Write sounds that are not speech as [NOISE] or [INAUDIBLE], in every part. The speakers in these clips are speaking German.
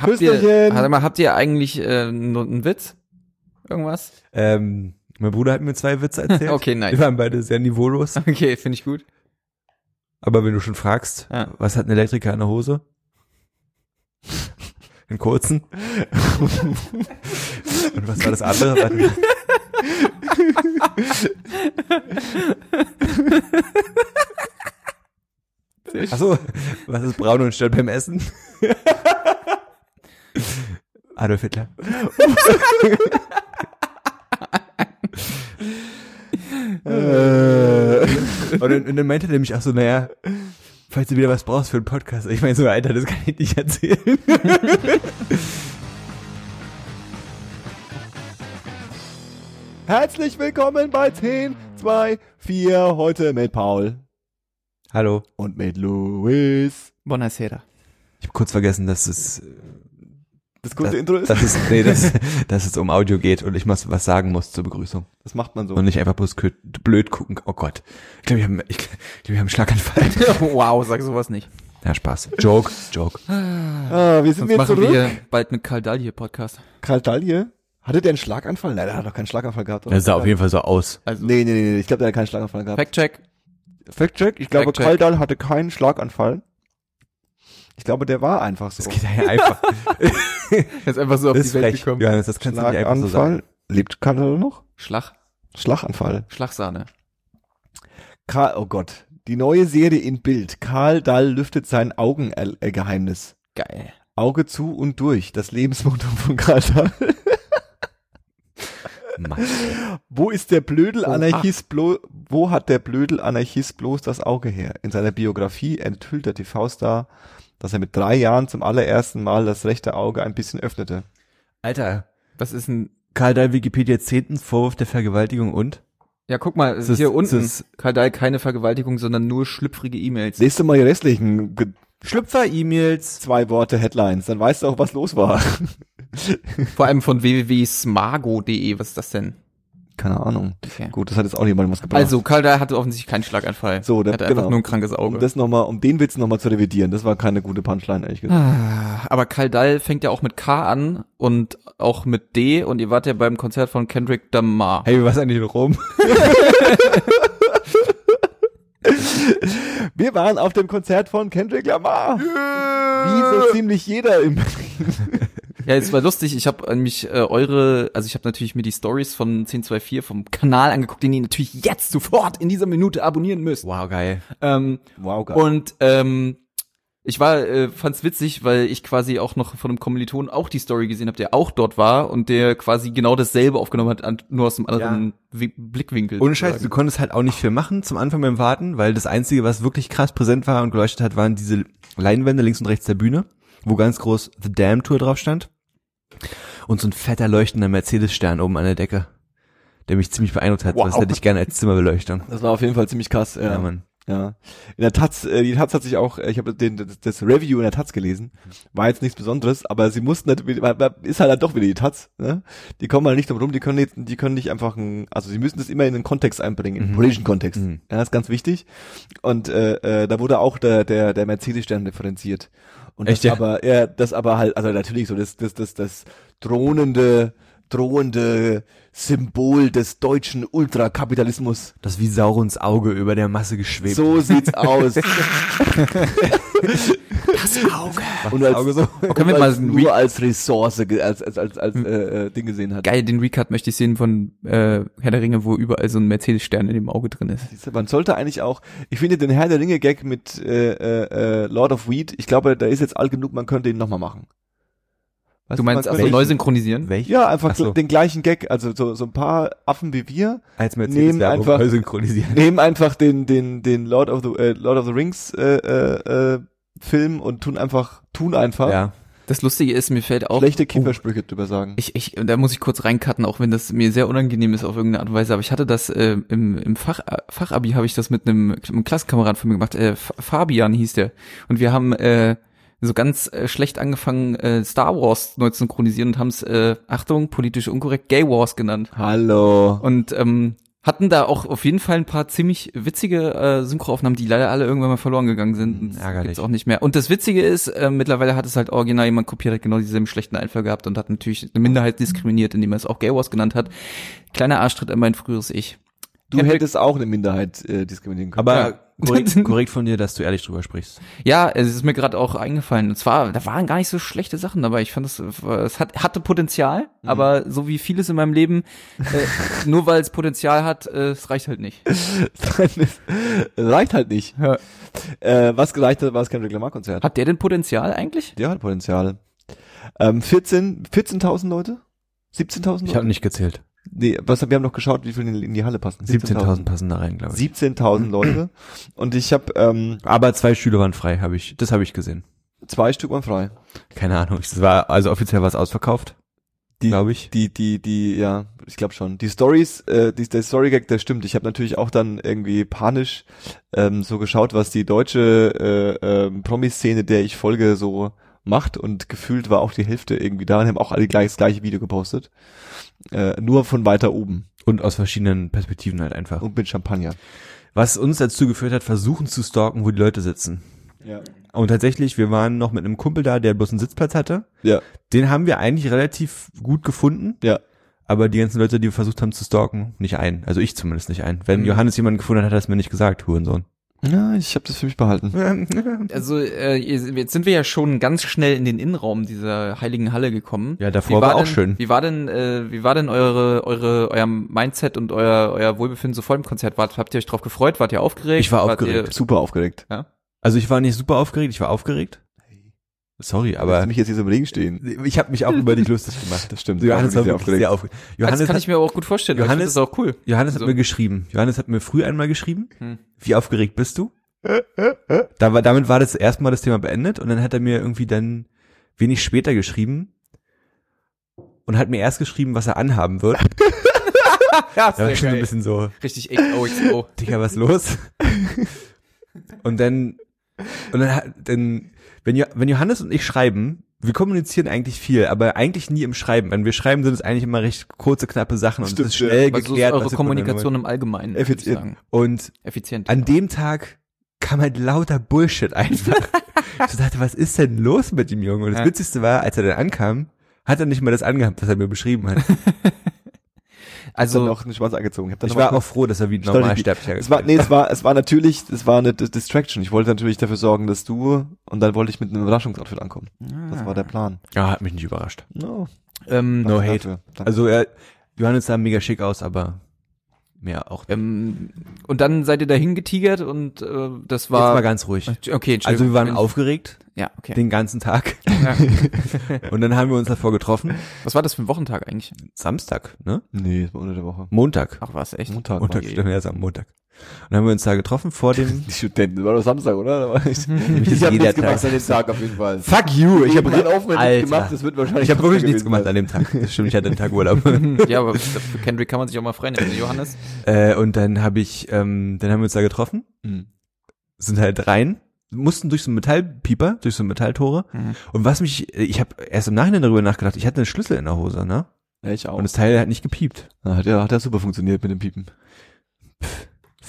Habt ihr, warte mal, habt ihr eigentlich äh, nur einen Witz? Irgendwas? Ähm, mein Bruder hat mir zwei Witze erzählt. [LAUGHS] Okay, nice. Die waren beide sehr niveaulos. [LAUGHS] Okay, finde ich gut. Aber wenn du schon fragst, Ja. was hat ein Elektriker in der Hose? In kurzen. [LAUGHS] Und was war das andere? Achso, was ist braun und stört beim Essen? Adolf Hitler. Äh, Und dann, und dann meinte er nämlich auch so, naja, falls du wieder was brauchst für einen Podcast. Ich meine so, Alter, das kann ich nicht erzählen. Herzlich willkommen bei 10, 2, 4. Heute mit Paul Hallo. und mit Luis. Buonasera. Ich habe kurz vergessen, dass es, Das gute das, Intro ist. dass es, nee, dass, dass es um Audio geht und ich muss was sagen muss zur Begrüßung. Das macht man so. Und nicht einfach bloß blöd gucken. Oh Gott. Ich glaube, wir haben, ich, glaub, wir haben einen Schlaganfall. [LAUGHS] wow, sag sowas nicht. Ja, Spaß. Joke, Joke. Ah, wir sind Sonst jetzt machen zurück. wir bald mit Karl Dahl hier Podcast. Karl Dalje. Hatte der einen Schlaganfall? Nein, der hat doch keinen Schlaganfall gehabt. oder? Das sah auf jeden Fall so aus. Also, Nee, nee, nee, nee, ich glaube, der hat keinen Schlaganfall gehabt. Fact-Check. Fact-check. Ich glaube, Fact-check. Karl Dahl hatte keinen Schlaganfall. Ich glaube, der war einfach so. Das geht ja einfach. [LAUGHS] Ist einfach so auf Das ist die Welt frech. gekommen. Johannes, das kannst du nicht einfach so sagen. Lebt Karl noch? Schlag. Schlaganfall. Schlagsahne. Karl, oh Gott. Die neue Serie in Bild. Karl Dahl lüftet sein Augengeheimnis. Geil. Auge zu und durch. Das Lebensmotto von Karl Dahl. Mann. Wo ist der Blödel Oha. Anarchist bloß, wo hat der Blödel Anarchist bloß das Auge her? In seiner Biografie enthüllt der TV-Star, dass er mit drei Jahren zum allerersten Mal das rechte Auge ein bisschen öffnete. Alter. Was ist ein, Karl Dahl Wikipedia 10. Vorwurf der Vergewaltigung und? ja, guck mal, Das ist- hier unten. das ist- Karl Dahl keine Vergewaltigung, sondern nur schlüpfrige E-Mails. Lest du mal die restlichen ge- Schlüpfer-E-Mails. zwei Worte Headlines, dann weißt du auch, was los war. Vor allem von www.smago.de. Was ist das denn? Keine Ahnung. Okay. Gut, das hat jetzt auch niemand was gebracht. Also, Karl Dahl hatte offensichtlich keinen Schlaganfall. So, er das- hatte einfach genau. nur ein krankes Auge. um das noch mal, um den Witz nochmal zu revidieren, das war keine gute Punchline, ehrlich gesagt. Ah, Aber Karl Dahl fängt ja auch mit K an und auch mit D und ihr wart ja beim Konzert von Kendrick Lamar. Hey, wie war's eigentlich Rom? [LAUGHS] Wir waren auf dem Konzert von Kendrick Lamar. Wie so ziemlich jeder im Ja, es war lustig. Ich habe mich äh, eure, also ich habe natürlich mir die Stories von 1024 vom Kanal angeguckt, den ihr natürlich jetzt sofort in dieser Minute abonnieren müsst. Wow, geil. Ähm, Wow, geil. und ähm, ich war, äh, fand's witzig, weil ich quasi auch noch von einem Kommiliton auch die Story gesehen habe, der auch dort war und der quasi genau dasselbe aufgenommen hat, nur aus einem anderen Wi- Blickwinkel. Ohne Scheiß, du konntest halt auch nicht viel machen zum Anfang beim Warten, weil das Einzige, was wirklich krass präsent war und geleuchtet hat, waren diese Leinwände links und rechts der Bühne, wo ganz groß The Damn Tour drauf stand. Und so ein fetter leuchtender Mercedes-Stern oben an der Decke, der mich ziemlich beeindruckt hat. Wow. Das hätte ich gerne als Zimmerbeleuchtung. Das war auf jeden Fall ziemlich krass. Ja, Ja, Mann. ja. In der Taz, äh, die Taz hat sich auch, äh, ich habe den das, das Review in der Taz gelesen. War jetzt nichts Besonderes, aber sie mussten weil- ist halt dann doch wieder die Taz. Ne? Die kommen halt nicht drum rum. Die können jetzt, die können nicht einfach, ein, also sie müssen das immer in den Kontext einbringen, in den Mhm. politischen Kontext. Mhm. Ja, das ist ganz wichtig. Und äh, äh, da wurde auch der der der Mercedes-Stern differenziert. Und Echt, das ja? aber, ja, das aber halt, also natürlich so das das das das drohende drohende Symbol des deutschen Ultrakapitalismus. Das wie Saurons Auge über der Masse geschwebt. So sieht's aus. das Auge. und als, Auge so. und Können wir mal als nur als Ressource, als als als, als Hm. äh, äh, Ding gesehen hat. Geil, den Recut möchte ich sehen von äh, Herr der Ringe, wo überall so ein Mercedes-Stern in dem Auge drin ist. Man sollte eigentlich auch, ich finde den Herr der Ringe Gag mit äh, äh, äh, Lord of Weed, ich glaube, da ist jetzt alt genug, man könnte ihn nochmal machen. Weißt Du meinst also neu synchronisieren? Welch? Ja, einfach Ach so. den gleichen Gag, also so, so ein paar Affen wie wir, Als Nehmen einfach- neu synchronisieren. nehmen einfach den den den Lord of the äh, Lord of the Rings äh, äh, äh, Film und tun einfach tun einfach Ja. Das Lustige ist, mir fällt auch. schlechte Kiffersprüche drüber sagen. Ich, ich, da muss ich kurz reincutten, auch wenn das mir sehr unangenehm ist auf irgendeine Art und Weise. Aber ich hatte das äh, im, im Fach, Fachabi habe ich das mit einem, einem Klassenkameraden von mir gemacht. Äh, Fabian hieß der. Und wir haben äh, so ganz äh, schlecht angefangen, äh, Star Wars neu zu synchronisieren und haben es, äh, Achtung, politisch unkorrekt, Gay Wars genannt. Hallo. Und ähm, Hatten da auch auf jeden Fall ein paar ziemlich witzige äh, Synchroaufnahmen, die leider alle irgendwann mal verloren gegangen sind. Hm, Das ärgerlich. gibt's auch nicht mehr. Und das Witzige ist, äh, mittlerweile hat es halt original jemand kopiert, hat genau dieselben schlechten Einfall gehabt und hat natürlich eine Minderheit diskriminiert, indem er es auch Gay Wars genannt hat. Kleiner Arschtritt in mein früheres Ich. Du hättest auch eine Minderheit äh, diskriminieren können. Aber Ja. Korrekt, [LAUGHS] korrekt von dir, dass du ehrlich drüber sprichst. Ja, es ist mir gerade auch eingefallen. Und zwar, da waren gar nicht so schlechte Sachen dabei. Ich fand es, es hat, hatte Potenzial, Mhm. aber so wie vieles in meinem Leben, äh, [LAUGHS] nur weil es Potenzial hat, äh, es reicht halt nicht. es reicht halt nicht. Ja. Äh, was gereicht hat, war das Kendrick Lamar Konzert. Hat der denn Potenzial eigentlich? Der hat Potenzial. Ähm, 14, 14.000 Leute? 17.000 Ich habe nicht gezählt. Nee, was, wir haben noch geschaut, wie viel in, die Halle passen. 17.000 passen da rein, glaube ich. 17.000 [CLEARS THROAT] Leute. Und ich habe ähm, Aber zwei Stühle waren frei, habe ich. Das habe ich gesehen. zwei Stück waren frei. Keine Ahnung. Es war also offiziell war es ausverkauft, Die, glaube ich. Die, die, die, ja, ich glaube schon. Die Stories, äh, die, der Story-Gag, der stimmt. Ich habe natürlich auch dann irgendwie panisch ähm, so geschaut, was die deutsche äh, ähm, Promi-Szene, der ich folge, so macht und gefühlt war auch die Hälfte irgendwie da und haben auch alle gleich das gleiche Video gepostet. Äh, nur von weiter oben Und aus verschiedenen Perspektiven halt einfach. und mit Champagner. Was uns dazu geführt hat, versuchen zu stalken, wo die Leute sitzen. Ja. Und tatsächlich, wir waren noch mit einem Kumpel da, der bloß einen Sitzplatz hatte. Ja. Den haben wir eigentlich relativ gut gefunden. Ja. Aber die ganzen Leute, die wir versucht haben zu stalken, nicht ein. Also ich zumindest nicht ein. Wenn Mhm. Johannes jemanden gefunden hat, hat er es mir nicht gesagt, Hurensohn. Ja, ich habe das für mich behalten. [LAUGHS] Also äh, jetzt sind wir ja schon ganz schnell in den Innenraum dieser heiligen Halle gekommen. Ja, davor Wie war auch denn, schön. Wie war denn, äh, wie war denn eure, eure, euer Mindset und euer, euer Wohlbefinden so vor dem Konzert? Wart, habt ihr euch drauf gefreut? Wart ihr aufgeregt? Ich war Wart aufgeregt. Super aufgeregt. Also ich war nicht super aufgeregt, ich war aufgeregt. Sorry, Aber aber mich jetzt hier so im Regen stehen. ich habe mich auch über dich lustig gemacht. Das stimmt. Johannes war sehr wirklich sehr aufgeregt. Ihr? Das Johannes, kann hat, ich mir aber auch gut vorstellen. Johannes- das auch cool. Johannes hat so. mir geschrieben. Johannes hat mir früh einmal geschrieben. Hm. Wie aufgeregt bist du? Da war, damit war das erstmal das Thema beendet und dann hat er mir irgendwie dann wenig später geschrieben und hat mir erst geschrieben, was er anhaben wird. [LAUGHS] Ja, Da war ich schon so ein bisschen so, Richtig XOXO. Digga, was los? und dann, und dann, hat- dann wenn, Jo- wenn Johannes und ich schreiben, wir kommunizieren eigentlich viel, aber eigentlich nie im Schreiben. Wenn wir schreiben, sind es eigentlich immer recht kurze, knappe Sachen und Stimmt, es ist schnell ist geklärt. eure wir von denen Kommunikation im Allgemeinen? Effizient. Und Effizient. an dem Tag kam halt lauter Bullshit einfach. [LAUGHS] ich dachte, was ist denn los mit dem Jungen? Und das Ja. Witzigste war, als er dann ankam, hat er nicht mal das angehabt, was er mir beschrieben hat. [LAUGHS] Also noch einen Schwanz angezogen. Ich, Ich war auch froh, dass er wie ein Stell dich- Normalsterblicher Es war, nee, es war, es war natürlich, es war eine D- Distraction. Ich wollte natürlich dafür sorgen, dass du, und dann wollte ich mit einem Überraschungsoutfit ankommen. Das war der Plan. Ja, hat mich nicht überrascht. No, ähm, No hate. dafür. Also er, Johannes sah mega schick aus, aber mehr auch. ähm, und dann seid ihr dahin getigert und äh, das Jetzt war mal ganz ruhig. okay. Also wir waren aufgeregt Ja, okay. den ganzen Tag Ja. [LAUGHS] und dann haben wir uns davor getroffen. Was war das für ein Wochentag eigentlich? Samstag, ne? nee, es war unter der Woche. Montag. Ach was, echt? Montag. Montag, war stimmt, ja, am Montag. Und dann haben wir uns da getroffen vor dem [LAUGHS] Die Studenten, das war doch Samstag, oder? Ich [LAUGHS] Ich ich habe nichts gemacht an dem Tag auf jeden Fall. Fuck you, ich habe Rein aufwendig Alter. gemacht, das wird wahrscheinlich Ich habe wirklich nichts gemacht sein. an dem Tag. Das stimmt, ich hatte den Tag Urlaub. [LAUGHS] ja, aber für Kendrick kann man sich auch mal frei nehmen, Johannes. äh, und dann habe ich, ähm, dann haben wir uns da getroffen, Mhm. sind halt rein, mussten durch so einen Metallpieper, durch so Metalltore. Mhm. Und was mich, ich habe erst im Nachhinein darüber nachgedacht, ich hatte einen Schlüssel in der Hose, ne? Ja, ich auch. Und das Teil hat nicht gepiept. Ja, hat ja, hat ja super funktioniert mit dem Piepen.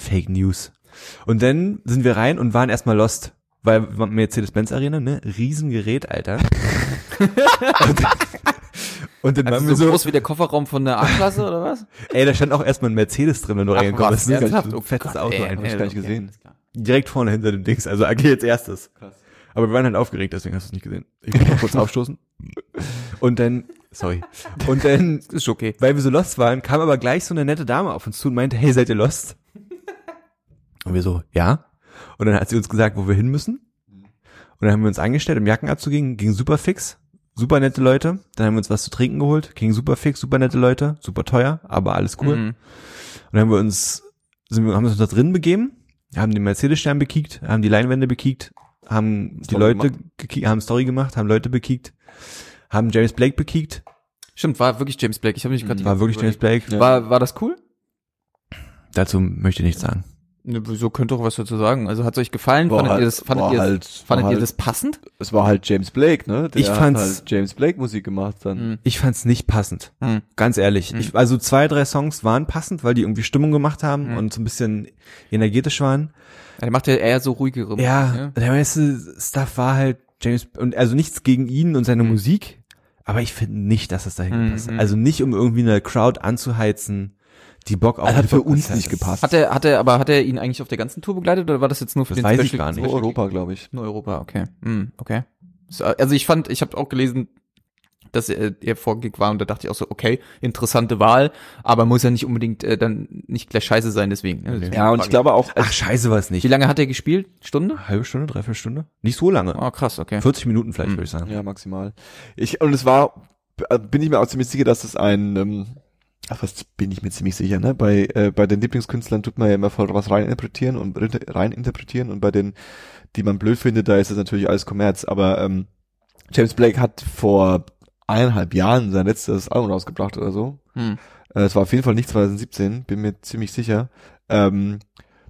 Fake News. Und dann sind wir rein und waren erstmal lost. Weil Mercedes-Benz Arena, ne? Riesengerät, Alter. [LAUGHS] und, dann waren Also wir so so, groß wie der Kofferraum von der A-Klasse oder was? ey, da stand auch erstmal ein Mercedes drin, wenn du reingekommen bist. ne? ernsthaft? So Oh ein fettes Gott, Auto ey, einfach. ich gar nicht okay, gesehen. Direkt vorne hinter dem Dings, also AG jetzt erstes. Krass. Aber wir waren halt aufgeregt, deswegen hast du es nicht gesehen. Ich muss mal kurz [LAUGHS] aufstoßen. Und dann, sorry. Und dann, Ist okay. weil wir so lost waren, kam aber gleich so eine nette Dame auf uns zu und meinte, hey, seid ihr lost? Und wir so, ja. Und dann hat sie uns gesagt, wo wir hin müssen. Und dann haben wir uns angestellt, um Jacken abzugehen, ging super fix. Super nette Leute. Dann haben wir uns was zu trinken geholt, ging super fix, super nette Leute, super teuer, aber alles cool. Mhm. Und dann haben wir uns, sind wir, haben uns da drin begeben, haben den Mercedes-Stern bekiekt, haben die Leinwände bekiekt, haben die Story Leute, gekiekt, haben Story gemacht, haben Leute bekiekt, haben James Blake bekiekt, Stimmt, war wirklich James Blake. Ich habe mich gerade war wirklich James Blake. Ja. War war das cool? Dazu möchte ich nichts sagen. Ne, wieso könnt ihr doch was dazu sagen? Also hat's euch gefallen? War fandet halt- ihr das, fandet war ihr das, halt- fandet ihr halt- das passend? Es war halt James Blake, ne? Der Ich hat fand's- halt James Blake Musik gemacht dann. Hm. Ich fand's nicht passend. Hm. Ganz ehrlich. Ich, also zwei, drei Songs waren passend, weil die irgendwie Stimmung gemacht haben Mhm. und so ein bisschen energetisch waren. Ja, der macht ja eher so ruhigere Ja, Musik, der meiste Stuff war halt James und also nichts gegen ihn und seine Musik, aber ich finde nicht, dass es dahin Mhm. gepasst hat. Also nicht um irgendwie eine Crowd anzuheizen, die Bock auf Also hat für uns nicht gepasst. Hat er, hat er, aber hat er ihn eigentlich auf der ganzen Tour begleitet oder war das jetzt nur für Das den weiß ich Special? gar nicht. Nur Europa, glaube ich. Nur Europa, okay. Hm, okay. So, Also ich fand, ich habe auch gelesen, dass er, er vor Gig war und da dachte ich auch so, okay, interessante Wahl, aber muss ja nicht unbedingt äh, dann nicht gleich scheiße sein, deswegen. Ne? Deswegen Ja, und ich glaube auch, Ach, scheiße war es Wie nicht. lange hat er gespielt? Stunde? Halbe Stunde, dreiviertel Stunde? Nicht so lange. Oh, krass, okay. 40 Minuten vielleicht, Mhm. würde ich sagen. ja, maximal. Ich, und es war, äh, bin ich mir auch ziemlich sicher, dass es ein, ähm, ach, was bin ich mir ziemlich sicher, ne? Bei, äh, bei den Lieblingskünstlern tut man ja immer voll was reininterpretieren und reininterpretieren und bei den, die man blöd findet, da ist es natürlich alles Kommerz, aber, ähm, James Blake hat vor eineinhalb Jahren sein letztes Album rausgebracht oder so. Hm. Äh, Es war auf jeden Fall nicht 2017, bin mir ziemlich sicher. Ähm,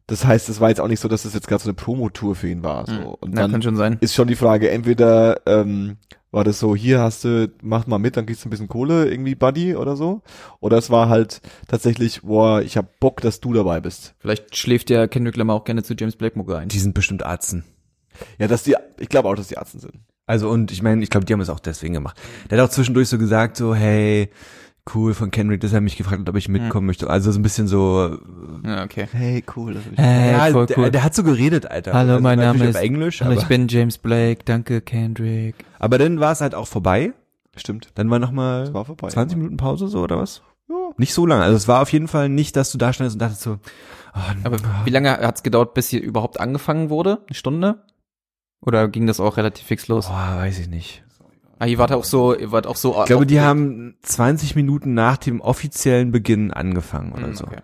das heißt, es war jetzt auch nicht so, dass es jetzt gerade so eine Promotour für ihn war. So. Hm. Und Na, dann kann schon sein. ist schon die Frage, entweder ähm, war das so, hier hast du, mach mal mit, dann kriegst du ein bisschen Kohle, irgendwie Buddy oder so. Oder es war halt tatsächlich, boah, ich hab Bock, dass du dabei bist. Vielleicht schläft ja Kendrick Lamar auch gerne zu James Blake Mucke ein. Die sind bestimmt Arzen. Ja, dass die, ich glaube auch, dass die Arzten sind. Also und ich meine, ich glaube, die haben es auch deswegen gemacht. Der hat auch zwischendurch so gesagt, so, hey, cool von Kendrick, dass er mich gefragt hat, ob ich mitkommen möchte. Also so ein bisschen so, Ja, okay. Hey, cool. Das Hey, ja, voll der, cool. der hat so geredet, Alter. Hallo, Also mein Name ist- Englisch, Hallo, aber, ich bin James Blake, danke Kendrick. aber dann war es halt auch vorbei. Stimmt. Dann war noch mal Es war vorbei. 20 Minuten Pause so oder was? Ja. Nicht so lange. Also es war auf jeden Fall nicht, dass du da standest und dachtest so, oh, Aber wie lange hat's gedauert, bis hier überhaupt angefangen wurde? Eine Stunde? Oder ging das auch relativ fix los? boah, weiß ich nicht. Ah, ihr wart auch so, ihr wart auch so. Ich glaube, die haben 20 Minuten nach dem offiziellen Beginn angefangen oder so. Okay.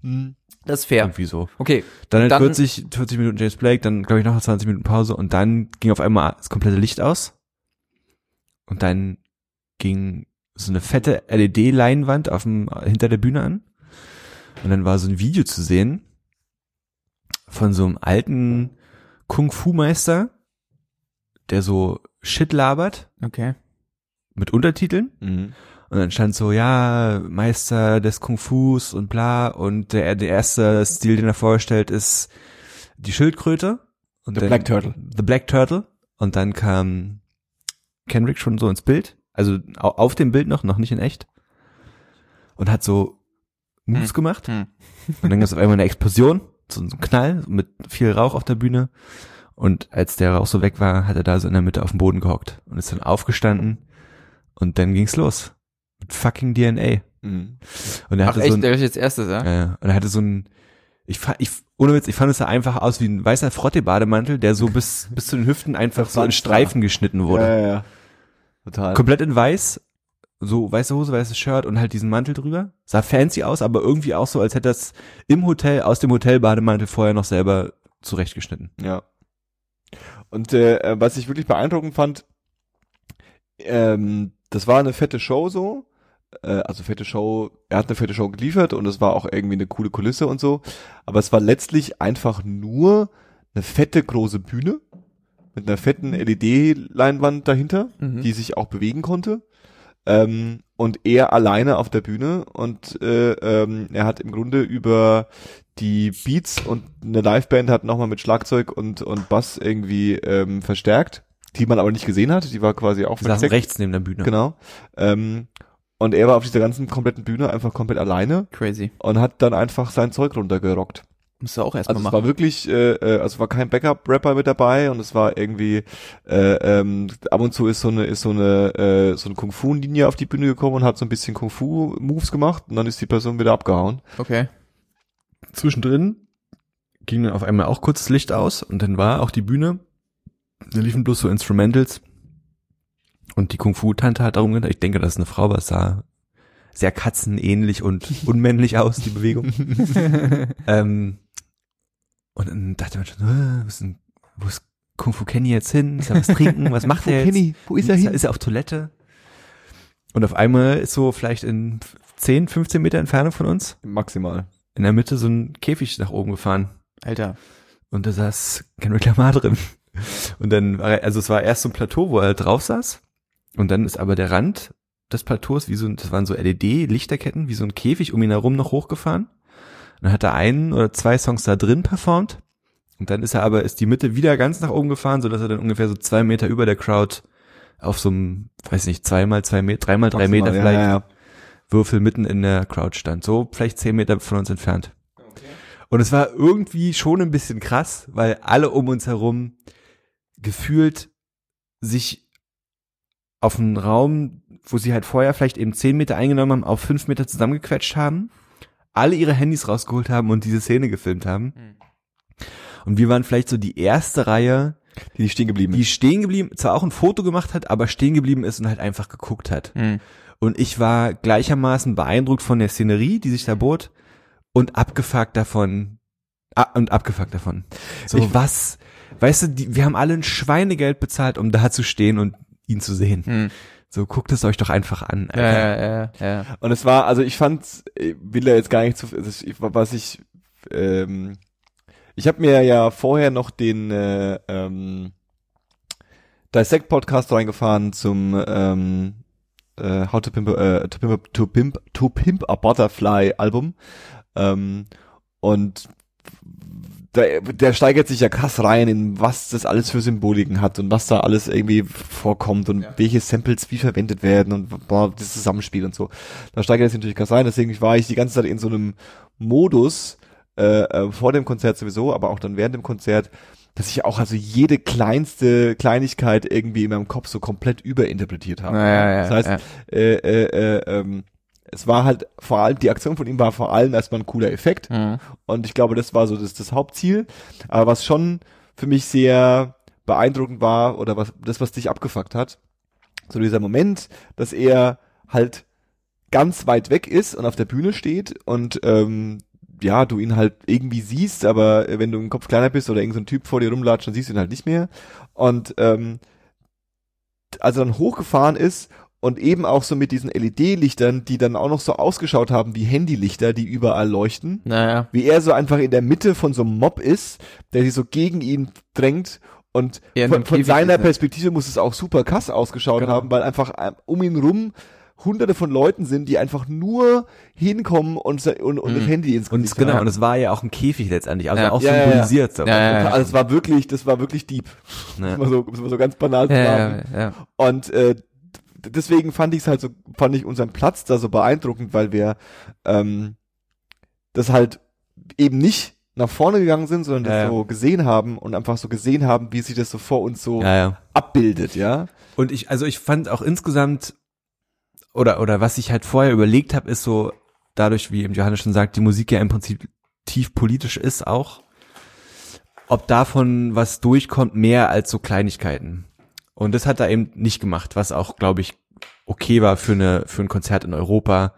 Hm. Das ist fair. Irgendwie so. Okay. Dann halt Dann- 40, 40 Minuten James Blake, dann glaube ich noch 20 Minuten Pause und dann ging auf einmal das komplette Licht aus. Und dann ging so eine fette LED-Leinwand auf dem, hinter der Bühne an. Und dann war so ein Video zu sehen von so einem alten Kung-Fu-Meister, der so Shit labert Okay. mit Untertiteln. Mhm. Und dann stand so, ja, Meister des Kung-Fus und bla. Und der, der erste Stil, den er vorstellt, ist die Schildkröte. Und The dann, Black Turtle. The Black Turtle. Und dann kam Kendrick schon so ins Bild. Also au- auf dem Bild noch, noch nicht in echt. Und hat so Moves Hm. gemacht. Hm. Und dann gab es auf einmal eine Explosion, so ein Knall mit viel Rauch auf der Bühne. Und als der Rauch so weg war, hat er da so in der Mitte auf dem Boden gehockt und ist dann aufgestanden und dann ging's los. Mit fucking DNA. Mhm. Und er Ach hatte echt, so ein, der ist jetzt erstes, ja? äh, und er hatte so ein, ich, ich, ohne Witz, ich fand es einfach aus wie ein weißer Frotte-Bademantel, der so bis, [LAUGHS] bis zu den Hüften einfach so in Streifen geschnitten wurde. Ja, ja, ja. Total. Komplett in weiß, so weiße Hose, weißes Shirt und halt diesen Mantel drüber. Sah fancy aus, aber irgendwie auch so, als hätte das im Hotel, aus dem Hotelbademantel vorher noch selber zurechtgeschnitten. Ja. Und äh, äh, was ich wirklich beeindruckend fand, ähm, das war eine fette Show so. Äh, also fette Show, er hat eine fette Show geliefert und es war auch irgendwie eine coole Kulisse und so. Aber es war letztlich einfach nur eine fette große Bühne mit einer fetten LED-Leinwand dahinter, Mhm. die sich auch bewegen konnte. Ähm, und er alleine auf der Bühne und äh, ähm, er hat im Grunde über die Beats und eine Liveband hat nochmal mit Schlagzeug und, und Bass irgendwie ähm, verstärkt, die man aber nicht gesehen hat, die war quasi auch Die saßen versteckt. rechts neben der Bühne. Genau. Ähm, und er war auf dieser ganzen kompletten Bühne einfach komplett alleine Crazy. und hat dann einfach sein Zeug runtergerockt. Musst du auch erstmal Also es machen. war wirklich, äh, äh, also es war kein Backup-Rapper mit dabei und es war irgendwie äh, ähm, ab und zu ist so eine ist so eine äh, so eine Kung Fu Linie auf die Bühne gekommen und hat so ein bisschen Kung Fu Moves gemacht und dann ist die Person wieder abgehauen. Okay. Zwischendrin ging dann auf einmal auch kurz das Licht aus und dann war auch die Bühne, da liefen bloß so Instrumentals und die Kung-Fu-Tante hat darum gedacht, ich denke, das ist eine Frau, was sah sehr katzenähnlich und [LAUGHS] unmännlich aus, die Bewegung. [LAUGHS] ähm, und dann dachte man schon, äh, wo ist, wo ist Kung Fu Kenny jetzt hin? Ist er was trinken? Was macht er jetzt? wo Ist er, ist er auf Toilette? Und auf einmal ist so vielleicht in 10, 15 Meter Entfernung von uns Maximal. In der Mitte so ein Käfig nach oben gefahren. Alter. Und da saß Kendrick Lamar drin. Und dann war er, also es war erst so ein Plateau, wo er drauf saß. Und dann ist aber der Rand des Plateaus wie so, ein- das waren so LED-Lichterketten, wie so ein Käfig um ihn herum noch hochgefahren. Und dann hat er einen oder zwei Songs da drin performt. Und dann ist er aber, ist die Mitte wieder ganz nach oben gefahren, so dass er dann ungefähr so zwei Meter über der Crowd auf so einem, weiß nicht, zweimal zwei Meter, dreimal drei Meter vielleicht Ja, ja. Würfel mitten in der Crowd stand. So vielleicht zehn Meter von uns entfernt. Und es war irgendwie schon ein bisschen krass, weil alle um uns herum gefühlt sich auf einen Raum, wo sie halt vorher vielleicht eben zehn Meter eingenommen haben, auf fünf Meter zusammengequetscht haben, alle ihre Handys rausgeholt haben und diese Szene gefilmt haben. Und wir waren vielleicht so die erste Reihe, Die nicht stehen geblieben die ist. stehen geblieben, zwar auch ein Foto gemacht hat, aber stehen geblieben ist und halt einfach geguckt hat. Hm. Und ich war gleichermaßen beeindruckt von der Szenerie, die sich da bot, und abgefuckt davon, ah, und abgefuckt davon. So, Ich- was, weißt du, die, wir haben alle ein Schweinegeld bezahlt, um da zu stehen und ihn zu sehen. Hm. So, guckt es euch doch einfach an. Ja, ja, ja, ja. Und es war, also ich fand, ich will da jetzt gar nicht zu, also ich, was ich, ähm, ich habe mir ja vorher noch den äh, ähm, Dissect Podcast reingefahren zum ähm, äh, How to Pimp, äh, to Pimp, to Pimp, to Pimp a Butterfly Album. Ähm, und der, der steigert sich ja krass rein in was das alles für Symboliken hat und was da alles irgendwie vorkommt und welche Samples wie verwendet werden und boah, das Zusammenspiel und so. Da steigert er sich natürlich krass rein, deswegen war ich die ganze Zeit in so einem Modus, äh, äh, vor dem Konzert sowieso, aber auch dann während dem Konzert, dass ich auch also jede kleinste Kleinigkeit irgendwie in meinem Kopf so komplett überinterpretiert habe. Ja, ja, das heißt, ja. äh, äh, äh, ähm, es war halt vor allem, die Aktion von ihm war vor allem erstmal ein cooler Effekt. Hm. Und ich glaube, das war so das, das Hauptziel. Aber was schon für mich sehr beeindruckend war, oder was das, was dich abgefuckt hat, so dieser Moment, dass er halt ganz weit weg ist und auf der Bühne steht und ähm, ja, du ihn halt irgendwie siehst, aber wenn du im Kopf kleiner bist oder irgendein so ein Typ vor dir rumlatscht, dann siehst du ihn halt nicht mehr. Und ähm, als er dann hochgefahren ist und eben auch so mit diesen LED-Lichtern, die dann auch noch so ausgeschaut haben wie Handylichter, die überall leuchten, Naja. wie er so einfach in der Mitte von so einem Mob ist, der sich so gegen ihn drängt und von, von seiner ne? Perspektive muss es auch super krass ausgeschaut Genau. haben, weil einfach ähm, um ihn rum hunderte von Leuten sind, die einfach nur hinkommen und, und, und das Mhm. Handy ins Und Gesicht genau, haben. und es war ja auch ein Käfig letztendlich, also Ja. auch Ja, ja, ja. symbolisiert. So. Ja, ja, ja. Also es war wirklich, das war wirklich deep. Ne? Das war so, das war so ganz banal zu Ja, sagen. ja, ja. Und äh, deswegen fand ich es halt so, fand ich unseren Platz da so beeindruckend, weil wir ähm, das halt eben nicht nach vorne gegangen sind, sondern das Ja, ja. so gesehen haben und einfach so gesehen haben, wie sich das so vor uns so ja, ja. abbildet, ja. Und ich, also ich fand auch insgesamt, oder, oder was ich halt vorher überlegt habe, ist so, dadurch, wie eben Johannes schon sagt, die Musik ja im Prinzip tief politisch ist auch, ob davon was durchkommt, mehr als so Kleinigkeiten. Und das hat er eben nicht gemacht, was auch, glaube ich, okay war für eine, für ein Konzert in Europa,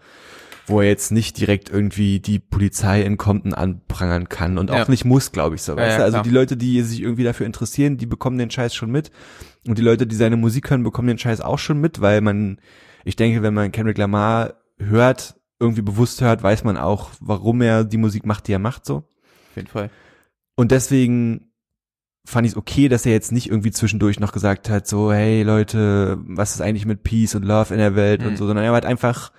wo er jetzt nicht direkt irgendwie die Polizei in Compton anprangern kann und auch Ja. nicht muss, glaube ich so. Ja, ja? Also die Leute, die sich irgendwie dafür interessieren, die bekommen den Scheiß schon mit. Und die Leute, die seine Musik hören, bekommen den Scheiß auch schon mit, weil man, ich denke, wenn man Kendrick Lamar hört, irgendwie bewusst hört, weiß man auch, warum er die Musik macht, die er macht, so. Auf jeden Fall. Und deswegen fand ich es okay, dass er jetzt nicht irgendwie zwischendurch noch gesagt hat, so, hey Leute, was ist eigentlich mit Peace und Love in der Welt Mhm. und so, sondern er war halt einfach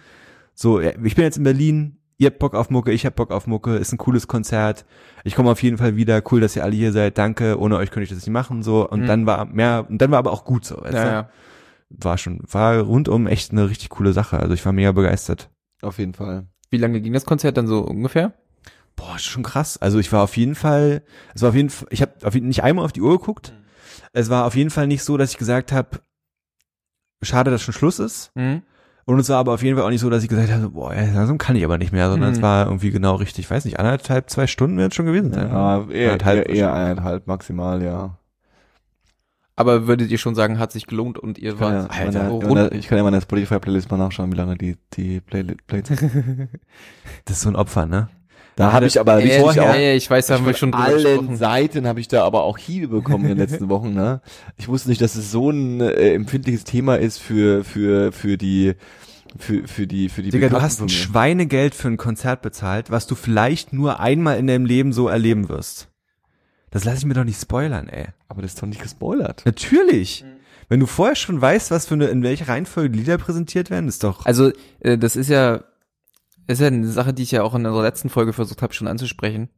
so, ich bin jetzt in Berlin, ihr habt Bock auf Mucke, ich hab Bock auf Mucke, ist ein cooles Konzert, ich komme auf jeden Fall wieder, cool, dass ihr alle hier seid, danke, ohne euch könnte ich das nicht machen, so, und Mhm. dann war mehr, und dann war aber auch gut so, weißt Ja, du? ja. War schon, war rundum echt eine richtig coole Sache, also ich war mega begeistert. Auf jeden Fall. Wie lange ging das Konzert dann so ungefähr? Boah, ist schon krass. Also ich war auf jeden Fall, es war auf jeden Fall, ich habe auf jeden, nicht einmal auf die Uhr geguckt. Es war auf jeden Fall nicht so, dass ich gesagt habe, schade, dass schon Schluss ist. Mhm. Und es war aber auf jeden Fall auch nicht so, dass ich gesagt habe, boah, langsam kann ich aber nicht mehr, sondern Mhm. es war irgendwie genau richtig, ich weiß nicht, anderthalb, zwei Stunden wird es schon gewesen sein. Ja, eher, Anderthalb eher, eher eineinhalb maximal, ja. Aber würdet ihr schon sagen, hat sich gelohnt und ihr Ich kann ja, wart meine, ich kann ja meine Spotify-Playlist mal nachschauen, wie lange die, die Play- Plays [LAUGHS] Das ist so ein Opfer, ne? Da habe ich aber richtig ja, auch, ja, ich weiß, da haben wir schon von drüber allen gesprochen. Seiten habe ich da aber auch Hiebe bekommen in den letzten [LAUGHS] Wochen. Ne? Ich wusste nicht, dass es so ein äh, empfindliches Thema ist für für für die für, für die, für die Digga, du hast ein. Schweinegeld für ein Konzert bezahlt, was du vielleicht nur einmal in deinem Leben so erleben wirst. Das lasse ich mir doch nicht spoilern, ey. Aber das ist doch nicht gespoilert. Natürlich. Wenn du vorher schon weißt, was für eine, in welcher Reihenfolge Lieder präsentiert werden, ist doch. Also, äh, das ist ja, ist ja eine Sache, die ich ja auch in unserer letzten Folge versucht habe, schon anzusprechen.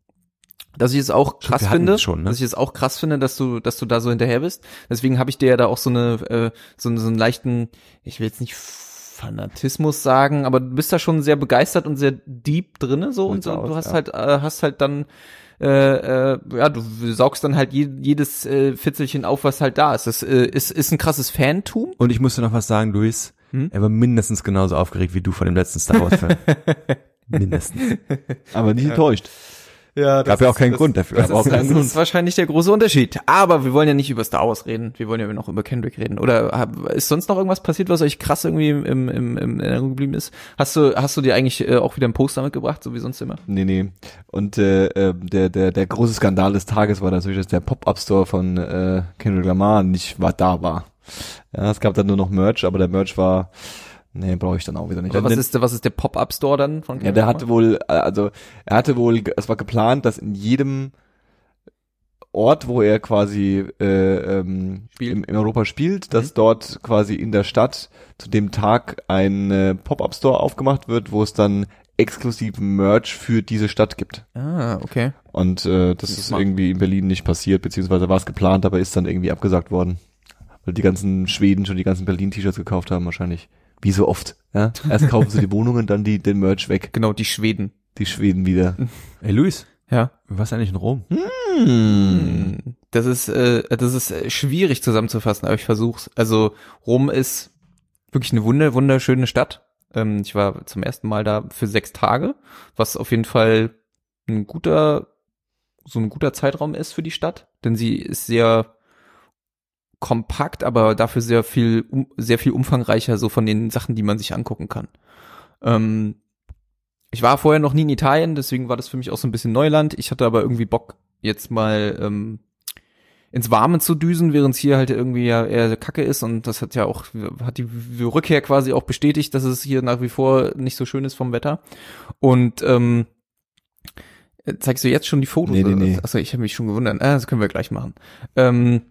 Dass ich es auch krass finde, schon, ne? dass ich es auch krass finde, dass du, dass du da so hinterher bist. Deswegen habe ich dir ja da auch so eine, äh, so, einen- so einen leichten, ich will jetzt nicht Fanatismus sagen, aber du bist da schon sehr begeistert und sehr deep drinne so und Sieht so. aus, du hast ja. halt, äh, hast halt dann äh, äh, ja, du saugst dann halt je, jedes äh, Fitzelchen auf, was halt da ist. Das äh, ist, ist ein krasses Fantum. Und ich musste noch was sagen, Luis. Hm? Er war mindestens genauso aufgeregt wie du von dem letzten Star Wars Film. [LAUGHS] mindestens. Aber nicht enttäuscht. Ja, Gab ja auch keinen Grund dafür. Das, ist, das Grund. ist wahrscheinlich der große Unterschied. Aber wir wollen ja nicht über Star Wars reden. Wir wollen ja noch über Kendrick reden. Oder ist sonst noch irgendwas passiert, was euch krass irgendwie im, im, im, im Erinnerung geblieben ist? Hast du, hast du dir eigentlich äh, auch wieder ein Poster mitgebracht, so wie sonst immer? Nee, nee. Und äh, äh, der, der, der große Skandal des Tages war natürlich, dass der Pop-Up-Store von äh, Kendrick Lamar nicht war, da war. Ja, es gab dann nur noch Merch, aber der Merch war, nee, brauche ich dann auch wieder nicht. Aber was ist, der- was ist der Pop-Up-Store dann von Ja, Kendrick der hatte wohl, äh, also er hatte wohl, es war geplant, dass in jedem Ort, wo er quasi äh, ähm, im, in Europa spielt, dass dort quasi in der Stadt zu dem Tag ein äh, Pop-up-Store aufgemacht wird, wo es dann exklusiven Merch für diese Stadt gibt. Ah, okay. Und äh, das ist Smart. irgendwie in Berlin nicht passiert, beziehungsweise war es geplant, aber ist dann irgendwie abgesagt worden. Weil die ganzen Schweden schon die ganzen Berlin-T-Shirts gekauft haben wahrscheinlich. Wie so oft. Ja? Erst kaufen sie die Wohnungen, dann die, den Merch weg. Genau, die Schweden. Die Schweden wieder. [LAUGHS] Ey, Luis, Ja. was eigentlich in Rom? Hm. Das ist, äh, das ist äh, schwierig zusammenzufassen, aber ich versuch's. Also Rom ist wirklich eine wunder, wunderschöne Stadt. Ähm, ich war zum ersten Mal da für sechs Tage, was auf jeden Fall ein guter, so ein guter Zeitraum ist für die Stadt, denn sie ist sehr kompakt, aber dafür sehr viel, um, sehr viel umfangreicher so von den Sachen, die man sich angucken kann. Ähm, ich war vorher noch nie in Italien, deswegen war das für mich auch so ein bisschen Neuland. Ich hatte aber irgendwie Bock, jetzt mal ähm, ins Warme zu düsen, während es hier halt irgendwie ja eher Kacke ist und das hat ja auch, hat die Rückkehr quasi auch bestätigt, dass es hier nach wie vor nicht so schön ist vom Wetter. Und ähm, zeigst du jetzt schon die Fotos? Nee, nee, nee. Achso, ich habe mich schon gewundert. Ah, das können wir gleich machen. Ähm,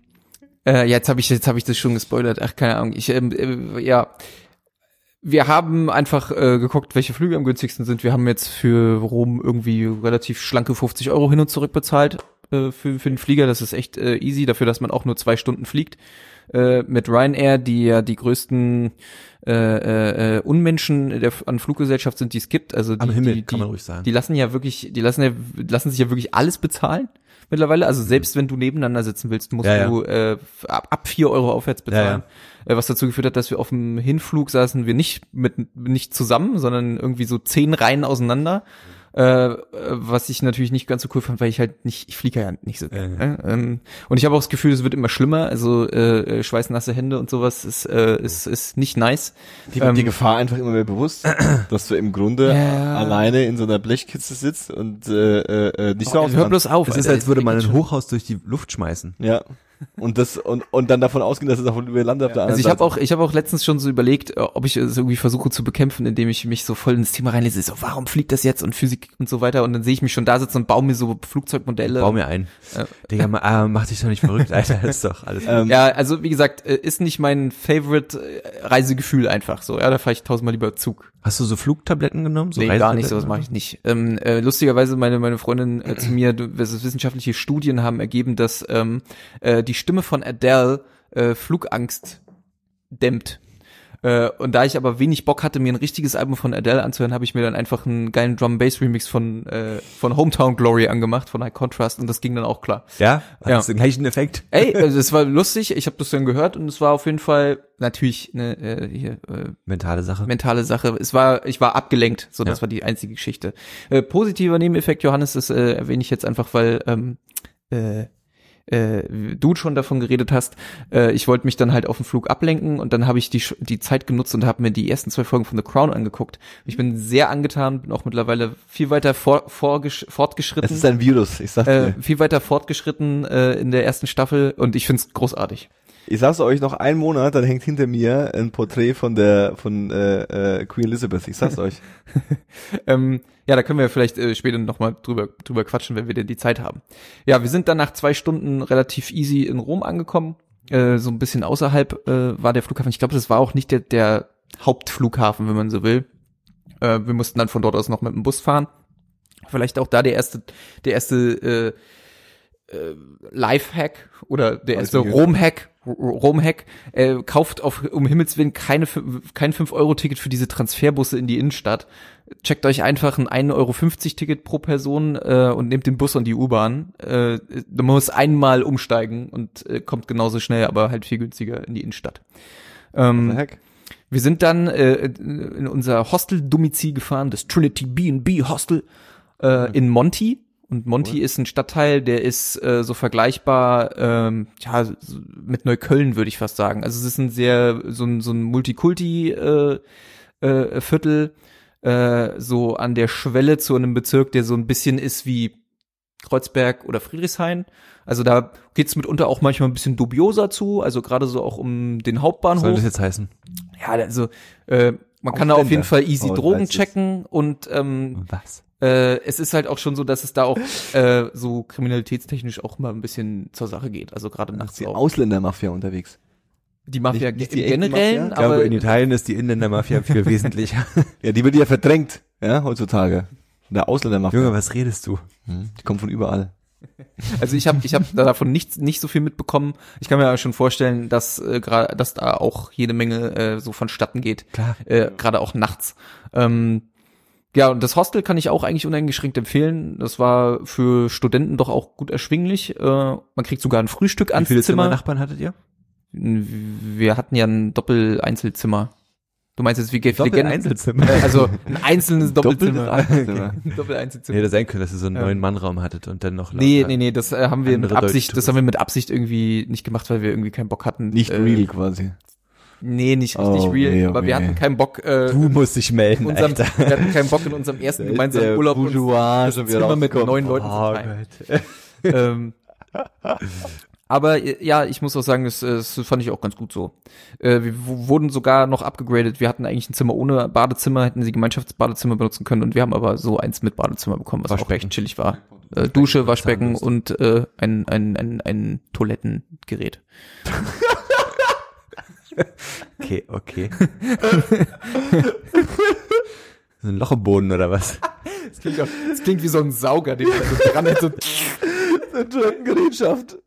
äh, jetzt habe ich jetzt habe ich das schon gespoilert. Ach keine Ahnung. Ich ähm, äh, ja wir haben einfach äh, geguckt, welche Flüge am günstigsten sind. Wir haben jetzt für Rom irgendwie relativ schlanke 50 Euro hin und zurück bezahlt äh, für, für den Flieger. Das ist echt äh, easy dafür, dass man auch nur zwei Stunden fliegt. Äh, mit Ryanair, die ja die größten äh, äh, äh, Unmenschen der, an Fluggesellschaft sind, die es gibt. Also die, Am Himmel, die, kann die, man ruhig sagen. die lassen ja wirklich, die lassen ja, lassen sich ja wirklich alles bezahlen mittlerweile. Also selbst wenn du nebeneinander sitzen willst, musst Ja, du äh, ab, ab vier Euro aufwärts bezahlen. Äh, was dazu geführt hat, dass wir auf dem Hinflug saßen wir nicht mit nicht zusammen, sondern irgendwie so zehn Reihen auseinander. Äh, äh, was ich natürlich nicht ganz so cool fand, weil ich halt nicht, ich fliege ja nicht so. Äh, ähm, und ich habe auch das Gefühl, es wird immer schlimmer. Also äh, äh, schweißnasse Hände und sowas ist, äh, ist, ist nicht nice. Die, Ähm, die Gefahr einfach immer mehr bewusst, [CLEARS THROAT] dass du im Grunde Ja. alleine in so einer Blechkiste sitzt und äh, äh, äh, nicht raus Hör kannst. bloß auf. Es ist, als würde man ein Hochhaus durch die Luft schmeißen. Ja. Und das und und dann davon ausgehen, dass es auch über Land auf der anderen Also ich habe auch, ich habe auch letztens schon so überlegt, äh, ob ich es irgendwie versuche zu bekämpfen, indem ich mich so voll ins Thema reinlese. So, warum fliegt das jetzt und Physik und so weiter? Und dann sehe ich mich schon da sitzen und baue mir so Flugzeugmodelle. Bau mir ein. Ja. Digga, ma, ah, mach dich doch nicht verrückt, Alter. Das ist doch alles. ähm, Ja, also wie gesagt, äh, ist nicht mein Favorite äh, Reisegefühl einfach so. Ja, da fahre ich tausendmal lieber Zug. Hast du so Flugtabletten genommen? So nee, gar nicht, sowas mache ich nicht. Ähm, äh, lustigerweise meine meine Freundin äh, zu mir, du, wissenschaftliche Studien haben ergeben, dass ähm, äh, die Stimme von Adele äh, Flugangst dämmt. Äh, und da ich aber wenig Bock hatte, mir ein richtiges Album von Adele anzuhören, habe ich mir dann einfach einen geilen Drum Bass Remix von äh, von Hometown Glory angemacht von High Contrast und das ging dann auch klar. Ja? Hat Ja. das den gleichen Effekt? Ey, [LAUGHS] also es war lustig, ich habe das dann gehört und es war auf jeden Fall natürlich eine äh, hier, äh, Mentale Sache. mentale Sache. Es war, ich war abgelenkt, so das Ja. war die einzige Geschichte. Äh, positiver Nebeneffekt, Johannes, das äh, erwähne ich jetzt einfach, weil ähm, äh, äh, du schon davon geredet hast. Äh, ich wollte mich dann halt auf den Flug ablenken und dann habe ich die die Zeit genutzt und habe mir die ersten zwei Folgen von The Crown angeguckt. Ich bin sehr angetan, bin auch mittlerweile viel weiter vor, vorgesch fortgeschritten. es ist ein Virus, ich sag äh, dir. viel weiter fortgeschritten äh, in der ersten Staffel und ich find's großartig. Ich sag's euch noch einen Monat, dann hängt hinter mir ein Porträt von der von äh, äh, Queen Elizabeth. Ich sag's [LAUGHS] euch. ähm, ja, da können wir vielleicht äh, später nochmal drüber, drüber quatschen, wenn wir denn die Zeit haben. Ja, wir sind dann nach zwei Stunden relativ easy in Rom angekommen. Äh, so ein bisschen außerhalb äh, war der Flughafen. Ich glaube, das war auch nicht der, der Hauptflughafen, wenn man so will. Äh, wir mussten dann von dort aus noch mit dem Bus fahren. Vielleicht auch da der erste, der erste äh, äh, Life-Hack oder der erste Weiß ich. Rom-Hack, Rom-Hack, äh, kauft auf, um Himmels Willen keine, kein 5-Euro-Ticket für diese Transferbusse in die Innenstadt. Checkt euch einfach ein 1,50 Euro Ticket pro Person äh, und nehmt den Bus und die U-Bahn. Äh, man muss einmal umsteigen und äh, kommt genauso schnell, aber halt viel günstiger in die Innenstadt. Ähm, Heck. wir sind dann äh, in unser Hostel-Domizil gefahren, das Trinity B&B Hostel äh, in Monty. Und Monty ist ein Stadtteil, der ist äh, so vergleichbar ähm, ja, mit Neukölln, würde ich fast sagen. Also es ist ein sehr, so ein, so ein Multikulti äh, äh, Viertel, äh, so an der Schwelle zu einem Bezirk, der so ein bisschen ist wie Kreuzberg oder Friedrichshain. Also da geht's mitunter auch manchmal ein bisschen dubioser zu, also gerade so auch um den Was Hauptbahnhof. soll das jetzt heißen? Ja, also äh, man kann da auf jeden. Fall easy Oh, Drogen checken und ähm, Was? Äh, es ist halt auch schon so, dass es da auch äh, so kriminalitätstechnisch auch mal ein bisschen zur Sache geht. Also gerade nachts Die auch. Ausländermafia unterwegs. Die Mafia Nicht- nicht im die Mafia? Ich glaube, aber in Italien ist die Inländermafia viel [LAUGHS] wesentlicher. Ja, die wird ja verdrängt, ja, heutzutage. Der Ausländermafia. Junge, was redest du? Hm, Die kommen von überall. [LAUGHS] also ich habe ich hab davon nichts nicht so viel mitbekommen. Ich kann mir aber schon vorstellen, dass äh, gerade dass da auch jede Menge äh, so vonstatten geht. Klar. äh, gerade auch nachts. Ähm, ja, und das Hostel kann ich auch eigentlich uneingeschränkt empfehlen. Das war für Studenten doch auch gut erschwinglich. Äh, man kriegt sogar ein Frühstück Wie ans viele Zimmer. Zimmernachbarn hattet ihr? Wir hatten ja ein Doppel-Einzelzimmer. Du meinst jetzt wie Legenden? Doppel-Einzelzimmer. Äh, Also ein einzelnes [LAUGHS] Doppelzimmer. Einzelzimmer. Ein [LAUGHS] Doppel-Einzelzimmer. Nee, das sein können, dass ihr so einen Ja. neuen Mannraum hattet und dann noch Nee, nee, nee, das äh, haben wir mit Absicht, das haben wir mit Absicht irgendwie nicht gemacht, weil wir irgendwie keinen Bock hatten. Nicht äh, real quasi. Nee, nicht richtig Oh, real, oh, aber wir weh. hatten keinen Bock, äh, Du musst dich melden, unserem, Alter. wir hatten keinen Bock in unserem [LAUGHS] ersten gemeinsamen Urlaub uns Bourgeois schon wieder Zimmer mit neun Leuten Oh [LAUGHS] [LAUGHS] ähm, aber äh, ja, ich muss auch sagen, das, äh, das fand ich auch ganz gut so. Äh, wir wurden sogar noch abgegradet. Wir hatten eigentlich ein Zimmer ohne Badezimmer, hätten sie Gemeinschaftsbadezimmer benutzen können und wir haben aber so eins mit Badezimmer bekommen, was auch recht chillig war. Äh, Dusche, Waschbecken und äh, ein, ein, ein, ein Toilettengerät. Okay, okay. [LAUGHS] so ein Loch im Boden oder was? Das klingt, auch, das klingt wie so ein Sauger, den man so dran hätte. [LAUGHS] Gerätschaft.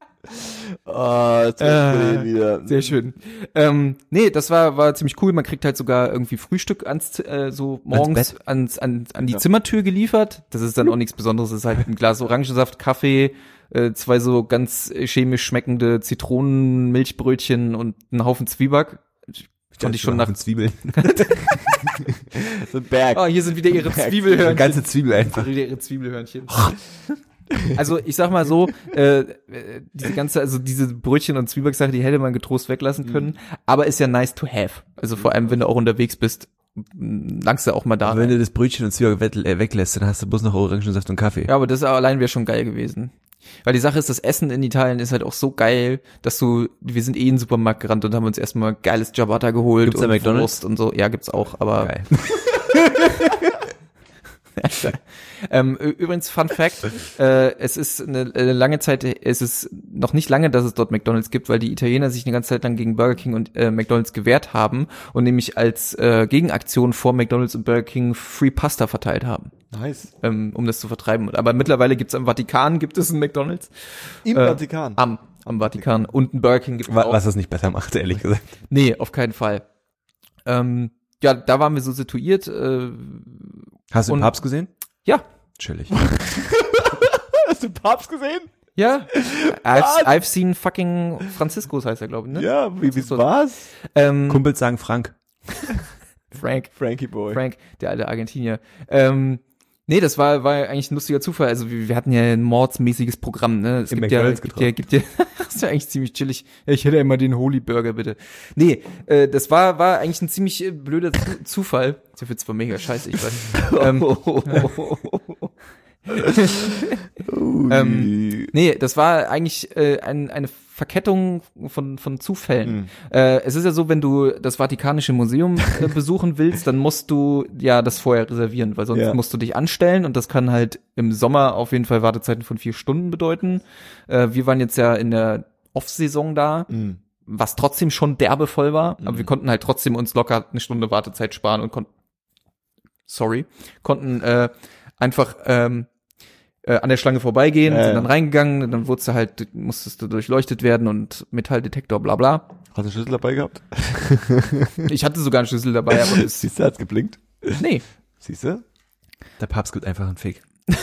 Ah, jetzt Äh, wieder. Sehr schön. Ähm, nee, das war, war ziemlich cool. Man kriegt halt sogar irgendwie Frühstück ans, äh, so morgens Bett? ans, an, an die Zimmertür geliefert. Das ist dann auch nichts Besonderes. Das ist halt ein Glas Orangensaft, Kaffee, äh, zwei so ganz chemisch schmeckende Zitronenmilchbrötchen und ein Haufen Zwieback. Konnte ich schon nach. Zwiebeln. [LAUGHS] So ein Berg. Oh, hier sind wieder ihre [LAUGHS] Eine Zwiebelhörnchen. ganze Zwiebel einfach. wieder ihre Zwiebelhörnchen. [LAUGHS] Also ich sag mal so, äh, äh, diese ganze, also diese Brötchen und Zwiebacksache, die hätte man getrost weglassen können, aber ist ja nice to have. Also vor allem, wenn du auch unterwegs bist, langst du auch mal da. Aber wenn du das Brötchen und wett- äh, weglässt, dann hast du bloß noch Orangensaft und Kaffee. Ja, aber das allein wäre schon geil gewesen. Weil die Sache ist, das Essen in Italien ist halt auch so geil, dass du, wir sind eh in den Supermarkt gerannt und haben uns erstmal geiles Ciabatta geholt Gibt's und McDonald's? Wurst und so. Ja, gibt's auch, aber Geil. [LAUGHS] [LAUGHS] Ähm, übrigens, Fun Fact, äh, es ist eine, eine lange Zeit, es ist noch nicht lange, dass es dort McDonalds gibt, weil die Italiener sich eine ganze Zeit lang gegen Burger King und äh, McDonalds gewehrt haben und nämlich als äh, Gegenaktion vor McDonalds und Burger King Free Pasta verteilt haben, Nice. ähm, um das zu vertreiben. Aber mittlerweile gibt es am Vatikan, gibt es einen McDonalds, Im Äh, Vatikan. am, am Vatikan und einen Burger King gibt es Wa- auch. Was das nicht besser macht, ehrlich gesagt. Nee, auf keinen Fall. Ähm, ja, da waren wir so situiert, äh, Hast du den Und- Papst gesehen? ja, Chillig. [LAUGHS] Hast du den Papst gesehen? Ja, I've, I've seen fucking Franziskus heißt er, glaube ich, ne? Ja, wie, wie So- was? Ähm, Kumpels sagen Frank. Frank, Frankie Boy. Frank, der alte Argentinier. Ähm, nee, das war, war eigentlich ein lustiger Zufall. Also wir, wir hatten ja ein mordsmäßiges Programm, ne? Es Im gibt ja, McDonald's gibt ja, gibt ja, [LAUGHS] das ist ja eigentlich ziemlich chillig. Ich hätte immer den Holy Burger, bitte. Nee, äh, das war, war eigentlich ein ziemlich äh, blöder Zu [LAUGHS] Zufall. Das wird zwar mega scheiße, ich weiß. [LAUGHS] ähm, ähm, nee, das war eigentlich äh, ein, eine Verkettung von, von Zufällen. Mhm. Äh, es ist ja so, wenn du das Vatikanische Museum äh, [LAUGHS] besuchen willst, dann musst du ja das vorher reservieren, weil sonst Ja. musst du dich anstellen und das kann halt im Sommer auf jeden Fall Wartezeiten von vier Stunden bedeuten. Äh, wir waren jetzt ja in der Off-Saison da, Mhm. was trotzdem schon derbe voll war, aber Mhm. wir konnten halt trotzdem uns locker eine Stunde Wartezeit sparen und konnten, sorry, konnten äh, einfach ähm, äh, an der Schlange vorbeigehen, Ja, sind dann reingegangen, dann wurdest du halt, musstest du durchleuchtet werden und Metalldetektor, bla bla. Hast du einen Schlüssel dabei gehabt? [LAUGHS] Ich hatte sogar einen Schlüssel dabei, aber [LAUGHS] das, Siehst du, hat's geblinkt. nee. Siehst du? Der Papst gibt einfach einen Fick. [LAUGHS]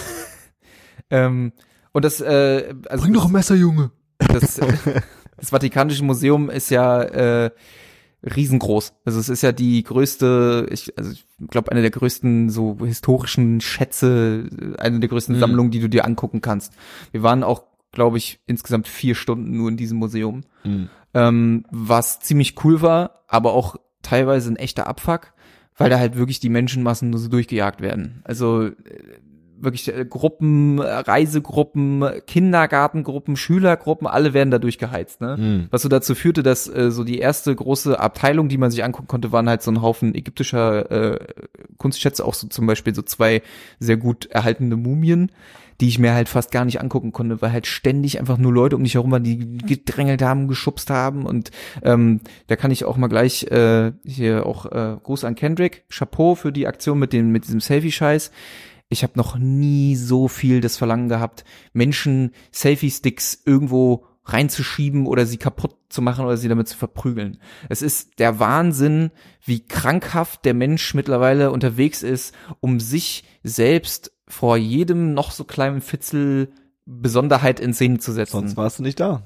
Ähm, und das, äh, also Bring doch ein Messer, Junge. das, äh, das Vatikanische Museum ist ja äh, riesengroß. Also es ist ja die größte, ich, also ich glaube eine der größten so historischen Schätze, äh, eine der größten Mhm. Sammlungen, die du dir angucken kannst. Wir waren auch, glaube ich, insgesamt vier Stunden nur in diesem Museum, Mhm. ähm, was ziemlich cool war, aber auch teilweise ein echter Abfuck, weil da halt wirklich die Menschenmassen nur so durchgejagt werden. Also äh, wirklich äh, Gruppen, äh, Reisegruppen, Kindergartengruppen, Schülergruppen, alle werden da durchgeheizt, ne? Mhm. Was so dazu führte, dass äh, so die erste große Abteilung, die man sich angucken konnte, waren halt so ein Haufen ägyptischer äh, Kunstschätze, auch so zum Beispiel so zwei sehr gut erhaltene Mumien, die ich mir halt fast gar nicht angucken konnte, weil halt ständig einfach nur Leute um dich herum waren, die gedrängelt haben, geschubst haben und ähm, da kann ich auch mal gleich äh, hier auch äh, Gruß an Kendrick, Chapeau für die Aktion mit dem mit diesem Selfie-Scheiß. Ich habe noch nie so viel das Verlangen gehabt, Menschen Selfie-Sticks irgendwo reinzuschieben oder sie kaputt zu machen oder sie damit zu verprügeln. Es ist der Wahnsinn, wie krankhaft der Mensch mittlerweile unterwegs ist, um sich selbst vor jedem noch so kleinen Fitzel Besonderheit in Szene zu setzen. Sonst warst du nicht da.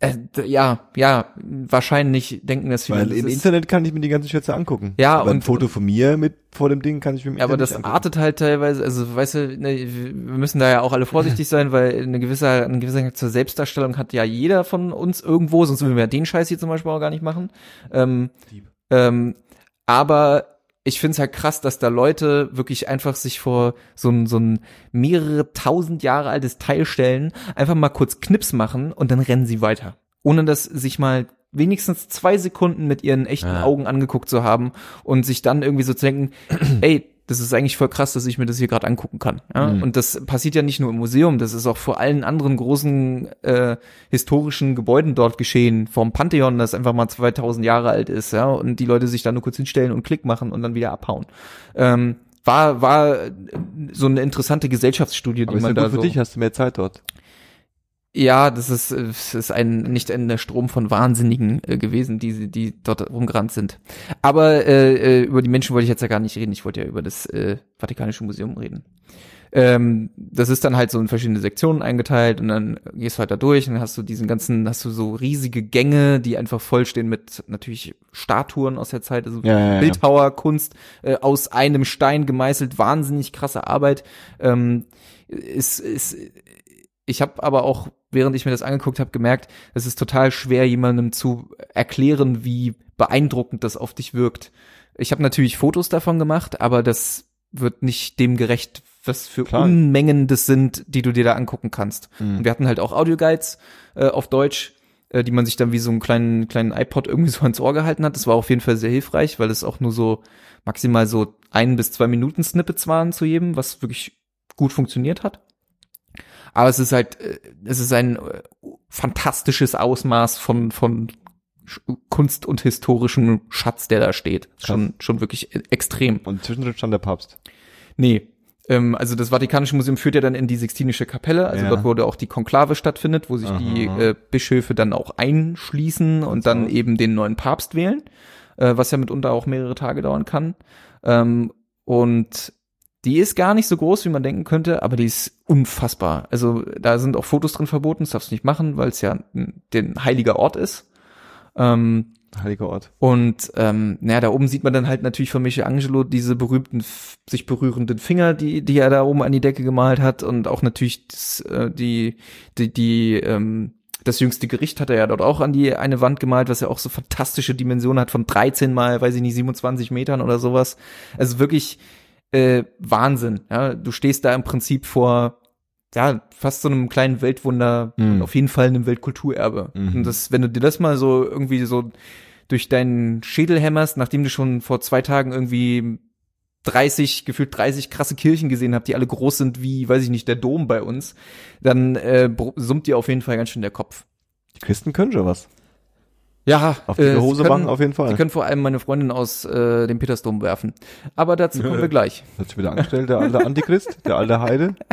Äh, ja, ja, wahrscheinlich denken das viele. Weil das im Internet kann ich mir die ganzen Schätze angucken. Ja, Aber ein und- Foto von mir mit vor dem Ding kann ich mir im Ja, aber Internet das nicht angucken. artet halt teilweise, also weißt du, ne, wir müssen da ja auch alle vorsichtig sein, weil eine gewisse, eine gewisse zur Selbstdarstellung hat ja jeder von uns irgendwo, sonst würden wir den Scheiß hier zum Beispiel auch gar nicht machen. Ähm, ähm, aber ich find's halt krass, dass da Leute wirklich einfach sich vor so ein, so ein mehrere tausend Jahre altes Teil stellen, einfach mal kurz Knips machen und dann rennen sie weiter. Ohne dass sich mal wenigstens zwei Sekunden mit ihren echten Ja. Augen angeguckt zu haben und sich dann irgendwie so zu denken, [CLEARS THROAT] ey, das ist eigentlich voll krass, dass ich mir das hier gerade angucken kann. Ja? Mhm. Und das passiert ja nicht nur im Museum, das ist auch vor allen anderen großen äh, historischen Gebäuden dort geschehen. Vom Pantheon, das einfach mal 2000 Jahre alt ist, ja, und die Leute sich da nur kurz hinstellen und Klick machen und dann wieder abhauen. Ähm, war war so eine interessante Gesellschaftsstudie, Aber die ist ja man gut da für so. dich, hast du mehr Zeit dort. Ja, das ist, es ist ein nicht ein Strom von Wahnsinnigen äh, gewesen, die die dort rumgerannt sind. Aber äh, äh, über die Menschen wollte ich jetzt ja gar nicht reden. Ich wollte ja über das äh, Vatikanische Museum reden. Ähm, das ist dann halt so in verschiedene Sektionen eingeteilt und dann gehst du halt da durch und dann hast du diesen ganzen, hast du so riesige Gänge, die einfach vollstehen mit natürlich Statuen aus der Zeit, also ja, ja. Bildhauerkunst äh, aus einem Stein gemeißelt, wahnsinnig krasse Arbeit. Ähm, ist, ist, ich habe aber auch, während ich mir das angeguckt habe, gemerkt, es ist total schwer, jemandem zu erklären, wie beeindruckend das auf dich wirkt. Ich habe natürlich Fotos davon gemacht, aber das wird nicht dem gerecht, was für Klar. Unmengen das sind, die du dir da angucken kannst. Mhm. Und wir hatten halt auch Audioguides äh, auf Deutsch, äh, die man sich dann wie so einen kleinen kleinen iPod irgendwie [LAUGHS] so ans Ohr gehalten hat. Das war auf jeden Fall sehr hilfreich, weil es auch nur so maximal so ein bis zwei Minuten Snippets waren zu jedem, was wirklich gut funktioniert hat. Aber es ist halt, äh, es ist ein äh, fantastisches Ausmaß von von Kunst und historischem Schatz, der da steht. Schon schon wirklich äh, extrem. Und zwischendrin stand der Papst. Nee. Ähm, also das Vatikanische Museum führt ja dann in die Sixtinische Kapelle, also Ja. dort, wo da auch die Konklave stattfindet, wo sich Aha, die äh, Bischöfe dann auch einschließen und dann aus. eben den neuen Papst wählen, äh, was ja mitunter auch mehrere Tage dauern kann. Ähm, und die ist gar nicht so groß, wie man denken könnte, aber die ist unfassbar. Also da sind auch Fotos drin verboten, das darfst du nicht machen, weil es ja ein, heiliger Ort ist. Ähm, Heiliger Ort. und ähm, naja, da oben sieht man dann halt natürlich von Michelangelo diese berühmten, sich berührenden Finger, die, die er da oben an die Decke gemalt hat. Und auch natürlich das, äh, die, die, die, ähm, das jüngste Gericht hat er ja dort auch an die eine Wand gemalt, was ja auch so fantastische Dimensionen hat von 13 mal, weiß ich nicht, 27 Metern oder sowas. Also wirklich äh, Wahnsinn. Ja, du stehst da im Prinzip vor ja, fast so einem kleinen Weltwunder Mhm. und auf jeden Fall einem Weltkulturerbe. Mhm. Und das, wenn du dir das mal so irgendwie so durch deinen Schädel hämmerst, nachdem du schon vor zwei Tagen irgendwie 30, gefühlt 30 krasse Kirchen gesehen habt, die alle groß sind wie, weiß ich nicht, der Dom bei uns, dann äh, summt dir auf jeden Fall ganz schön der Kopf. Die Christen können schon was. Ja, Auf die äh, Hose sie machen können, auf jeden Fall. Die können vor allem meine Freundin aus äh, dem Petersdom werfen. Aber dazu kommen wir [LAUGHS] gleich. Hat sich wieder angestellt, der alte Antichrist, der alte Heide. [LAUGHS]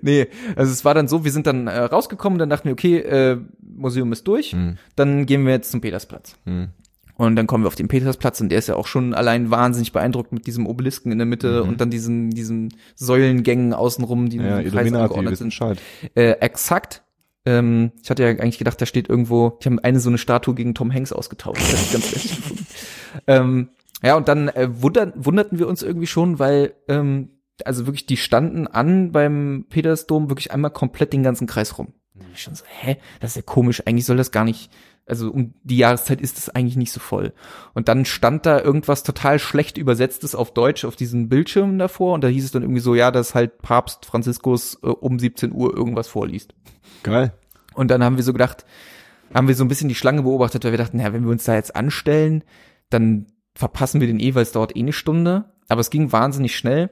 Nee, also es war dann so, wir sind dann äh, rausgekommen, dann dachten wir, okay, äh, Museum ist durch, Hm. dann gehen wir jetzt zum Petersplatz. Hm. Und dann kommen wir auf den Petersplatz und der ist ja auch schon allein wahnsinnig beeindruckt mit diesem Obelisken in der Mitte Mhm. und dann diesen, diesen Säulengängen außenrum, die Ja, im Kreis angeordnet sind. Äh, exakt. Ähm, ich hatte ja eigentlich gedacht, da steht irgendwo, die haben eine so eine Statue gegen Tom Hanks ausgetauscht. Das ich ganz gefunden. [LAUGHS] Ähm, ja, und dann äh, wundern, wunderten wir uns irgendwie schon, weil ähm, also wirklich, die standen an beim Petersdom wirklich einmal komplett den ganzen Kreis rum. Ich schon so, hä, das ist ja komisch, eigentlich soll das gar nicht, also um die Jahreszeit ist es eigentlich nicht so voll. Und dann stand da irgendwas total schlecht übersetztes auf Deutsch auf diesen Bildschirmen davor und da hieß es dann irgendwie so, ja, dass halt Papst Franziskus äh, um 17 Uhr irgendwas vorliest. Geil. Und dann haben wir so gedacht, haben wir so ein bisschen die Schlange beobachtet, weil wir dachten, ja, wenn wir uns da jetzt anstellen, dann verpassen wir den eh, weil es dauert eh eine Stunde. Aber es ging wahnsinnig schnell.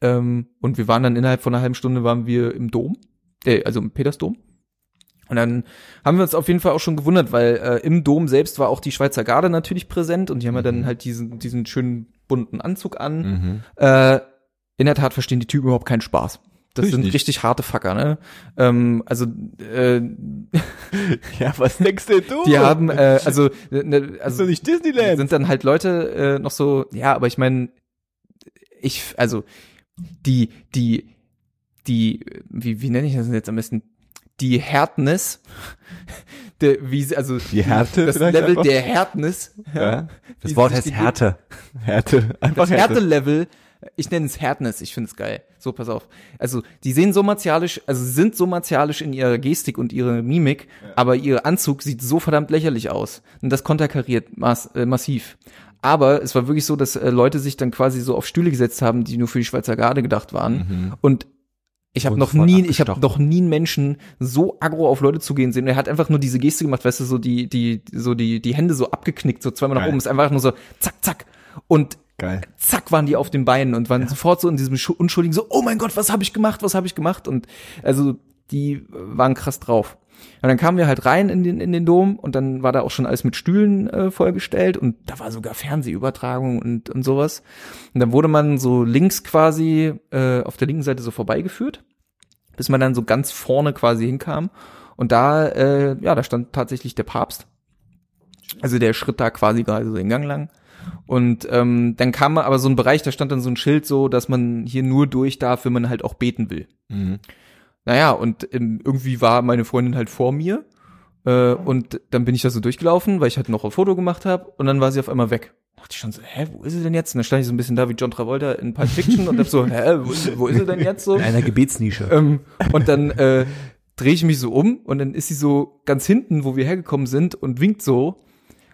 Ähm, und wir waren dann innerhalb von einer halben Stunde waren wir im Dom, äh, also im Petersdom. Und dann haben wir uns auf jeden Fall auch schon gewundert, weil äh, im Dom selbst war auch die Schweizer Garde natürlich präsent und die haben ja dann halt diesen, diesen schönen bunten Anzug an. Mhm. Äh, in der Tat verstehen die Typen überhaupt keinen Spaß. Das Natürlich sind richtig harte Fucker, ne? Ähm, also äh, [LAUGHS] Ja, was denkst denn du? [LAUGHS] die haben, äh, also, ne, ist also doch nicht Disneyland. sind dann halt Leute äh, noch so, ja, aber ich meine, ich, also die, die, die, wie, wie nenne ich das denn jetzt am besten? Die Härtnis, [LAUGHS] der, wie, sie- also Die Härte das Level einfach? der Härtnis, Ja. Das Wie Wort heißt Härte. Härte. [LAUGHS] Einfach das Härte. Härtelevel, ich nenne es Härtnis, ich finde es geil. So, pass auf. Also, die sehen so martialisch, also sind so martialisch in ihrer Gestik und ihrer Mimik, aber ihr Anzug sieht so verdammt lächerlich aus. Und das konterkariert mass, äh, massiv. Aber es war wirklich so, dass äh, Leute sich dann quasi so auf Stühle gesetzt haben, die nur für die Schweizer Garde gedacht waren. Mhm. Und ich habe noch nie, ich habe noch nie einen Menschen so aggro auf Leute zugehen sehen. Er hat einfach nur diese Geste gemacht, weißt du, so die, die, so die, die Hände so abgeknickt, so zweimal nach Geil. oben. Ist einfach nur so zack, zack. Und Geil. zack waren die auf den Beinen und waren sofort so in diesem Schu- unschuldigen so, oh mein Gott, was habe ich gemacht, was habe ich gemacht? Und also die waren krass drauf. Und dann kamen wir halt rein in den, in den Dom und dann war da auch schon alles mit Stühlen äh, vollgestellt und da war sogar Fernsehübertragung und, und sowas. Und dann wurde man so links quasi äh, auf der linken Seite so vorbeigeführt, bis man dann so ganz vorne quasi hinkam. Und da, äh, ja, da stand tatsächlich der Papst. Also der schritt da quasi gerade so den Gang lang. Und ähm, dann kam aber so ein Bereich, da stand dann so ein Schild so, dass man hier nur durch darf, wenn man halt auch beten will. Mhm. Naja, und ähm, irgendwie war meine Freundin halt vor mir. Äh, und dann bin ich da so durchgelaufen, weil ich halt noch ein Foto gemacht habe. Und dann war sie auf einmal weg. Da dachte ich schon so, hä, wo ist sie denn jetzt? Und dann stand ich so ein bisschen da wie John Travolta in Pulp Fiction und hab so, hä, wo ist, wo ist sie denn jetzt so? In einer Gebetsnische. ähm, und dann äh, drehe ich mich so um und dann ist sie so ganz hinten, wo wir hergekommen sind und winkt so.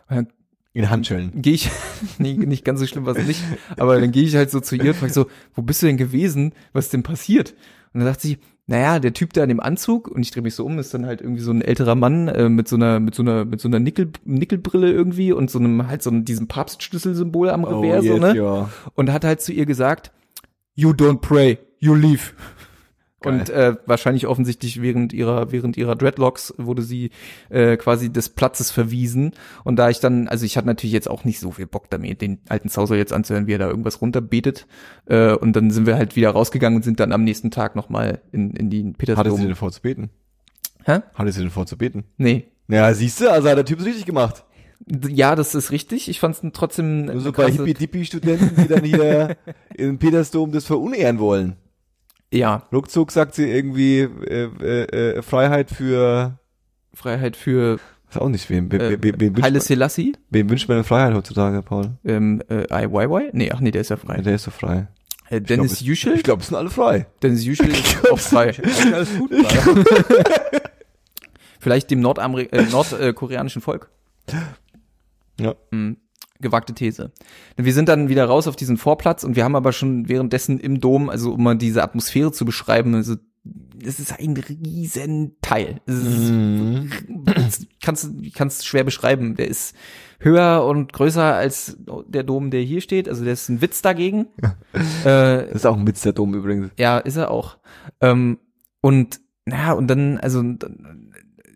Und dann In Handschellen. gehe ich, [LAUGHS] nee, nicht ganz so schlimm war es nicht, aber dann gehe ich halt so zu ihr und frage so, wo bist du denn gewesen? Was ist denn passiert? Und dann sagt sie, naja, der Typ da in dem Anzug und ich drehe mich so um, ist dann halt irgendwie so ein älterer Mann äh, mit so einer mit so einer mit so einer Nickel Nickelbrille irgendwie und so einem halt so einem, diesem Papstschlüsselsymbol am Revers so, ne? ja. Und hat halt zu ihr gesagt, you don't pray, you leave. Geil. Und äh, wahrscheinlich offensichtlich während ihrer während ihrer Dreadlocks wurde sie äh, quasi des Platzes verwiesen. Und da ich dann, also ich hatte natürlich jetzt auch nicht so viel Bock damit, den alten Zauser jetzt anzuhören, wie er da irgendwas runterbetet. Äh, und dann sind wir halt wieder rausgegangen und sind dann am nächsten Tag nochmal in, in die Hatte sie Petersdom. denn vor zu beten? Hä? Hatte sie denn vor zu beten? Nee. Ja, siehst du, also hat der Typ es richtig gemacht. Ja, das ist richtig. Ich fand es trotzdem Nur so bei Hippie-Dippie-Studenten, die dann hier [LAUGHS] im Petersdom das verunehren wollen. Ja, Ruckzuck sagt sie irgendwie äh, äh, äh, Freiheit für Freiheit für ist auch nicht wem. Wem, wem, Haile wünscht, Selassie. wem wünscht man denn Freiheit heutzutage, Paul? Ähm, äh, IYY? Nee, ach nee, der ist ja frei. Der ist so frei. Äh, Dennis glaub, Yücel? Ich glaube, es sind alle frei. Dennis Yücel [LAUGHS] ist auch frei. Alles gut. [LAUGHS] Vielleicht dem Nordameri äh, nordkoreanischen Volk. Ja. Hm, gewagte These. Wir sind dann wieder raus auf diesen Vorplatz und wir haben aber schon währenddessen im Dom, also um mal diese Atmosphäre zu beschreiben, also es ist ein riesen Teil. Mhm. kannst du kannst schwer beschreiben. Der ist höher und größer als der Dom, der hier steht. Also der ist ein Witz dagegen. äh, Das ist auch ein Witz, der Dom übrigens. ja, ist er auch. Ähm, und naja, und dann, also dann,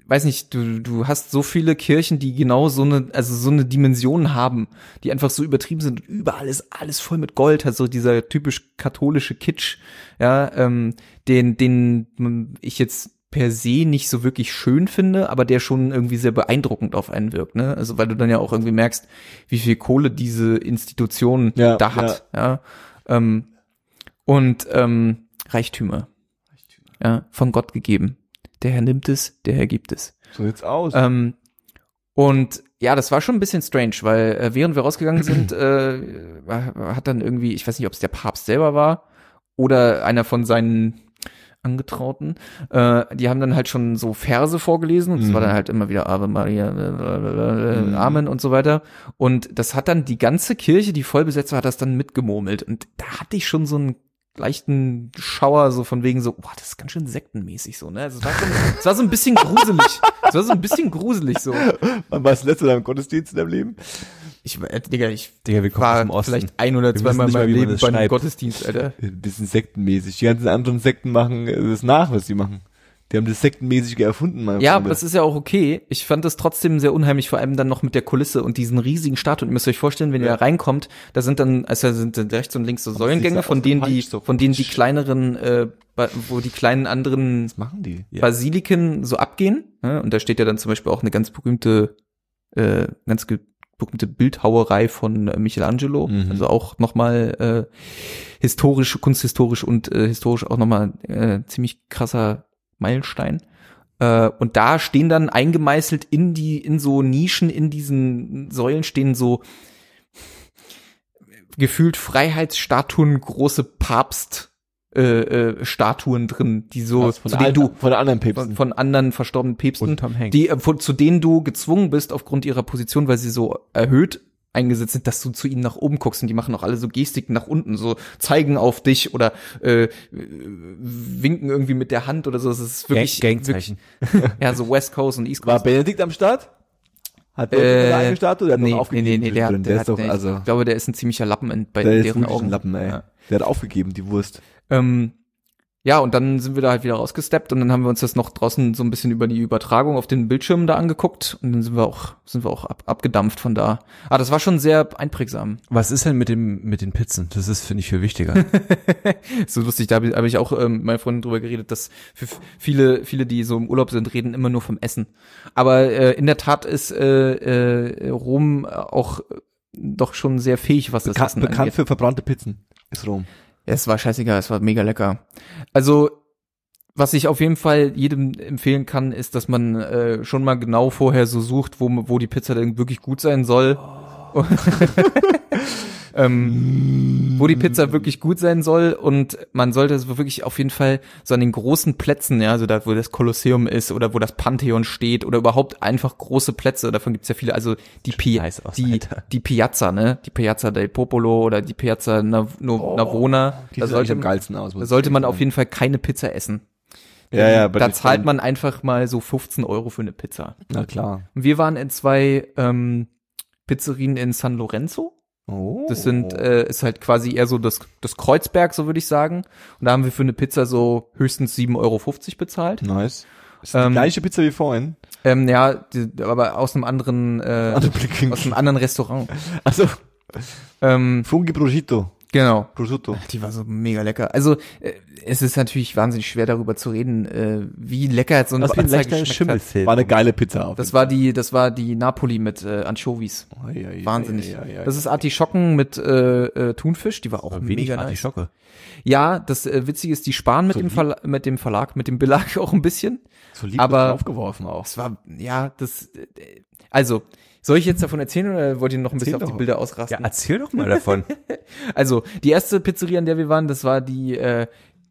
weiß nicht, du, du hast so viele Kirchen, die genau so eine, also so eine Dimension haben, die einfach so übertrieben sind und überall ist alles voll mit Gold, halt so dieser typisch katholische Kitsch, ja, ähm, den, den ich jetzt per se nicht so wirklich schön finde, aber der schon irgendwie sehr beeindruckend auf einen wirkt, ne? Also weil du dann ja auch irgendwie merkst, wie viel Kohle diese Institution Ja, da hat, ja. Ähm, und ähm, Reichtümer. Ja, von Gott gegeben. Der Herr nimmt es, der Herr gibt es. So sieht's aus. Ähm, und ja, das war schon ein bisschen strange, weil äh, während wir rausgegangen sind, [CLEARS THROAT] äh, hat dann irgendwie, ich weiß nicht, ob es der Papst selber war oder einer von seinen Angetrauten, äh, die haben dann halt schon so Verse vorgelesen und es Mhm. war dann halt immer wieder Ave Maria, äh, Mhm. Amen und so weiter. Und das hat dann die ganze Kirche, die voll besetzt war, hat das dann mitgemurmelt. Und da hatte ich schon so einen leichten Schauer so von wegen so, boah, das ist ganz schön sektenmäßig so, ne? Also es war schon, es war so ein bisschen gruselig. Es war so ein bisschen gruselig so. Wann warst du letzte Mal im Gottesdienst in deinem Leben? Ich, äh, Digga, ich Digga, wir kommen aus war dem Osten. vielleicht ein oder zweimal in meinem Leben das bei einem schreibt. Gottesdienst, Alter. Ein bisschen sektenmäßig. Die ganzen anderen Sekten machen äh, das nach, was die machen. Die haben das sektenmäßige erfunden, mein Ja, Freunde. aber das ist ja auch okay. Ich fand das trotzdem sehr unheimlich, vor allem dann noch mit der Kulisse und diesen riesigen Statuen. Ihr müsst euch vorstellen, wenn ihr Ja. da reinkommt, da sind dann, also da sind dann rechts und links so Säulengänge, von denen die, so. von denen die kleineren, äh, wo die kleinen anderen die? Ja. Basiliken so abgehen. Ne? Und da steht ja dann zum Beispiel auch eine ganz berühmte, äh, ganz berühmte Bildhauerei von äh, Michelangelo. Mhm. Also auch nochmal äh, historisch, kunsthistorisch und äh, historisch auch nochmal äh, ziemlich krasser Meilenstein. Äh, und da stehen dann eingemeißelt in die, in so Nischen, in diesen Säulen stehen so gefühlt Freiheitsstatuen, große Papst äh, äh, Statuen drin, die so von, zu denen alten, du von der anderen Päpsten. von anderen verstorbenen Päpsten, die äh, von, zu denen du gezwungen bist aufgrund ihrer Position, weil sie so erhöht eingesetzt sind, dass du zu ihnen nach oben guckst und die machen auch alle so Gestiken nach unten, so zeigen auf dich oder äh, äh, winken irgendwie mit der Hand oder so. Das ist wirklich, Gang wirklich ja so West Coast und East War Coast. Benedikt am Start? Hat Äh, Benedikt eine eigene Statue? Der hat nee, noch nee, aufgegeben. nee, nee, der, der, der hat, ist doch, nee, also, ich glaube, der ist ein ziemlicher Lappen in, bei der ist deren wirklich Augen. ein Lappen, ey. Ja. Der hat aufgegeben, die Wurst. Ähm, ja, und dann sind wir da halt wieder rausgesteppt und dann haben wir uns das noch draußen so ein bisschen über die Übertragung auf den Bildschirmen da angeguckt und dann sind wir auch, sind wir auch ab, abgedampft von da. Ah, das war schon sehr einprägsam. Was ist denn mit dem mit den Pizzen? Das ist finde ich viel wichtiger. [LAUGHS] so lustig, da habe ich, auch ähm, mit meiner Freundin drüber geredet, dass viele, viele, die so im Urlaub sind, reden immer nur vom Essen. Aber äh, in der Tat ist äh, äh, Rom auch doch schon sehr fähig, was das Bekan Essen bekannt angeht. für verbrannte Pizzen. Ist Rom. Es war scheißegal, es war mega lecker. Also, was ich auf jeden Fall jedem empfehlen kann, ist, dass man äh, schon mal genau vorher so sucht, wo, wo die Pizza denn wirklich gut sein soll. [LAUGHS] ähm, wo die Pizza wirklich gut sein soll und man sollte es wirklich auf jeden Fall so an den großen Plätzen, ja, so da, wo das Kolosseum ist oder wo das Pantheon steht oder überhaupt einfach große Plätze, davon gibt's ja viele, also die, Pi aus, die, Alter. die Piazza, ne, die Piazza del Popolo oder die Piazza Nav no Navona, Die da sollte, am geilsten aus. da sollte man sagen. auf jeden Fall keine Pizza essen. Ja, ja, aber da zahlt man einfach mal so 15 Euro für eine Pizza. Na klar. Und wir waren in zwei ähm, Pizzerien in San Lorenzo. Oh. Das sind, äh, ist halt quasi eher so das, das Kreuzberg, so würde ich sagen. Und da haben wir für eine Pizza so höchstens 7,50 Euro bezahlt. Nice. Ist Ähm, die gleiche Pizza wie vorhin. Ähm, ja, die, aber aus einem anderen, äh, aus einem anderen Restaurant. Also, Ähm, Fungi Prosciutto. Genau. Prosciutto. [LAUGHS] Die war so mega lecker. Also äh, es ist natürlich wahnsinnig schwer darüber zu reden, äh, wie lecker jetzt so eine Das war Pizza geschmeckt hat. Schimmelfilm. War eine geile Pizza. Auf Das war die, das war die Napoli mit äh, Anchovies. Fall. Ei, ei, Wahnsinnig. ei. Das ist Artischocken mit äh, äh, Thunfisch, die war auch wenig mega nice. Artischocke. Ja, das äh, Witzige ist, die sparen mit So dem. Verla mit dem Verlag, mit dem Belag [LAUGHS] auch ein bisschen. so lieb aber- aufgeworfen auch. Es war, ja, das, äh, also, soll ich jetzt davon erzählen oder wollt ihr noch ein bisschen auf die. Bilder Ja, ausrasten? erzähl doch mal davon. [LAUGHS] Also, die erste Pizzeria, an der wir waren, das war die, äh,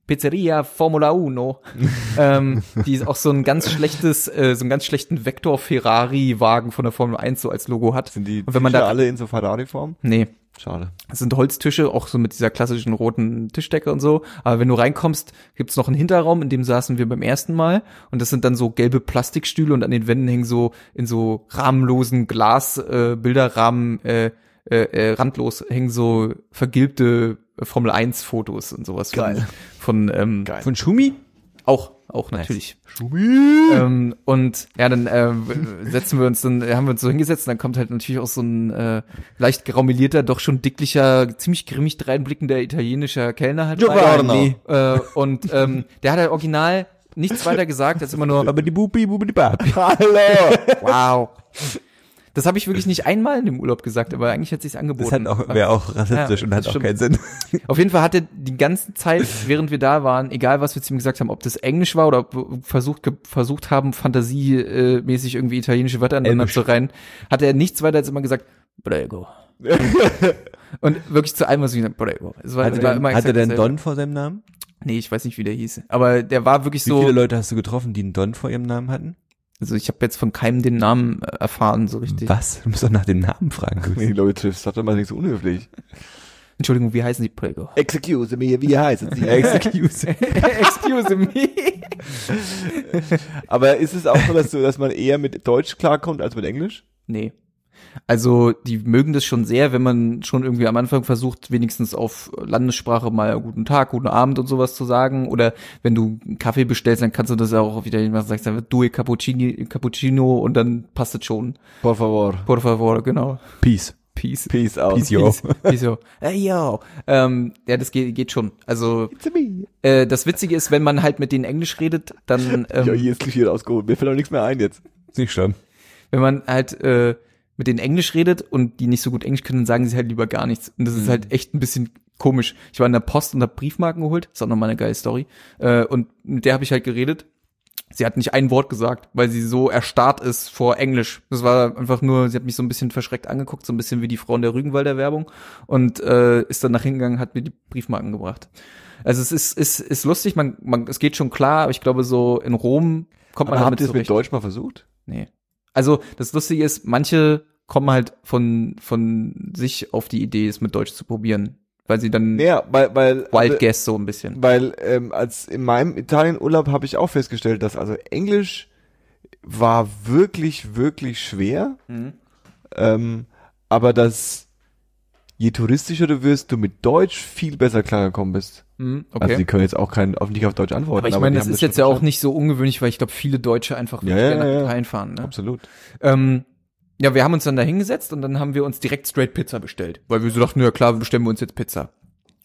Pizzeria Formula Uno. [LAUGHS] ähm, die ist auch so ein ganz schlechtes, äh, so einen ganz schlechten Vector-Ferrari-Wagen von der Formel 1 so als Logo hat. Sind die Und wenn man Tische da- alle in so Ferrari-Form? Nee, Schade. es sind Holztische, auch so mit dieser klassischen roten Tischdecke und so. Aber wenn du reinkommst, gibt's noch einen Hinterraum, in dem saßen wir beim ersten Mal. Und das sind dann so gelbe Plastikstühle und an den Wänden hängen so in so rahmenlosen Glas äh, Bilderrahmen äh, äh, äh, randlos hängen so vergilbte Formel 1 Fotos und sowas Geil. von, von ähm, Geil. Von Schumi? auch auch natürlich. Ähm, und ja, dann äh, setzen wir uns dann, haben wir uns so hingesetzt und dann kommt halt natürlich auch so ein äh, leicht graumelierter, doch schon dicklicher, ziemlich grimmig dreinblickender italienischer Kellner halt Giovanni. rein. Äh, und ähm, der hat halt original nichts weiter gesagt, als immer nur. [LAUGHS] Hallo! wow. Das habe ich wirklich nicht einmal in dem Urlaub gesagt, aber eigentlich hat sich's Das angeboten. hat auch, wäre auch rassistisch Ja, und hat das auch stimmt. keinen Sinn. Auf jeden Fall hat er die ganze Zeit, während wir da waren, egal was wir zu ihm gesagt haben, ob das Englisch war oder ob wir versucht, versucht haben, fantasiemäßig äh, irgendwie italienische Wörter aneinander zu rein, hat er nichts weiter als immer gesagt, Prego. [LAUGHS] Und wirklich zu allem, was ich gesagt habe, Prego. Es war, Hatte war der, immer hat er exakt denn. Don vor seinem Namen? Nee, ich weiß nicht, wie der hieß. Aber der war wirklich Wie so, viele Leute hast du getroffen, die einen Don vor ihrem Namen hatten? Also ich habe jetzt von keinem den Namen äh, erfahren, so richtig. Was? Du musst doch nach dem Namen fragen. Die Leute triffst, sag doch mal nicht so unhöflich. Entschuldigung, wie heißen die Prego? Excuse me, wie heißen Sie? [LAUGHS] Excuse. Excuse me. Aber ist es auch so, dass, du, dass man eher mit Deutsch klarkommt als mit Englisch? Nee. Also die mögen das schon sehr, wenn man schon irgendwie am Anfang versucht, wenigstens auf Landessprache mal guten Tag, guten Abend und sowas zu sagen. Oder wenn du einen Kaffee bestellst, dann kannst du das auch wieder jemand sagst, dann due Cappuccini, Cappuccino und dann passt es schon. Por favor. Por favor, genau. Peace. Peace. Peace out. Peace, yo. Peace. Peace, yo. [LAUGHS] Hey, yo. Ähm, ja, das geht, geht schon. Also It's me. äh, das Witzige ist, wenn man halt mit denen Englisch redet, dann [LAUGHS] Ähm, ja, hier ist Klischee rausgeholt. Mir fällt auch nichts mehr ein jetzt. Ist nicht schlimm. wenn man halt äh, mit denen Englisch redet und die nicht so gut Englisch können, sagen sie halt lieber gar nichts. Und das ist halt echt ein bisschen komisch. Ich war in der Post und hab Briefmarken geholt. Ist auch nochmal eine geile Story. Äh, und mit der habe ich halt geredet. Sie hat nicht ein Wort gesagt, weil sie so erstarrt ist vor Englisch. Das war einfach nur, sie hat mich so ein bisschen verschreckt angeguckt, so ein bisschen wie die Frau in der Rügenwalder Werbung und äh, ist dann nach hingegangen, hat mir die Briefmarken gebracht. Also es ist, ist, ist lustig, man, man, es geht schon klar, aber ich glaube so in Rom kommt man Aber habt damit ihr es mit. Deutsch mal versucht? Nee. Also das Lustige ist, manche kommen halt von von sich auf die Idee, es mit Deutsch zu probieren, weil sie dann Ja, weil, weil, Wild also, Guess so ein bisschen. weil ähm, als in meinem Italienurlaub habe ich auch festgestellt, dass also Englisch war wirklich, wirklich schwer. Mhm. Ähm, aber dass je touristischer du wirst, du mit Deutsch viel besser klargekommen bist. Mhm, Also okay. die können jetzt auch kein, auf, nicht auf Deutsch antworten. aber ich meine, das ist jetzt schon ja auch nicht so ungewöhnlich, weil ich glaube, viele Deutsche einfach Ja, ja, gerne nach ja, ja. Italien fahren. Ne? Absolut. Ähm, ja, wir haben uns dann da hingesetzt und dann haben wir uns direkt straight Pizza bestellt, weil wir so dachten, ja klar, bestellen wir uns jetzt Pizza.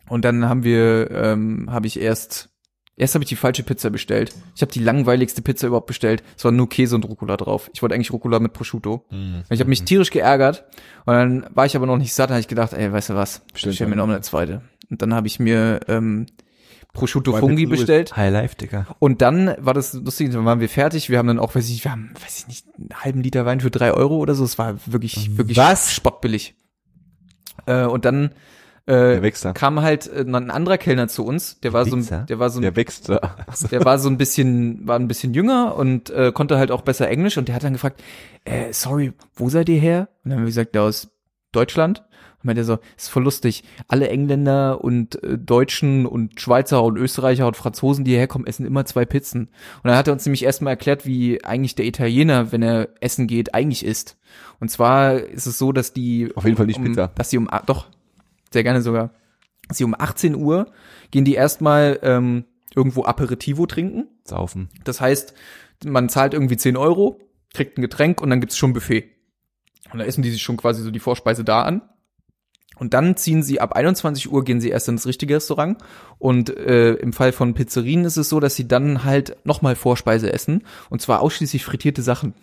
Und dann haben wir, ähm, habe ich erst, erst habe ich die falsche Pizza bestellt. Ich habe die langweiligste Pizza überhaupt bestellt. Es war nur Käse und Rucola drauf. Ich wollte eigentlich Rucola mit Prosciutto. Ich habe mich tierisch geärgert und dann war ich aber noch nicht satt, da habe ich gedacht, ey, weißt du was, bestell mir noch eine zweite. Und dann habe ich mir ähm, Prosciutto Fungi bestellt. High Life, Digga. Und dann war das lustig, dann waren wir fertig. Wir haben dann auch, weiß ich, wir haben, weiß ich nicht, einen halben Liter Wein für drei Euro oder so. Es war wirklich, wirklich Was? spottbillig. Äh, und dann äh, wächst da. kam halt äh, ein anderer Kellner zu uns. Der war so, Wichser? ein, der war so, Der ein, wächst da. der war so ein bisschen, war ein bisschen jünger und äh, konnte halt auch besser Englisch. Und der hat dann gefragt, äh, sorry, wo seid ihr her? Und dann haben wir gesagt, ja, aus Deutschland. Und meinte er so, ist voll lustig. Alle Engländer und äh, Deutschen und Schweizer und Österreicher und Franzosen, die hierher kommen, essen immer zwei Pizzen. Und dann hat er uns nämlich erstmal erklärt, wie eigentlich der Italiener, wenn er essen geht, eigentlich isst. Und zwar ist es so, dass die Auf jeden Fall nicht um, Pizza. Dass sie um ah, doch sehr gerne sogar. Sie um 18 Uhr gehen die erstmal ähm, irgendwo Aperitivo trinken. Saufen. Das heißt, man zahlt irgendwie 10 Euro, kriegt ein Getränk und dann gibt's schon Buffet. Und da essen die sich schon quasi so die Vorspeise da an. Und dann ziehen sie ab 21 Uhr gehen sie erst ins richtige Restaurant. Und äh, im Fall von Pizzerien ist es so, dass sie dann halt nochmal Vorspeise essen. Und zwar ausschließlich frittierte Sachen.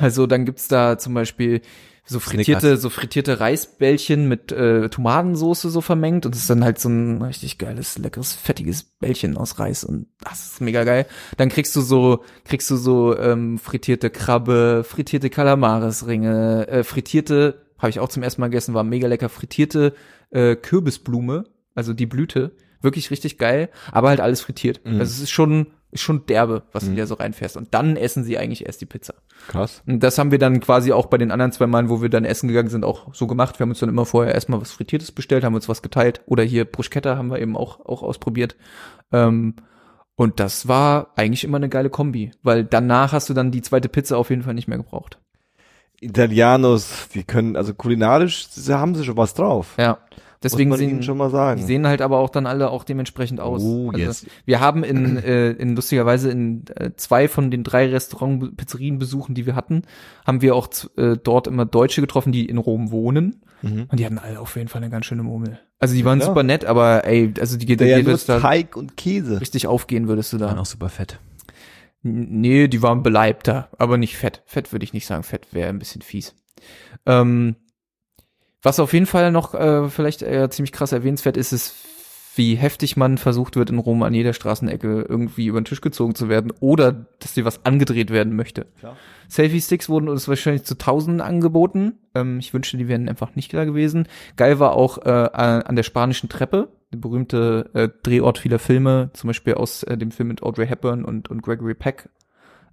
Also dann gibt's da zum Beispiel so frittierte, so frittierte Reisbällchen mit äh, Tomatensoße so vermengt und es ist dann halt so ein richtig geiles, leckeres, fettiges Bällchen aus Reis und das ist mega geil. Dann kriegst du so, kriegst du so ähm, frittierte Krabbe, frittierte Kalamaresringe, äh, frittierte, habe ich auch zum ersten Mal gegessen, war mega lecker, frittierte äh, Kürbisblume, also die Blüte Wirklich richtig geil, aber halt alles frittiert. Mhm. Also es ist schon, schon derbe, was Mhm. du da so reinfährst. Und dann essen sie eigentlich erst die Pizza. Krass. Und das haben wir dann quasi auch bei den anderen zwei Malen, wo wir dann essen gegangen sind, auch so gemacht. Wir haben uns dann immer vorher erstmal was Frittiertes bestellt, haben uns was geteilt. Oder hier Bruschetta haben wir eben auch, auch ausprobiert. Ähm, und das war eigentlich immer eine geile Kombi, weil danach hast du dann die zweite Pizza auf jeden Fall nicht mehr gebraucht. Italianos, die können, also kulinarisch sie haben sie schon was drauf. Ja. Deswegen Muss man ihnen sehen, schon mal sagen. die sehen halt aber auch dann alle auch dementsprechend aus. Oh, also, yes. Wir haben in, äh, in lustigerweise in äh, zwei von den drei Restaurant Pizzerienbesuchen, die wir hatten, haben wir auch äh, dort immer Deutsche getroffen, die in Rom wohnen. Mhm. Und die hatten alle auf jeden Fall eine ganz schöne Murmel. Also die waren klar. super nett, aber ey, also die geht ja dir nur Teig und Käse. richtig aufgehen würdest du Waren da. auch super fett. Nee, die waren beleibter, aber nicht fett. Fett würde ich nicht sagen. Fett wäre ein bisschen fies. Ähm, was auf jeden Fall noch äh, vielleicht äh, ziemlich krass erwähnenswert ist, ist, wie heftig man versucht wird, in Rom an jeder Straßenecke irgendwie über den Tisch gezogen zu werden oder dass dir was angedreht werden möchte. Klar. Selfie-Sticks wurden uns wahrscheinlich zu Tausenden angeboten. Ähm, ich wünschte, die wären einfach nicht da gewesen. Geil war auch äh, an der spanischen Treppe, der berühmte äh, Drehort vieler Filme, zum Beispiel aus äh, dem Film mit Audrey Hepburn und, und Gregory Peck.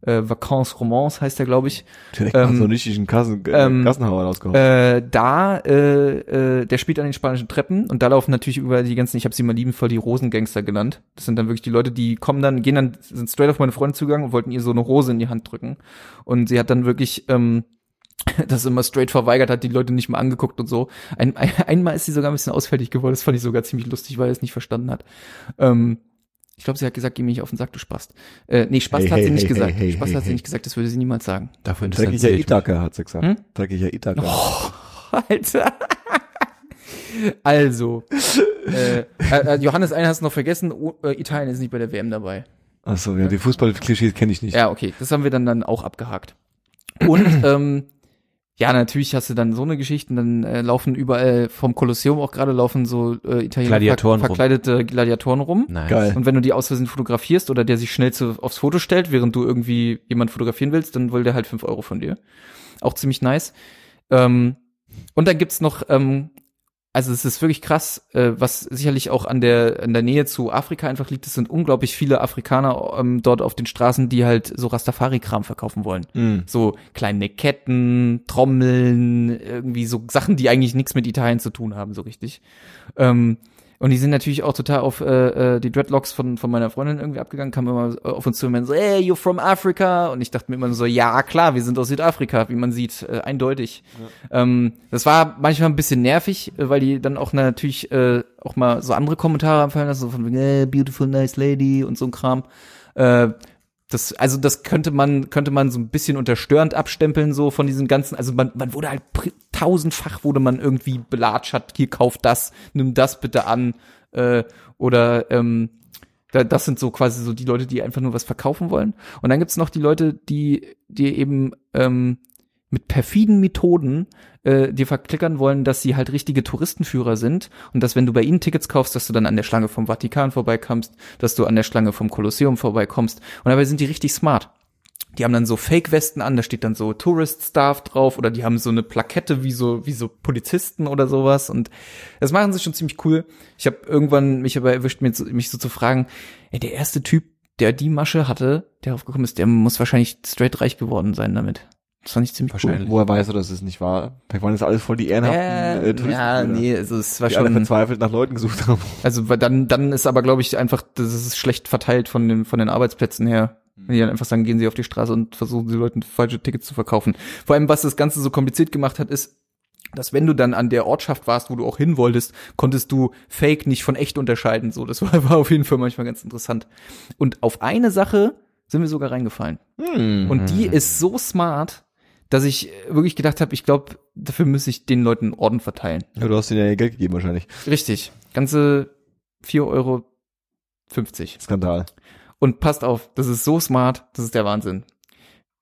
Äh, Vacances Romance heißt der, glaube ich. Direkt Ähm, so einen richtigen Kassen, äh, ähm, Gassenhauer rausgehauen. Äh, da, äh, äh, der spielt an den spanischen Treppen und da laufen natürlich über die ganzen, ich habe sie mal liebenvoll die Rosengangster genannt. Das sind dann wirklich die Leute, die kommen dann, gehen dann, sind straight auf meine Freundin zugegangen und wollten ihr so eine Rose in die Hand drücken. Und sie hat dann wirklich ähm, [LAUGHS] das immer straight verweigert, hat die Leute nicht mal angeguckt und so. Ein, ein, einmal ist sie sogar ein bisschen ausfällig geworden, das fand ich sogar ziemlich lustig, weil er es nicht verstanden hat. Ähm, ich glaube, sie hat gesagt, geh mir nicht auf den Sack, du Spast. Äh, nee, Spast Hey, hat hey, sie nicht hey, gesagt. hey, Spast hey, hat sie nicht gesagt, das würde sie niemals sagen. Dafür Dreckiger. Ithaka, hat sie gesagt. Hm? Dreckiger Ithaka. Alter. Also, äh, äh, Johannes, einen hast du noch vergessen, O- äh, Italien ist nicht bei der WM dabei. Achso, ja, die Fußballklischees kenne ich nicht. Ja, okay, das haben wir dann, dann auch abgehakt. Und, ähm, ja, natürlich hast du dann so eine Geschichte, dann äh, laufen überall vom Kolosseum auch gerade laufen so äh, Italiener Gladiatoren rum. verkleidete Gladiatoren rum. Nice. Geil. Und wenn du die aus Versehen fotografierst oder der sich schnell zu, aufs Foto stellt, während du irgendwie jemand fotografieren willst, dann will der halt fünf Euro von dir. Auch ziemlich nice. Ähm, und dann gibt's noch, ähm, also es ist wirklich krass, äh, was sicherlich auch an der, an der Nähe zu Afrika einfach liegt. Es sind unglaublich viele Afrikaner ähm, dort auf den Straßen, die halt so Rastafari-Kram verkaufen wollen. Mhm. So kleine Ketten, Trommeln, irgendwie so Sachen, die eigentlich nichts mit Italien zu tun haben, so richtig. Ähm, und die sind natürlich auch total auf äh, äh, die Dreadlocks von, von meiner Freundin irgendwie abgegangen, kamen immer auf uns zu und so, hey, you're from Africa. Und ich dachte mir immer so, ja, klar, wir sind aus Südafrika, wie man sieht, äh, eindeutig. Ähm, das war manchmal ein bisschen nervig, äh, weil die dann auch natürlich äh, auch mal so andere Kommentare anfallen lassen, so von äh, beautiful, nice lady und so ein Kram. Äh, das, also das könnte man, könnte man so ein bisschen unterstörend abstempeln, so von diesen ganzen, also man, man wurde halt tausendfach wurde man irgendwie belatschert, hier kauft das, nimm das bitte an, äh, oder ähm, da, das sind so quasi so die Leute, die einfach nur was verkaufen wollen. Und dann gibt's noch die Leute, die, die eben ähm, mit perfiden Methoden äh, dir verklickern wollen, dass sie halt richtige Touristenführer sind und dass wenn du bei ihnen Tickets kaufst, dass du dann an der Schlange vom Vatikan vorbeikommst, dass du an der Schlange vom Kolosseum vorbeikommst und dabei sind die richtig smart. Die haben dann so Fake-Westen an, da steht dann so Tourist-Staff drauf oder die haben so eine Plakette wie so wie so Polizisten oder sowas und das machen sie schon ziemlich cool. Ich habe irgendwann mich aber erwischt, mich, mich so zu fragen, ey, der erste Typ, der die Masche hatte, der aufgekommen ist, der muss wahrscheinlich straight reich geworden sein damit. Das fand ich ziemlich Wahrscheinlich. Woher weißt du, dass es nicht war? Vielleicht waren das alles voll die ehrenhaften äh, Äh, Touristen, ja, oder? nee, also es war Die alle schon, verzweifelt nach Leuten gesucht haben. [LAUGHS] also weil dann, dann ist aber, glaube ich, einfach, das ist schlecht verteilt von den, von den Arbeitsplätzen her. Wenn die dann einfach sagen, gehen sie auf die Straße und versuchen die Leuten falsche Tickets zu verkaufen. Vor allem, was das Ganze so kompliziert gemacht hat, ist, dass wenn du dann an der Ortschaft warst, wo du auch hin wolltest, konntest du Fake nicht von echt unterscheiden. So, das [LAUGHS] war, war auf jeden Fall manchmal ganz interessant. Und auf eine Sache sind wir sogar reingefallen. Hm. Und die ist so smart, dass ich wirklich gedacht habe, ich glaube, dafür müsste ich den Leuten Orden verteilen. Ja, du hast denen ja Geld gegeben wahrscheinlich. Richtig. Ganze 4,50 Euro. Skandal. Und passt auf, das ist so smart, das ist der Wahnsinn.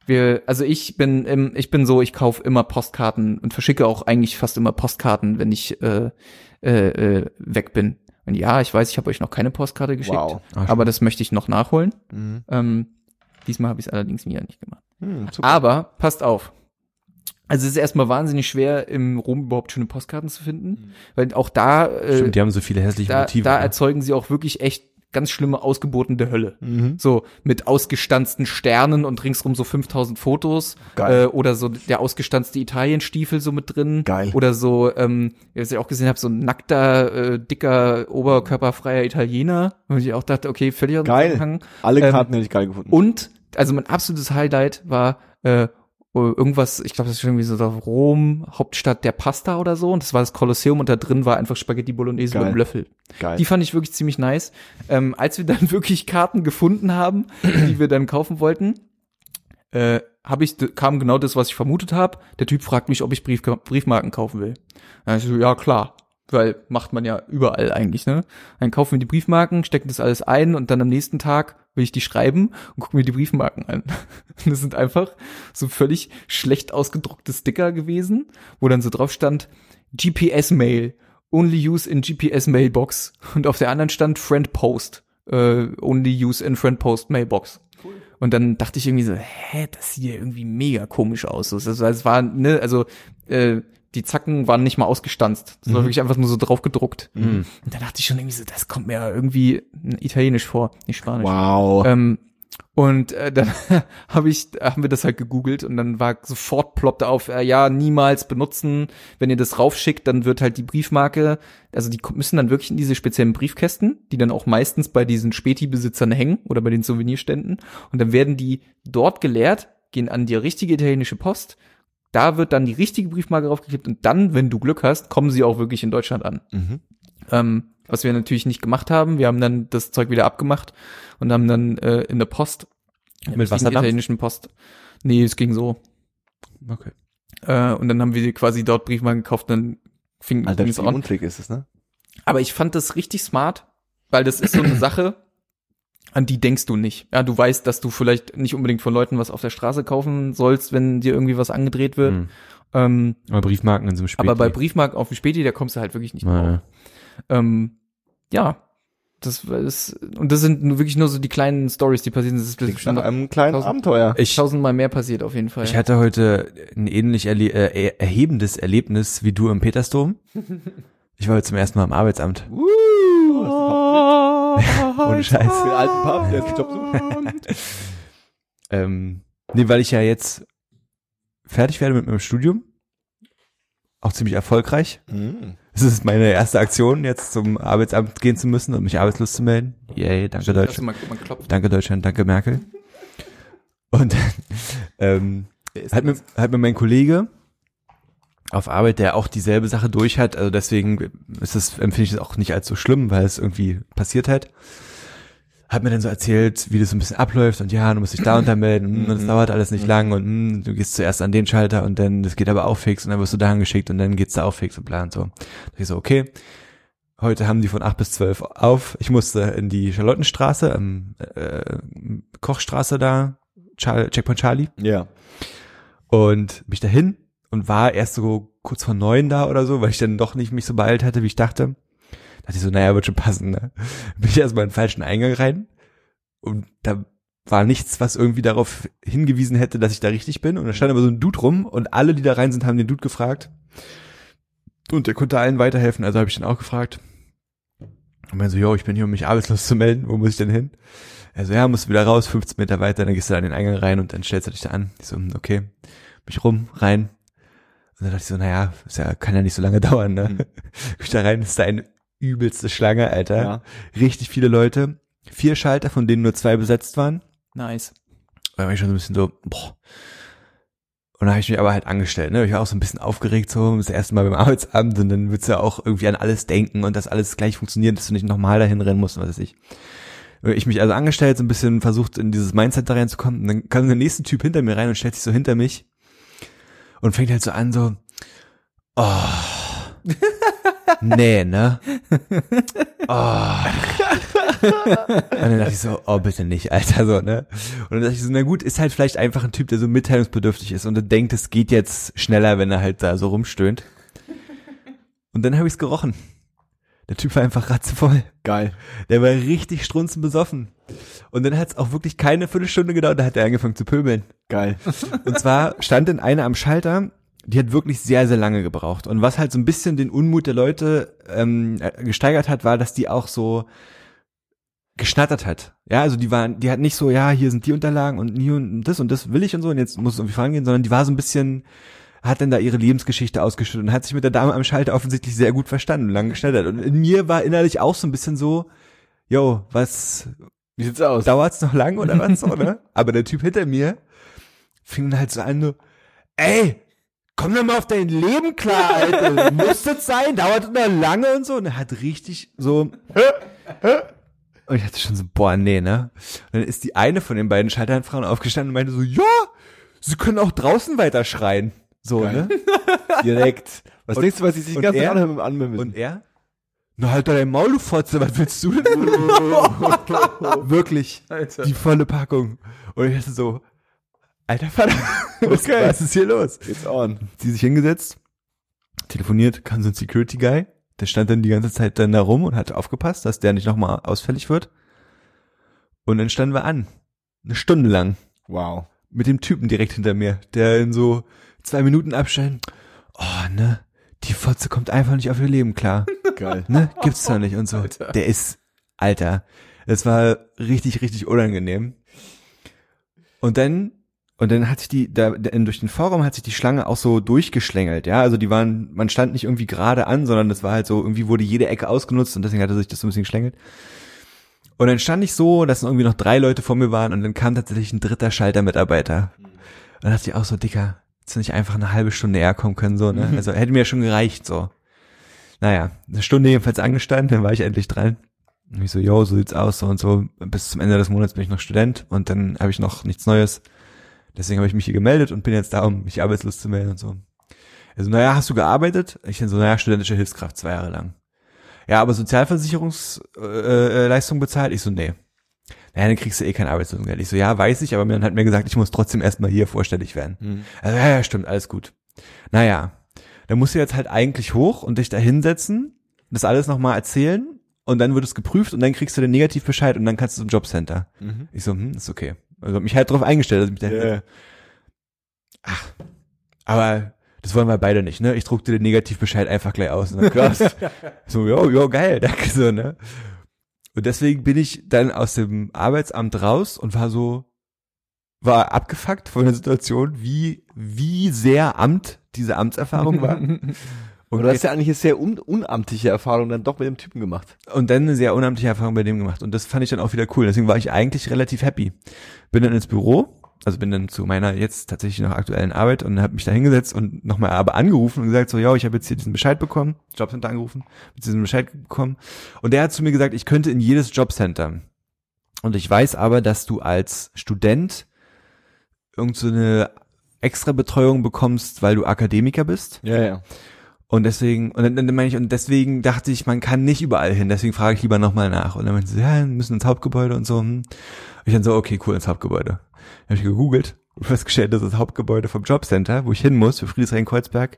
Wir, also ich bin, im, ich bin so, ich kaufe immer Postkarten und verschicke auch eigentlich fast immer Postkarten, wenn ich äh, äh, äh, weg bin. Und ja, ich weiß, ich habe euch noch keine Postkarte geschickt, Wow. Ach, aber das möchte ich noch nachholen. Mhm. Ähm, diesmal habe ich es allerdings wieder nicht gemacht. Hm. Aber passt auf. Also es ist erstmal wahnsinnig schwer, im Rom überhaupt schöne Postkarten zu finden, weil auch da, äh, Stimmt, die haben so viele hässliche da, Motive. da ne? erzeugen sie auch wirklich echt ganz schlimme ausgebotene Hölle. Mhm. So mit ausgestanzten Sternen und ringsrum so 5000 Fotos Geil. Äh, oder so der ausgestanzte Italienstiefel so mit drin Geil. oder so, ähm, was ich auch gesehen habe, so ein nackter, äh, dicker, oberkörperfreier Italiener, wo ich auch dachte, okay, völlig Geil. Alle Ähm, Karten hätte ich geil gefunden. Und, also mein absolutes Highlight war äh, irgendwas, ich glaube, das ist irgendwie so Rom, Hauptstadt der Pasta oder so. Und das war das Kolosseum und da drin war einfach Spaghetti Bolognese Geil. mit einem Löffel. geil. Die fand ich wirklich ziemlich nice. Ähm, als wir dann [LAUGHS] wirklich Karten gefunden haben, die wir dann kaufen wollten, äh, hab ich, kam genau das, was ich vermutet habe. Der Typ fragt mich, ob ich Brief, Briefmarken kaufen will. Dann ich so, ja klar. Weil macht man ja überall eigentlich, ne? Dann kaufen wir die Briefmarken, stecken das alles ein und dann am nächsten Tag will ich die schreiben und gucken mir die Briefmarken an. [LAUGHS] Das sind einfach so völlig schlecht ausgedruckte Sticker gewesen, wo dann so drauf stand, GPS-Mail, only use in GPS-Mailbox. Und auf der anderen stand Friend Post, äh, only use in Friend Post Mailbox. Und dann dachte ich irgendwie so, hä, das sieht ja irgendwie mega komisch aus. Also es war, ne, also äh, die Zacken waren nicht mal ausgestanzt. Das war wirklich einfach nur so drauf gedruckt. Und dann dachte ich schon irgendwie so, das kommt mir irgendwie italienisch vor, nicht spanisch. wow. Ähm, und äh, dann [LAUGHS] habe ich, haben wir das halt gegoogelt und dann war sofort ploppte auf, äh, ja, niemals benutzen. Wenn ihr das raufschickt, dann wird halt die Briefmarke, also die müssen dann wirklich in diese speziellen Briefkästen, die dann auch meistens bei diesen Späti-Besitzern hängen oder bei den Souvenirständen. Und dann werden die dort geleert, gehen an die richtige italienische Post. Da wird dann die richtige Briefmarke draufgeklebt und dann, wenn du Glück hast, kommen sie auch wirklich in Deutschland an. Mhm. Ähm, was wir natürlich nicht gemacht haben. Wir haben dann das Zeug wieder abgemacht und haben dann äh, in der Post, in der Mit Wasserdampf? italienischen Post, nee, es ging so. Okay. Äh, und dann haben wir quasi dort Briefmarken gekauft, dann fing Alter, es an. untrick ist es, ne? Aber ich fand das richtig smart, weil das ist so eine [CLEARS THROAT] Sache, an die denkst du nicht. Ja, du weißt, dass du vielleicht nicht unbedingt von Leuten was auf der Straße kaufen sollst, wenn dir irgendwie was angedreht wird. Mhm. Ähm, Aber Briefmarken in so einem Spiel. aber bei Briefmarken auf dem Späti, da kommst du halt wirklich nicht drauf. ja. Ähm, ja, das das, und das sind nur wirklich nur so die kleinen Stories, die passieren. Das ist Klingt bestimmt nach einem kleinen tausend- Abenteuer. Ich, tausendmal mehr passiert auf jeden Fall. ich hatte heute ein ähnlich erle äh, erhebendes Erlebnis wie du im Petersdom. [LAUGHS] Ich war heute zum ersten Mal im Arbeitsamt. Ohne Scheiß. Den alten Pub, der jetzt Job sucht. Ähm, nee, weil ich ja jetzt fertig werde mit meinem Studium. Auch ziemlich erfolgreich. Mhm. Es ist meine erste Aktion, jetzt zum Arbeitsamt gehen zu müssen und mich arbeitslos zu melden. Yay, danke Lass Deutschland. Danke Deutschland, danke Merkel. Und [LAUGHS] ähm, hat, mir, hat mir mein Kollege auf Arbeit, der auch dieselbe Sache durch hat, also deswegen ist das, empfinde ich das auch nicht als so schlimm, weil es irgendwie passiert hat, hat mir dann so erzählt, wie das so ein bisschen abläuft und ja, du musst dich da untermelden und das dauert alles nicht lang und mm, du gehst zuerst an den Schalter und dann, das geht aber auch fix und dann wirst du dahin geschickt und dann geht's da auch fix und bla und so. Da ich so, okay, heute haben die von 8 bis 12 auf, ich musste in die Charlottenstraße, ähm, äh, Kochstraße da, Char Checkpoint Charlie. Ja. und mich dahin und war erst so kurz vor neun da oder so, weil ich dann doch nicht mich so beeilt hatte, wie ich dachte. Da dachte ich so, naja, wird schon passen, ne? [LAUGHS] Bin ich erstmal in den falschen Eingang rein und da war nichts, was irgendwie darauf hingewiesen hätte, dass ich da richtig bin. Und da stand aber so ein Dude rum und alle, die da rein sind, haben den Dude gefragt. Und der konnte allen weiterhelfen, also habe ich den auch gefragt. Und meinte so, yo, ich bin hier, um mich arbeitslos zu melden, wo muss ich denn hin? Also ja, musst du wieder raus, 15 Meter weiter, dann gehst du an den Eingang rein und dann stellst du dich da an. Ich so, hm, okay, mich rum, rein. Und dann dachte ich so, naja, ist ja, kann ja nicht so lange [LAUGHS] dauern, ne? Mhm. Ich da rein, ist da eine übelste Schlange, Alter. Ja. Richtig viele Leute. Vier Schalter, von denen nur zwei besetzt waren. Nice. Da war ich schon so ein bisschen so, boah. Und dann habe ich mich aber halt angestellt, ne? Ich war auch so ein bisschen aufgeregt, so das erste Mal beim Arbeitsamt und dann willst du ja auch irgendwie an alles denken und dass alles gleich funktioniert, dass du nicht nochmal dahin rennen musst und was weiß ich. Ich mich also angestellt, so ein bisschen versucht, in dieses Mindset da reinzukommen. Und dann kam der nächste Typ hinter mir rein und stellt sich so hinter mich und fängt halt so an, so, oh, [LAUGHS] nee, ne? Oh. Und dann dachte ich so, oh, bitte nicht, Alter, so, ne? Und dann dachte ich so, na gut, ist halt vielleicht einfach ein Typ, der so mitteilungsbedürftig ist und der denkt, es geht jetzt schneller, wenn er halt da so rumstöhnt. Und dann habe ich's gerochen. Der Typ war einfach ratzevoll. Geil. Der war richtig strunzenbesoffen. Und dann hat's auch wirklich keine Viertelstunde gedauert, da hat er angefangen zu pöbeln. Geil. Und zwar stand dann einer am Schalter, die hat wirklich sehr, sehr lange gebraucht. Und was halt so ein bisschen den Unmut der Leute ähm, äh, gesteigert hat, war, dass die auch so geschnattert hat. Ja, also die waren, die hat nicht so, ja, hier sind die Unterlagen und hier und das und das will ich und so und jetzt muss es irgendwie vorangehen, sondern die war so ein bisschen, hat dann da ihre Lebensgeschichte ausgeschüttet und hat sich mit der Dame am Schalter offensichtlich sehr gut verstanden und lang geschnattert. Und in mir war innerlich auch so ein bisschen so, yo, was, Wie sieht's aus? dauert's noch lang oder was [LAUGHS] so, ne? Aber der Typ hinter mir fing dann halt so an, so, ey, komm doch mal auf dein Leben klar, Alter. [LAUGHS] Muss das sein? Dauert noch lange und so. Und er hat richtig so, und ich hatte schon so, boah, nee, ne? Und dann ist die eine von den beiden Schalterfrauen aufgestanden und meinte so, ja, sie können auch draußen weiter schreien. So, Geil. ne? [LAUGHS] Direkt. Was Und- denkst du, was ich sich ganz anhören anhören müssen? Und er? Na halt doch dein Maul, du Fotze, was willst du denn? [LAUGHS] Wirklich. Alter. Die volle Packung. Und ich dachte so, alter Vater, [LAUGHS] was, Okay. was ist hier los? It's on. Sie sich hingesetzt, telefoniert, kam so ein Security Guy, der stand dann die ganze Zeit dann da rum und hat aufgepasst, dass der nicht nochmal ausfällig wird. Und dann standen wir an. Eine Stunde lang. Wow. Mit dem Typen direkt hinter mir, der in so zwei Minuten Abstand, oh, ne, die Fotze kommt einfach nicht auf ihr Leben klar. [LAUGHS] Geil. ne, gibt's da nicht und so. Alter. Der ist, Alter, es war richtig, richtig unangenehm. Und dann, und dann hat sich die, da, da- durch den Vorraum hat sich die Schlange auch so durchgeschlängelt, ja, also die waren, man stand nicht irgendwie gerade an, sondern das war halt so, irgendwie wurde jede Ecke ausgenutzt und deswegen hatte sich das so ein bisschen geschlängelt. Und dann stand ich so, dass irgendwie noch drei Leute vor mir waren und dann kam tatsächlich ein dritter Schaltermitarbeiter. Und dann dachte ich auch so, Dicker, hättest du nicht einfach eine halbe Stunde eher kommen können, so, ne? Also hätte mir schon gereicht, so. Naja, eine Stunde jedenfalls angestanden, dann war ich endlich dran. Und ich so, yo, so sieht's aus, so und so. Bis zum Ende des Monats bin ich noch Student und dann habe ich noch nichts Neues. Deswegen habe ich mich hier gemeldet und bin jetzt da, um mich arbeitslos zu melden und so. Also, naja, hast du gearbeitet? Ich dann so, naja, studentische Hilfskraft zwei Jahre lang. Ja, aber Sozialversicherungsleistung äh, äh, bezahlt? Ich so, nee. Naja, dann kriegst du eh kein Arbeitslosengeld. Ich so, ja, weiß ich, aber man hat mir gesagt, ich muss trotzdem erstmal hier vorstellig werden. Hm. Also, ja, ja, stimmt, alles gut. Naja, dann musst du jetzt halt eigentlich hoch und dich da hinsetzen, das alles nochmal erzählen und dann wird es geprüft und dann kriegst du den Negativbescheid und dann kannst du zum Jobcenter. Mhm. Ich so, hm, ist okay. Also mich halt drauf eingestellt, dass ich mich da Ja. hinsetze. Ach, aber das wollen wir beide nicht, ne? Ich druck dir den Negativbescheid einfach gleich aus. Ne? Krass. [LAUGHS] so, jo, jo, geil, danke so, ne? Und deswegen bin ich dann aus dem Arbeitsamt raus und war so, war abgefuckt von der Situation, wie, wie sehr Amt diese Amtserfahrung war. [LAUGHS] Und du hast ja eigentlich eine sehr un unamtliche Erfahrung dann doch mit dem Typen gemacht. und dann eine sehr unamtliche Erfahrung bei dem gemacht. Und das fand ich dann auch wieder cool. Deswegen war ich eigentlich relativ happy. Bin dann ins Büro, also bin dann zu meiner jetzt tatsächlich noch aktuellen Arbeit und habe mich da hingesetzt und nochmal aber angerufen und gesagt so, ja, ich habe jetzt hier diesen Bescheid bekommen, Jobcenter angerufen, hab diesen Bescheid bekommen. Und der hat zu mir gesagt, ich könnte in jedes Jobcenter. Und ich weiß aber, dass du als Student irgend so eine extra Betreuung bekommst, weil du Akademiker bist. Ja, ja. Und deswegen, und dann, dann meine ich, und deswegen dachte ich, man kann nicht überall hin, deswegen frage ich lieber nochmal nach. Und dann meinte sie, ja, wir müssen ins Hauptgebäude und so. hm. Ich dann so, okay, cool, ins Hauptgebäude. Habe ich gegoogelt und [LAUGHS] festgestellt, dass das Hauptgebäude vom Jobcenter, wo ich hin muss, für Friedrichshain-Kreuzberg,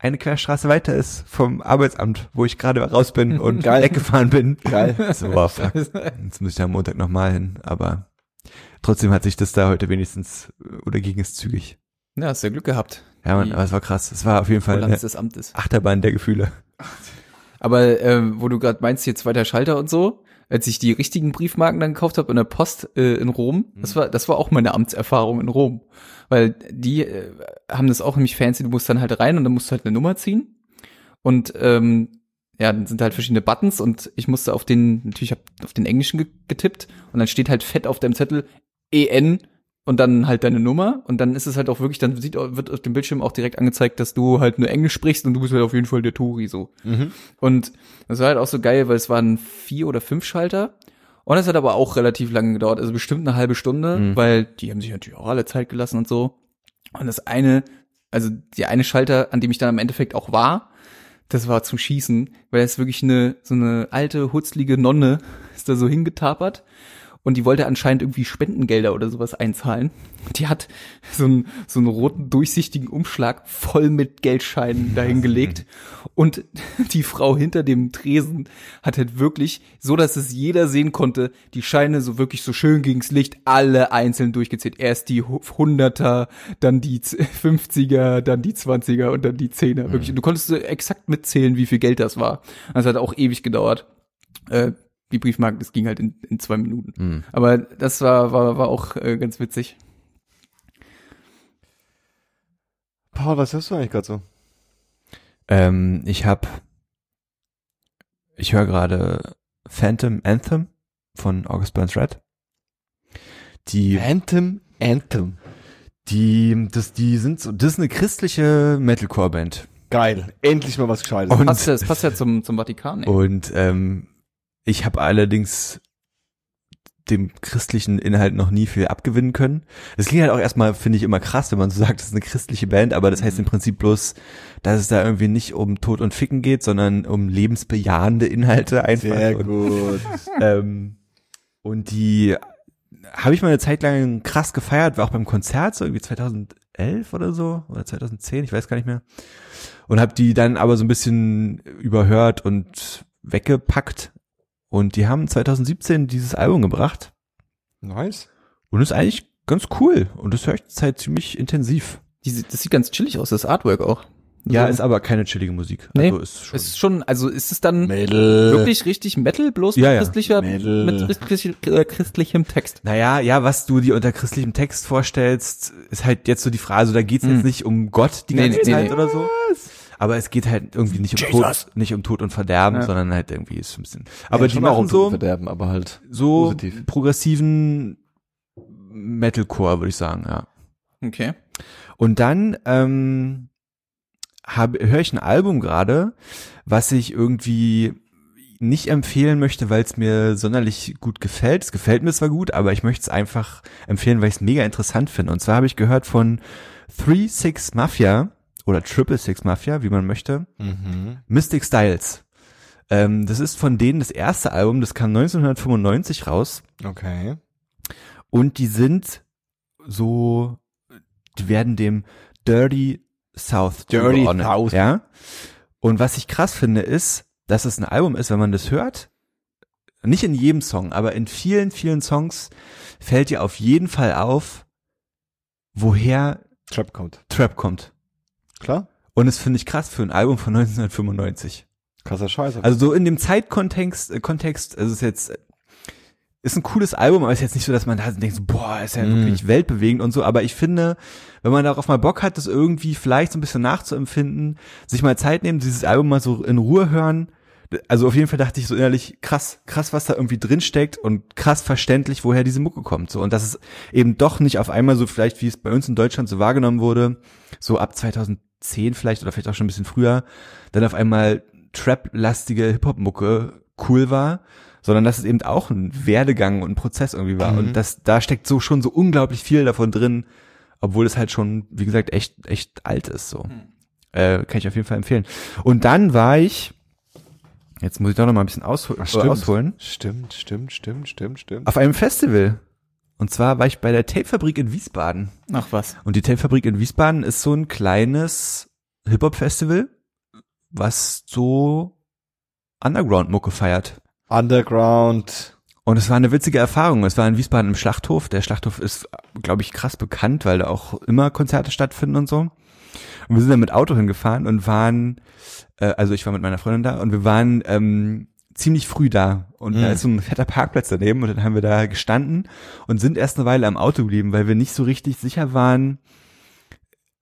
eine Querstraße weiter ist vom Arbeitsamt, wo ich gerade raus bin [LAUGHS] und Geil. weggefahren bin. Geil. [LAUGHS] So, wow, fuck. Jetzt muss ich da am Montag nochmal hin, aber trotzdem hat sich das da heute wenigstens, oder ging es zügig. Ja, hast ja Glück gehabt. Ja, man, Die aber es war krass. Es war auf jeden Fall eine des Amtes. Achterbahn der Gefühle. Aber ähm, wo du gerade meinst, hier zweiter Schalter und so, als ich die richtigen Briefmarken dann gekauft habe in der Post äh, in Rom, das war das war auch meine Amtserfahrung in Rom, weil die äh, haben das auch nämlich fancy. Du musst dann halt rein und dann musst du halt eine Nummer ziehen. Und ähm, ja, dann sind halt verschiedene Buttons und ich musste auf den natürlich hab auf den englischen ge getippt und dann steht halt fett auf deinem Zettel EN und dann halt deine Nummer und dann ist es halt auch wirklich, dann sieht, wird auf dem Bildschirm auch direkt angezeigt, dass du halt nur Englisch sprichst und du bist halt auf jeden Fall der Touri so. Mhm. Und das war halt auch so geil, weil es waren vier oder fünf Schalter. Und es hat aber auch relativ lange gedauert, also bestimmt eine halbe Stunde, Mhm. weil die haben sich natürlich auch alle Zeit gelassen und so. Und das eine, also der eine Schalter, an dem ich dann im Endeffekt auch war, das war zum Schießen, weil es wirklich eine, so eine alte, hutzlige Nonne [LAUGHS] ist da so hingetapert. Und die wollte anscheinend irgendwie Spendengelder oder sowas einzahlen. Die hat so einen, so einen roten, durchsichtigen Umschlag voll mit Geldscheinen dahingelegt. Und die Frau hinter dem Tresen hat halt wirklich, so dass es jeder sehen konnte, die Scheine so wirklich so schön gegens Licht, alle einzeln durchgezählt. Erst die Hunderter, dann die 50er, dann die 20er und dann die Zehner. Wirklich. Und du konntest so exakt mitzählen, wie viel Geld das war. Das hat auch ewig gedauert. Äh, die Briefmarken, das ging halt in, in zwei Minuten. Mhm. Aber das war, war, war auch äh, ganz witzig. Paul, was hörst du eigentlich gerade so? Ähm, ich habe, ich höre gerade Phantom Anthem von August Burns Red. Die, Anthem, Anthem. die, das, die sind so, das ist eine christliche Metalcore-Band. Geil. Endlich mal was Gescheites. Und- Passt ja, das passt ja zum, zum Vatikan. Ey. Und ähm, ich habe allerdings dem christlichen Inhalt noch nie viel abgewinnen können. Das klingt halt auch erstmal, finde ich, immer krass, wenn man so [LAUGHS] sagt, das ist eine christliche Band, aber das heißt im Prinzip bloß, dass es da irgendwie nicht um Tod und Ficken geht, sondern um lebensbejahende Inhalte einfach. Sehr und, gut. [LAUGHS] ähm, und die habe ich mal eine Zeit lang krass gefeiert, war auch beim Konzert, so irgendwie 2011 oder so, oder 2010, ich weiß gar nicht mehr. Und habe die dann aber so ein bisschen überhört und weggepackt. Und die haben 2017 dieses Album gebracht. Nice. Und ist eigentlich ganz cool. Und das höre ich zurzeit ziemlich intensiv. Die, das sieht ganz chillig aus, das Artwork auch. Ja, So. ist aber keine chillige Musik. Nee, also ist schon, ist schon, also ist es dann Metal. wirklich richtig Metal, bloß Ja, mit christlicher, Metal. mit christlich, äh, christlichem Text. Naja, ja, was du dir unter christlichem Text vorstellst, ist halt jetzt so die Frage, also da geht's Hm. jetzt nicht um Gott die Nee, ganze nee, Zeit nee. oder so. Aber es geht halt irgendwie nicht um Jesus. Tod, nicht um Tod und Verderben, Ja. sondern halt irgendwie ist ein bisschen. Aber Ja, die machen um so, Verderben, aber halt so positiv. progressiven Metalcore, würde ich sagen, ja. Okay. Und dann ähm, höre ich ein Album gerade, was ich irgendwie nicht empfehlen möchte, weil es mir sonderlich gut gefällt. Es gefällt mir zwar gut, aber ich möchte es einfach empfehlen, weil ich es mega interessant finde. Und zwar habe ich gehört von Three Six Mafia oder Triple Six Mafia, wie man möchte, Mhm. Mystic Styles. Ähm, das ist von denen das erste Album, das kam 1995 raus. Okay. Und die sind so, die werden dem Dirty South Dirty zugeordnet, South. Ja. Und was ich krass finde, ist, dass es ein Album ist, wenn man das hört, nicht in jedem Song, aber in vielen, vielen Songs fällt dir auf jeden Fall auf, woher Trap kommt. Trap kommt. Klar? Und das finde ich krass für ein Album von [LAUGHS] 1995. Krasser Scheiß. Also so in dem Zeitkontext, äh, Kontext, also es ist jetzt, äh, ist ein cooles Album, aber ist jetzt nicht so, dass man da denkt, so, boah, ist ja Mm. wirklich weltbewegend und so, aber ich finde, wenn man darauf mal Bock hat, das irgendwie vielleicht so ein bisschen nachzuempfinden, sich mal Zeit nehmen, dieses Album mal so in Ruhe hören, also auf jeden Fall dachte ich so innerlich, krass, krass, was da irgendwie drin steckt und krass verständlich, woher diese Mucke kommt, so. Und dass es eben doch nicht auf einmal so vielleicht, wie es bei uns in Deutschland so wahrgenommen wurde, so ab 2010 vielleicht oder vielleicht auch schon ein bisschen früher, dann auf einmal Trap-lastige Hip-Hop-Mucke cool war, sondern dass es eben auch ein Werdegang und ein Prozess irgendwie war. Mhm. Und das, da steckt so schon so unglaublich viel davon drin, obwohl es halt schon, wie gesagt, echt, echt alt ist, so. Äh, kann ich auf jeden Fall empfehlen. Und dann war ich, jetzt muss ich doch noch mal ein bisschen aushol Ach, stimmt. ausholen, Stimmt, stimmt, stimmt, stimmt, stimmt. auf einem Festival. Und zwar war ich bei der Tapefabrik in Wiesbaden. Ach was. Und die Tapefabrik in Wiesbaden ist so ein kleines Hip-Hop-Festival, was so Underground-Mucke feiert. Underground. Und es war eine witzige Erfahrung. Es war in Wiesbaden im Schlachthof. Der Schlachthof ist, glaube ich, krass bekannt, weil da auch immer Konzerte stattfinden und so. Und wir sind dann mit Auto hingefahren und waren, äh, also ich war mit meiner Freundin da und wir waren ähm, ziemlich früh da. Und da Mhm. ist so ein fetter Parkplatz daneben und dann haben wir da gestanden und sind erst eine Weile am Auto geblieben, weil wir nicht so richtig sicher waren,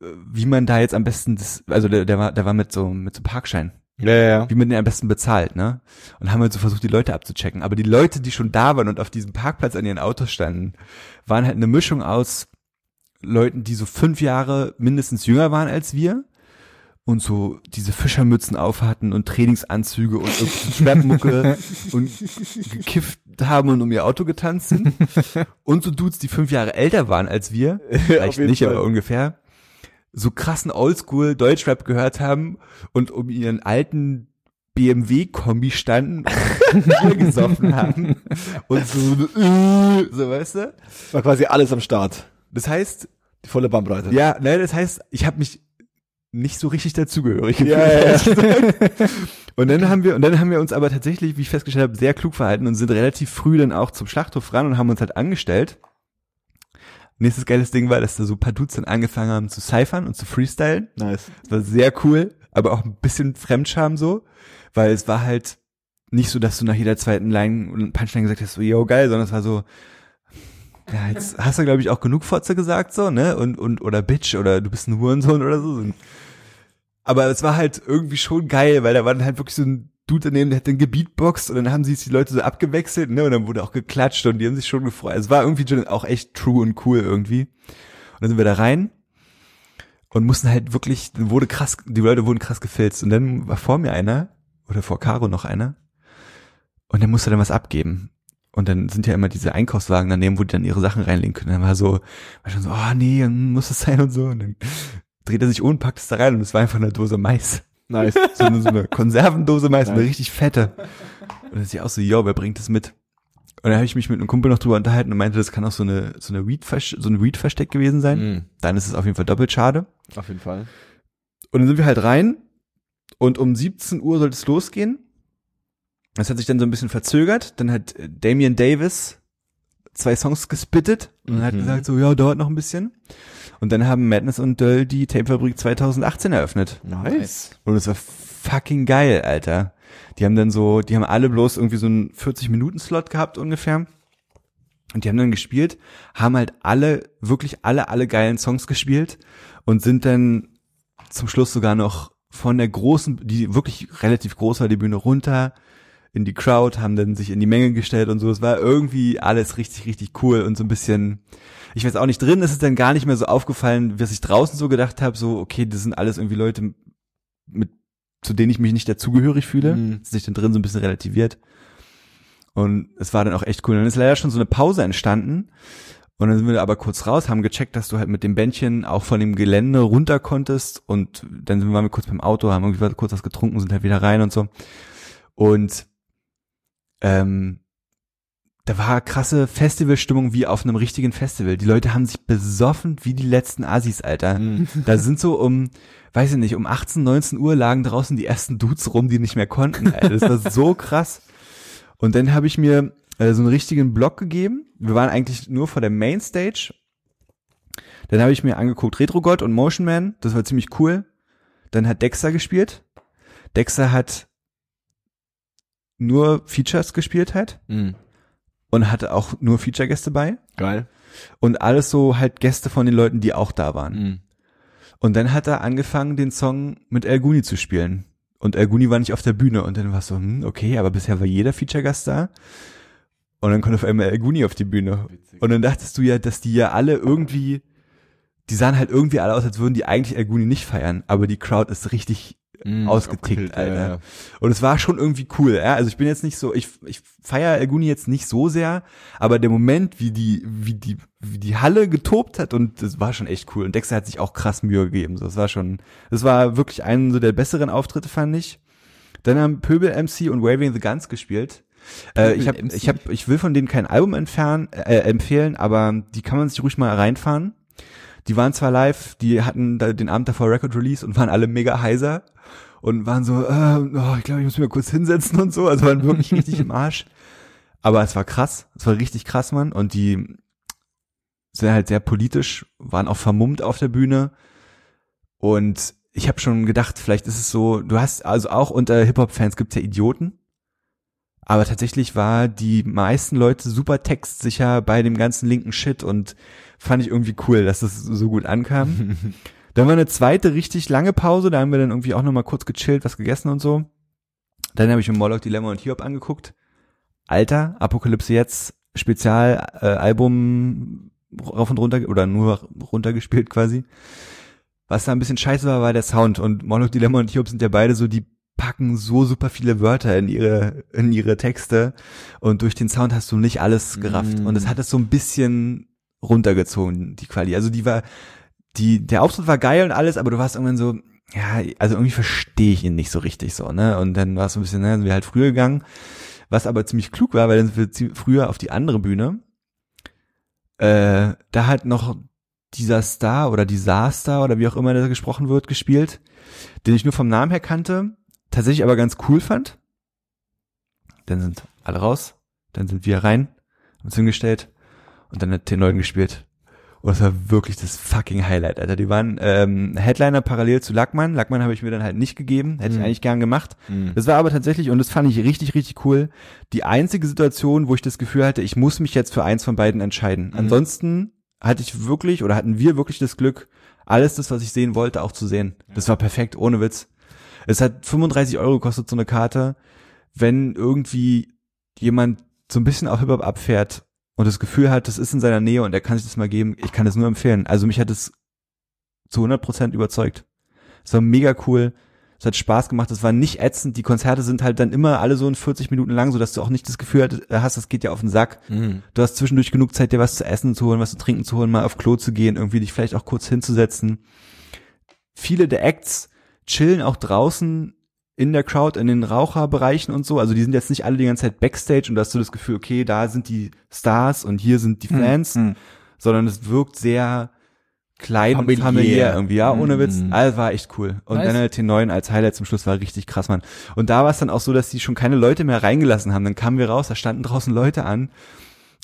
äh, wie man da jetzt am besten das, also der, der war, der war mit so, mit so Parkschein Ja, ja, ja. wie man den am besten bezahlt, ne? Und haben halt so versucht, die Leute abzuchecken. Aber die Leute, die schon da waren und auf diesem Parkplatz an ihren Autos standen, waren halt eine Mischung aus Leuten, die so fünf Jahre mindestens jünger waren als wir und so diese Fischermützen aufhatten und Trainingsanzüge und Schwertmucke [LAUGHS] und gekifft haben und um ihr Auto getanzt sind. Und so Dudes, die fünf Jahre älter waren als wir, [LAUGHS] vielleicht nicht, Fall. aber ungefähr, so krassen Oldschool Deutschrap gehört haben und um ihren alten BMW-Kombi standen und [LAUGHS] gesoffen haben und so, so weißt du? War quasi alles am Start. Das heißt, Die volle Bandbreite. ja, ne, das heißt, ich habe mich nicht so richtig dazugehörig. Ja, ja, ja. [LAUGHS] Und dann haben wir, und dann haben wir uns aber tatsächlich, wie ich festgestellt habe, sehr klug verhalten und sind relativ früh dann auch zum Schlachthof ran und haben uns halt angestellt. Nächstes geiles Ding war, dass da so ein paar Dudes dann angefangen haben zu cyphern und zu freestylen. Nice. Das war sehr cool, aber auch ein bisschen Fremdscham so, weil es war halt nicht so, dass du nach jeder zweiten Line und Punchline gesagt hast, so, yo, geil, sondern es war so, ja, jetzt hast du, glaube ich, auch genug Fotze gesagt, so, ne, und, und, oder Bitch, oder du bist ein Hurensohn oder so. Aber es war halt irgendwie schon geil, weil da war dann halt wirklich so ein Dude daneben, der hat dann gebeatboxt und dann haben sich die Leute so abgewechselt, ne, und dann wurde auch geklatscht und die haben sich schon gefreut. Es war irgendwie schon auch echt true und cool irgendwie. Und dann sind wir da rein und mussten halt wirklich, wurde krass, die Leute wurden krass gefilzt und dann war vor mir einer oder vor Caro noch einer und der musste dann was abgeben. Und dann sind ja immer diese Einkaufswagen daneben, wo die dann ihre Sachen reinlegen können. Dann war so, war schon so, oh nee, muss es sein und so. Und dann dreht er sich um und packt es da rein und es war einfach eine Dose Mais. Nice. [LAUGHS] So eine, so eine Konservendose Mais, eine richtig fette. Und dann ist sie auch so, yo, wer bringt das mit? Und dann habe ich mich mit einem Kumpel noch drüber unterhalten und meinte, das kann auch so eine, so eine Weed, so ein Weed-Versteck gewesen sein. Mhm. Dann ist es auf jeden Fall doppelt schade. Auf jeden Fall. Und dann sind wir halt rein und um 17 Uhr sollte es losgehen. Das hat sich dann so ein bisschen verzögert. Dann hat äh, Damian Davis zwei Songs gespittet und hat Mhm. gesagt so, ja, dauert noch ein bisschen. Und dann haben Madness und Döll die Tapefabrik 2018 eröffnet. Nice. Und es war fucking geil, Alter. Die haben dann so, die haben alle bloß irgendwie so einen 40-Minuten-Slot gehabt ungefähr. Und die haben dann gespielt, haben halt alle, wirklich alle, alle geilen Songs gespielt und sind dann zum Schluss sogar noch von der großen, die wirklich relativ groß war, die Bühne runter in die Crowd, haben dann sich in die Menge gestellt und so. Es war irgendwie alles richtig, richtig cool und so ein bisschen, ich weiß auch nicht, drin ist es dann gar nicht mehr so aufgefallen, was ich draußen so gedacht habe, so, okay, das sind alles irgendwie Leute, mit, zu denen ich mich nicht dazugehörig fühle. Mhm. Das ist sich dann drin so ein bisschen relativiert. Und es war dann auch echt cool. Dann ist leider schon so eine Pause entstanden. Und dann sind wir aber kurz raus, haben gecheckt, dass du halt mit dem Bändchen auch von dem Gelände runter konntest. Und dann waren wir kurz beim Auto, haben irgendwie kurz was getrunken, sind halt wieder rein und so. Und ähm, da war krasse Festivalstimmung wie auf einem richtigen Festival. Die Leute haben sich besoffen wie die letzten Assis, Alter. Mhm. Da sind so um, weiß ich nicht, um 18, 19 Uhr lagen draußen die ersten Dudes rum, die nicht mehr konnten. Alter. Das war so krass. Und dann habe ich mir äh, so einen richtigen Block gegeben. Wir waren eigentlich nur vor der Mainstage. Dann habe ich mir angeguckt Retro God und Motion Man. Das war ziemlich cool. Dann hat Dexter gespielt. Dexter hat nur Features gespielt halt Mhm. Und hatte auch nur Feature-Gäste bei Geil. und alles so halt Gäste von den Leuten, die auch da waren. Mhm. Und dann hat er angefangen, den Song mit El Guni zu spielen. Und El Guni war nicht auf der Bühne. Und dann war es so, hm, okay, aber bisher war jeder Feature-Gast da. Und dann kommt auf einmal El Guni auf die Bühne. Und dann dachtest du ja, dass die ja alle irgendwie, die sahen halt irgendwie alle aus, als würden die eigentlich El Guni nicht feiern. Aber die Crowd ist richtig Mhm. ausgetickt, Alter. ja, ja. Und es war schon irgendwie cool, ja. Also ich bin jetzt nicht so, ich, ich feiere El Guni jetzt nicht so sehr, aber der Moment, wie die, wie die, wie die Halle getobt hat und das war schon echt cool. Und Dexter hat sich auch krass Mühe gegeben. So, das war schon, das war wirklich einen so der besseren Auftritte, fand ich. Dann haben Pöbel MC und Waving the Guns gespielt. Äh, ich habe, MC? ich habe, ich will von denen kein Album entfernen, äh, empfehlen, aber die kann man sich ruhig mal reinfahren. Die waren zwar live, die hatten da den Abend davor Record Release und waren alle mega heiser und waren so, äh, oh, ich glaube, ich muss mich mal kurz hinsetzen und so, also waren wirklich richtig im Arsch. Aber es war krass, es war richtig krass, Mann. Und die sind halt sehr politisch, waren auch vermummt auf der Bühne. Und ich habe schon gedacht, vielleicht ist es so, du hast also auch unter Hip-Hop-Fans gibt's ja Idioten. Aber tatsächlich war die meisten Leute super textsicher bei dem ganzen linken Shit und fand ich irgendwie cool, dass das so gut ankam. [LAUGHS] dann war eine zweite richtig lange Pause, da haben wir dann irgendwie auch nochmal kurz gechillt, was gegessen und so. Dann habe ich mir Moloch Dilemma und Hiob angeguckt. Alter, Apokalypse jetzt, Spezialalbum äh, rauf und runter oder nur runtergespielt quasi. Was da ein bisschen scheiße war, war der Sound und Moloch Dilemma und Hiob sind ja beide so, die packen so super viele Wörter in ihre in ihre Texte und durch den Sound hast du nicht alles gerafft Mm. und es hat es so ein bisschen runtergezogen die Quali. Also die war die der Auftritt war geil und alles, aber du warst irgendwann so ja, also irgendwie verstehe ich ihn nicht so richtig so, ne? Und dann war es so ein bisschen, ne, sind wir halt früher gegangen, was aber ziemlich klug war, weil dann sind wir früher auf die andere Bühne. Äh, da hat noch dieser Star oder dieser Star oder wie auch immer der gesprochen wird, gespielt, den ich nur vom Namen her kannte, tatsächlich aber ganz cool fand. Dann sind alle raus, dann sind wir rein, haben uns hingestellt und dann hat T9 gespielt. Und das war wirklich das fucking Highlight, Alter. Die waren ähm, Headliner parallel zu Lackmann. Lackmann habe ich mir dann halt nicht gegeben, hätte ich Mhm. eigentlich gern gemacht. Mhm. Das war aber tatsächlich, und das fand ich richtig, richtig cool, die einzige Situation, wo ich das Gefühl hatte, ich muss mich jetzt für eins von beiden entscheiden. Mhm. Ansonsten hatte ich wirklich, oder hatten wir wirklich das Glück, alles das, was ich sehen wollte, auch zu sehen. Das war perfekt, ohne Witz. Es hat 35 Euro gekostet, so eine Karte. Wenn irgendwie jemand so ein bisschen auf Hip-Hop abfährt und das Gefühl hat, das ist in seiner Nähe und er kann sich das mal geben, ich kann es nur empfehlen. Also mich hat es zu 100 Prozent überzeugt. Es war mega cool. Es hat Spaß gemacht. Es war nicht ätzend. Die Konzerte sind halt dann immer alle so in 40 Minuten lang, so dass du auch nicht das Gefühl hat- hast, das geht ja auf den Sack. Mhm. Du hast zwischendurch genug Zeit, dir was zu essen zu holen, was zu trinken zu holen, mal auf Klo zu gehen, irgendwie dich vielleicht auch kurz hinzusetzen. Viele der Acts chillen auch draußen in der Crowd, in den Raucherbereichen und so. Also die sind jetzt nicht alle die ganze Zeit Backstage und da hast du das Gefühl, okay, da sind die Stars und hier sind die Fans, Hm. sondern es wirkt sehr klein Familiär. und familiär irgendwie, ja, ohne Witz. Mhm. Also war echt cool. Und Nice. dann halt T9 als Highlight zum Schluss war richtig krass, Mann. Und da war es dann auch so, dass die schon keine Leute mehr reingelassen haben. Dann kamen wir raus, da standen draußen Leute an.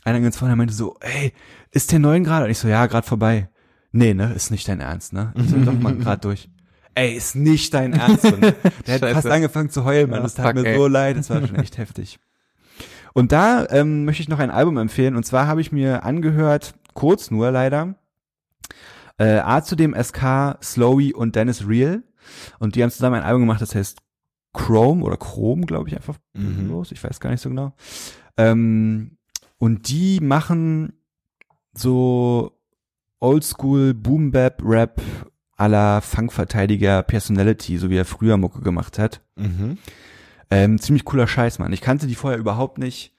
Einer ganz vorne meinte so, ey, ist T9 gerade? Und ich so, ja, gerade vorbei. Nee, ne, ist nicht dein Ernst, ne? Ich so, [LAUGHS] doch mal gerade durch. Ey, ist nicht dein Ernst. Und [LAUGHS] der hat fast angefangen zu heulen, Mann. Ja, Das tat fuck, mir ey. so leid. Das war schon echt heftig. Und da ähm, möchte ich noch ein Album empfehlen. Und zwar habe ich mir angehört, kurz nur leider, äh, A zu dem SK, Slowy und Dennis Real. Und die haben zusammen ein Album gemacht, das heißt Chrome oder Chrome, glaube ich, einfach Mhm. los. Ich weiß gar nicht so genau. Ähm, und die machen so Oldschool Boom Bap Rap à la Funkverteidiger Personality, so wie er früher Mucke gemacht hat. Mhm. Ähm, ziemlich cooler Scheiß, Mann. Ich kannte die vorher überhaupt nicht.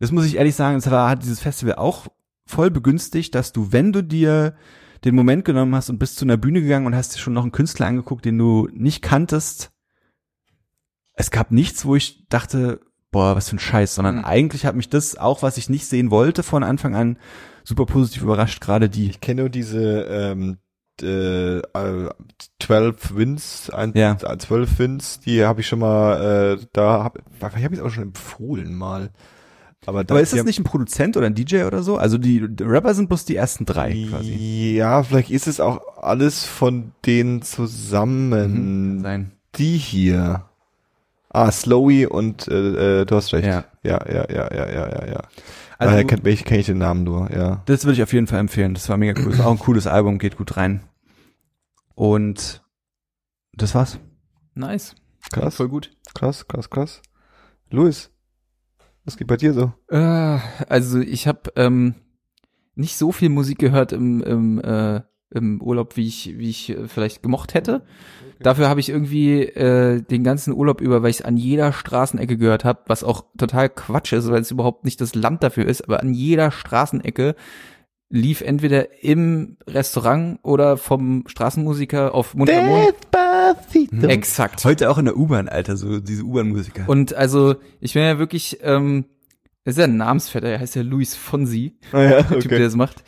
Das muss ich ehrlich sagen, das war, hat dieses Festival auch voll begünstigt, dass du, wenn du dir den Moment genommen hast und bist zu einer Bühne gegangen und hast dir schon noch einen Künstler angeguckt, den du nicht kanntest, es gab nichts, wo ich dachte, boah, was für ein Scheiß, sondern Mhm. eigentlich hat mich das auch, was ich nicht sehen wollte von Anfang an, super positiv überrascht, gerade die. Ich kenne nur diese ähm, äh, äh, 12 Wins, ein, Ja. äh, 12 Wins, die habe ich schon mal, äh, da habe ich habe ich es auch schon empfohlen mal. Aber, da, Aber ist das nicht ein Produzent oder ein DJ oder so? Also die die Rapper sind bloß die ersten drei quasi. Ja, vielleicht ist es auch alles von denen zusammen. Mhm, Sein. Die hier. Ah, Slowy und äh, äh, du hast recht. Ja. ja, ja, ja, ja, ja, ja. ja. Also- ich kenne ich den Namen nur, ja. Das würde ich auf jeden Fall empfehlen. Das war mega cool. Das war auch ein cooles Album, geht gut rein. Und das war's. Nice. Krass, Voll gut. krass, krass, krass. Luis, was geht bei dir so? Äh, also ich habe ähm, nicht so viel Musik gehört im, im, äh, im Urlaub, wie ich, wie ich äh, vielleicht gemocht hätte. Dafür habe ich irgendwie äh, den ganzen Urlaub über, weil ich es an jeder Straßenecke gehört habe, was auch total Quatsch ist, weil es überhaupt nicht das Land dafür ist, aber an jeder Straßenecke lief entweder im Restaurant oder vom Straßenmusiker auf Mund an Mund. Despacito. Exakt. Heute auch in der U-Bahn, Alter, so diese U-Bahn-Musiker. Und also, ich bin ja wirklich, ähm, das ist ja ein Namensvetter, er heißt ja Luis Fonsi. Ah, ja, [LAUGHS] der Typ, der okay. das macht.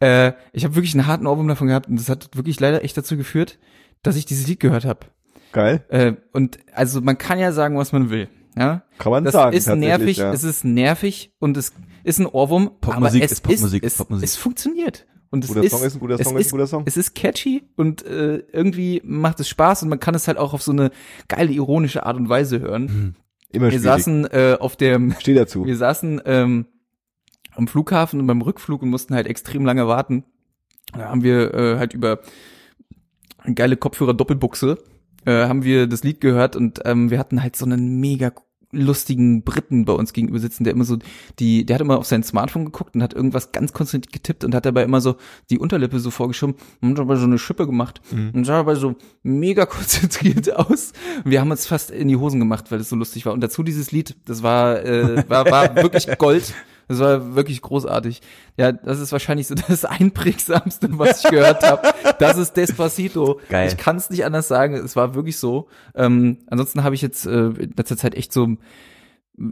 Äh, ich habe wirklich einen harten Ohrwurm davon gehabt und das hat wirklich leider echt dazu geführt, dass ich dieses Lied gehört habe. Geil. Äh, und also man kann ja sagen, was man will. Ja, Kann man das sagen. ist nervig, ja. es ist nervig und es ist ein Ohrwurm. Popmusik aber es ist Popmusik, es, Popmusik. es funktioniert. Und es Guter ist, Song ist ein guter es Song ist ist, ein guter Song. Es ist catchy und äh, irgendwie macht es Spaß und man kann es halt auch auf so eine geile ironische Art und Weise hören. Immer Wir schwierig. saßen äh, auf dem Steh dazu. wir saßen ähm, am Flughafen und beim Rückflug und mussten halt extrem lange warten. Da haben wir äh, halt über eine geile Kopfhörer-Doppelbuchse äh, haben wir das Lied gehört und ähm, wir hatten halt so einen mega lustigen Briten bei uns gegenüber sitzen, der immer so die, der hat immer auf sein Smartphone geguckt und hat irgendwas ganz konzentriert getippt und hat dabei immer so die Unterlippe so vorgeschoben und hat dabei so eine Schippe gemacht und sah dabei so mega [LAUGHS] konzentriert aus. Und wir haben uns fast in die Hosen gemacht, weil es so lustig war. Und dazu dieses Lied, das war, äh, war, war [LAUGHS] wirklich Gold. Das war wirklich großartig. Ja, das ist wahrscheinlich so [LAUGHS] das einprägsamste, was ich gehört habe. Das ist Despacito. Geil. Ich kann es nicht anders sagen. Es war wirklich so. Ähm, ansonsten habe ich jetzt äh, in letzter Zeit echt so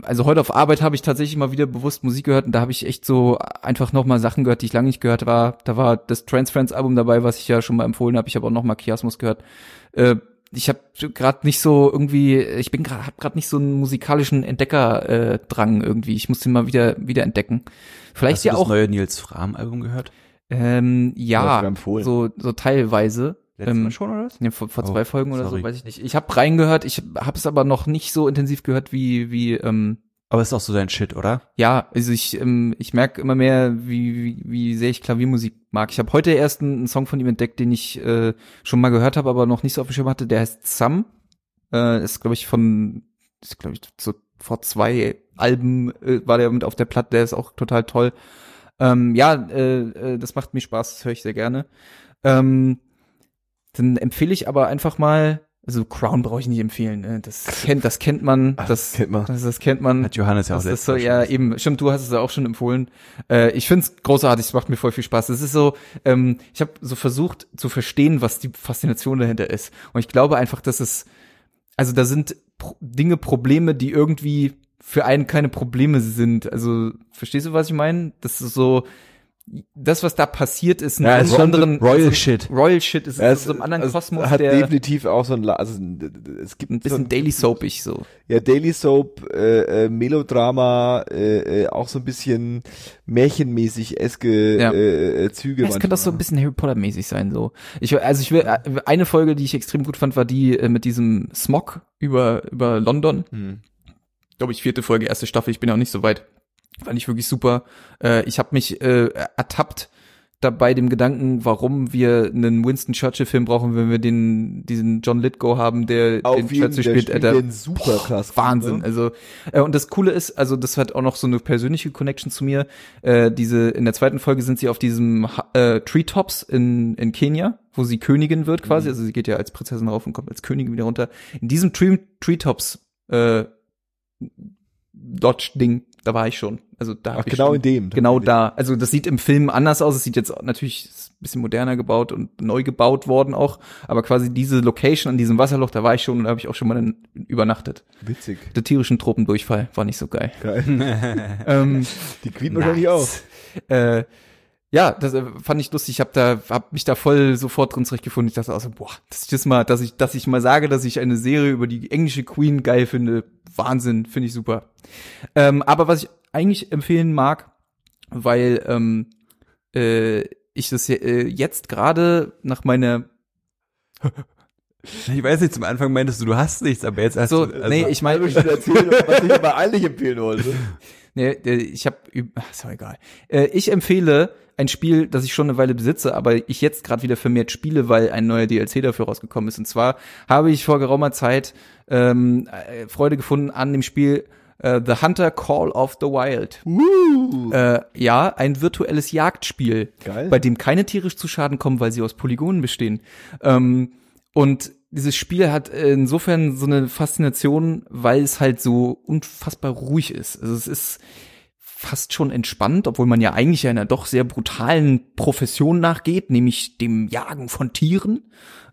also heute auf Arbeit habe ich tatsächlich mal wieder bewusst Musik gehört und da habe ich echt so einfach nochmal Sachen gehört, die ich lange nicht gehört war. Da war das Trans Friends Album dabei, was ich ja schon mal empfohlen habe. Ich habe auch nochmal Chiasmus gehört. Äh, ich habe gerade nicht so irgendwie, ich bin gerade, habe gerade nicht so einen musikalischen Entdeckerdrang äh, Drang irgendwie. Ich muss den mal wieder wieder entdecken. Vielleicht Hast du ja das auch, neue Nils Fram Album gehört? ähm, du ja, empfohlen. so so teilweise. Letztes Ähm, Mal schon, oder was? Ja, vor, vor Oh, zwei Folgen oder sorry. so, weiß ich nicht. Ich habe reingehört, ich habe es aber noch nicht so intensiv gehört wie wie ähm, Aber ist auch so dein Shit, oder? ja, also ich ähm, ich merke immer mehr, wie, wie wie sehr ich Klaviermusik mag. Ich habe heute erst einen, einen Song von ihm entdeckt, den ich äh, schon mal gehört habe, aber noch nicht so auf dem Schirm hatte. Der heißt Sam. Äh, ist glaube ich von ist glaube ich so vor zwei Alben äh, war der mit auf der Platte. Der ist auch total toll. Ähm, ja, äh, äh, das macht mir Spaß, das höre ich sehr gerne. Ähm, dann empfehle ich aber einfach mal, also Crown brauche ich nicht empfehlen. Ne? Das kennt, das kennt man, Ach, das kennt man. Das, das kennt man. Hat Johannes ja auch Das ist so, ja, eben, stimmt, du hast es ja auch schon empfohlen. Äh, ich find's großartig, es macht mir voll viel Spaß. Es ist so, ähm, ich habe so versucht zu verstehen, was die Faszination dahinter ist. Und ich glaube einfach, dass es, also da sind Pro Dinge, Probleme, die irgendwie für einen keine Probleme sind. Also, verstehst du, was ich meine? Das ist so, das, was da passiert, ist ein Ja, es ist anderen Royal also, Shit. Royal Shit ist Ja, so einem anderen es Kosmos, hat der definitiv auch so ein, also es gibt ein bisschen so Daily Soapig so. Ja, Daily Soap, äh, äh, Melodrama, äh, äh, auch so ein bisschen märchenmäßig eske Ja. äh, äh, Züge. Ja, es könnte auch so ein bisschen Harry Potter mäßig sein so. Ich also ich will äh, eine Folge, die ich extrem gut fand, war die äh, mit diesem Smog über über London. Hm. Glaube ich vierte Folge, erste Staffel. Ich bin ja auch nicht so weit. Fand ich wirklich super. Äh, ich habe mich äh, ertappt dabei dem Gedanken, warum wir einen Winston Churchill Film brauchen, wenn wir den diesen John Lithgow haben, der Auf den Churchill der spielt. spielt Alter, den super krass. Wahnsinn. Ne? Also äh, und das Coole ist, also das hat auch noch so eine persönliche Connection zu mir. Äh, diese in der zweiten Folge sind sie auf diesem äh, Treetops in in Kenia, wo sie Königin wird Mhm. quasi. Also sie geht ja als Prinzessin rauf und kommt als Königin wieder runter. In diesem Tree Treetops äh, Dodge Ding, da war ich schon. Also da Ach, genau schon, in dem. Genau da. Also das sieht im Film anders aus. Es sieht jetzt natürlich ein bisschen moderner gebaut und neu gebaut worden auch. Aber quasi diese Location an diesem Wasserloch, da war ich schon und da habe ich auch schon mal übernachtet. Witzig. Der tierischen Tropendurchfall war nicht so geil. Geil. ähm, [LAUGHS] Die Queen wahrscheinlich auch. äh, ja, das äh, fand ich lustig. Ich habe da, hab mich da voll sofort drin zurechtgefunden. Ich dachte also, boah, dass ich das mal, dass ich, dass ich mal sage, dass ich eine Serie über die englische Queen geil finde. Wahnsinn, finde ich super. Ähm, aber was ich eigentlich empfehlen mag, weil ähm, äh, ich das äh, jetzt gerade nach meiner [LAUGHS] Ich weiß nicht, zum Anfang meintest du, du hast nichts, aber jetzt hast so, du. also- nee, ich meine, Stunde erzählen, was ich [LAUGHS] aber eigentlich empfehlen wollte. Nee, äh, ich habe ist doch egal. Äh, Ich empfehle ein Spiel, das ich schon eine Weile besitze, aber ich jetzt gerade wieder vermehrt spiele, weil ein neuer DLC dafür rausgekommen ist. Und zwar habe ich vor geraumer Zeit ähm, äh, Freude gefunden an dem Spiel äh, The Hunter Call of the Wild. Uh, Äh, ja, ein virtuelles Jagdspiel, Geil. bei dem keine Tiere zu Schaden kommen, weil sie aus Polygonen bestehen. Ähm, und dieses Spiel hat äh, insofern so eine Faszination, weil es halt so unfassbar ruhig ist. Also es ist fast schon entspannt, obwohl man ja eigentlich einer doch sehr brutalen Profession nachgeht, nämlich dem Jagen von Tieren.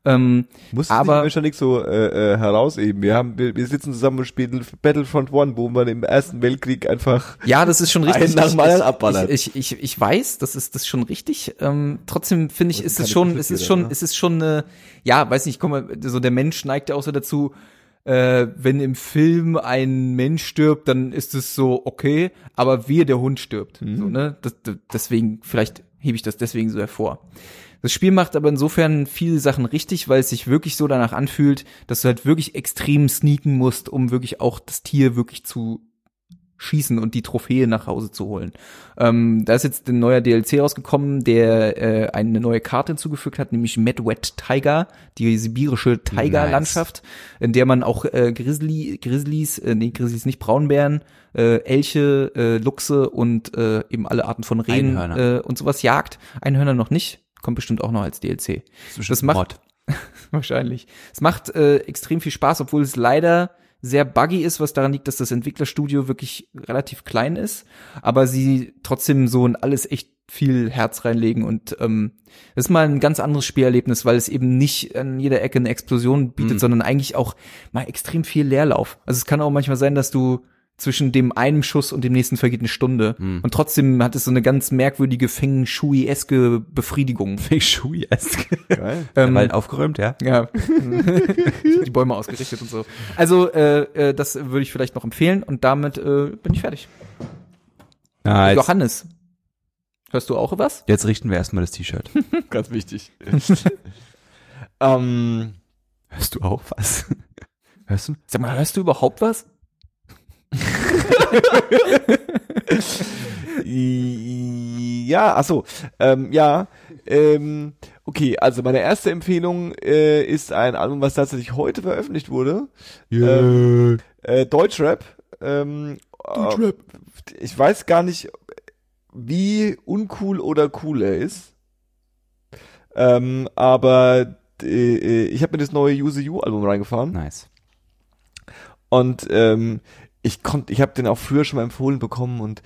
Ähm, Musst aber- du dich nicht so äh, äh, herausheben. Wir haben, wir, wir sitzen zusammen und spielen Battlefront One, wo man im Ersten Weltkrieg einfach Ja, das ist schon [LAUGHS] richtig. Einen nach dem Ich- anderen ich, abballert. ich, ich, ich weiß, das ist das ist schon richtig. Ähm, trotzdem finde ich, ist es schon, Konflikte es ist schon, ne? es ist schon eine, ja, weiß nicht, komm mal, so der Mensch neigt ja auch so dazu, äh, wenn im Film ein Mensch stirbt, dann ist es so okay, aber wir der Hund stirbt, Mhm. so ne, das, das, deswegen vielleicht hebe ich das deswegen so hervor. Das Spiel macht aber insofern viele Sachen richtig, weil es sich wirklich so danach anfühlt, dass du halt wirklich extrem sneaken musst, um wirklich auch das Tier wirklich zu schießen und die Trophäe nach Hause zu holen. Ähm, da ist jetzt ein neuer DLC rausgekommen, der äh, eine neue Karte hinzugefügt hat, nämlich Mad Wet Tiger, die sibirische Tigerlandschaft, in der man auch äh, Grizzly, Grizzlies, äh, nee, Grizzlies nicht, Braunbären, äh, Elche, äh, Luchse und äh, eben alle Arten von Rehen Einhörner. äh, und sowas jagt. Einhörner noch nicht, kommt bestimmt auch noch als DLC. Das, Das macht- [LAUGHS] Wahrscheinlich. Es macht äh, extrem viel Spaß, obwohl es leider sehr buggy ist, was daran liegt, dass das Entwicklerstudio wirklich relativ klein ist, aber sie trotzdem so in alles echt viel Herz reinlegen und ähm, das ist mal ein ganz anderes Spielerlebnis, weil es eben nicht an jeder Ecke eine Explosion bietet, Mhm. sondern eigentlich auch mal extrem viel Leerlauf. Also es kann auch manchmal sein, dass du zwischen dem einen Schuss und dem nächsten vergeht eine Stunde Mhm. und trotzdem hat es so eine ganz merkwürdige Feng Shui-eske Befriedigung. [LAUGHS] Feng Shui-esk. Geil. Ähm, Wald aufgeräumt, ja. ja. [LAUGHS] die Bäume ausgerichtet und so. Also, äh, äh, das würde ich vielleicht noch empfehlen und damit äh, bin ich fertig. Nice. Johannes, hörst du auch was? Jetzt richten wir erstmal das T-Shirt. [LAUGHS] Ganz wichtig. ähm, Hörst du auch was? Hörst du? Sag mal, hörst du überhaupt was? [LAUGHS] ja, ach so, ähm, ja, ähm, okay, also meine erste Empfehlung äh, ist ein Album, was tatsächlich heute veröffentlicht wurde. Ähm, äh, Deutschrap. Ähm, Deutschrap. Äh, ich weiß gar nicht, wie uncool oder cool er ist. Ähm, aber äh, ich habe mir das neue Use You Album reingefahren. Nice. Und ähm, ich konnte, ich habe den auch früher schon mal empfohlen bekommen und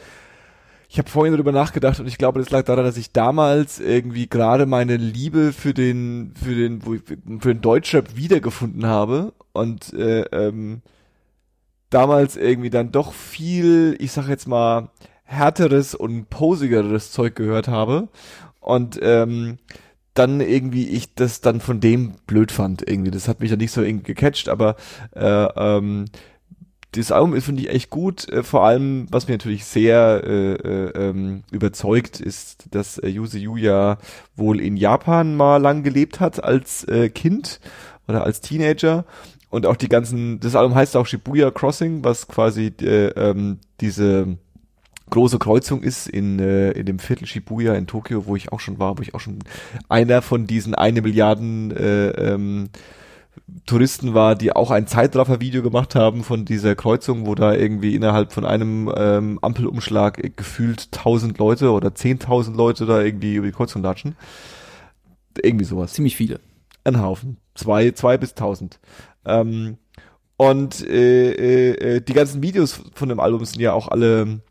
ich habe vorhin darüber nachgedacht und ich glaube, das lag daran, dass ich damals irgendwie gerade meine Liebe für den für den für den Deutschrap wiedergefunden habe und äh, ähm, damals irgendwie dann doch viel, ich sag jetzt mal härteres und posigeres Zeug gehört habe und ähm, dann irgendwie ich das dann von dem blöd fand irgendwie. Das hat mich ja nicht so irgendwie gecatcht, aber äh, ähm, das Album finde ich, echt gut. Äh, vor allem, was mir natürlich sehr äh, äh, ähm, überzeugt, ist, dass äh, Yuzu Yu ja wohl in Japan mal lang gelebt hat als äh, Kind oder als Teenager. Und auch die ganzen, das Album heißt auch Shibuya Crossing, was quasi äh, ähm, diese große Kreuzung ist in, äh, in dem Viertel Shibuya in Tokio, wo ich auch schon war, wo ich auch schon einer von diesen eine Milliarden äh, ähm, Touristen war, die auch ein Zeitraffer-Video gemacht haben von dieser Kreuzung, wo da irgendwie innerhalb von einem ähm, Ampelumschlag gefühlt tausend Leute oder zehntausend Leute da irgendwie über die Kreuzung latschen. Irgendwie sowas. Ziemlich viele. Ein Haufen. Zwei, zwei bis tausend. Ähm, und äh, äh, äh, die ganzen Videos von dem Album sind ja auch alle,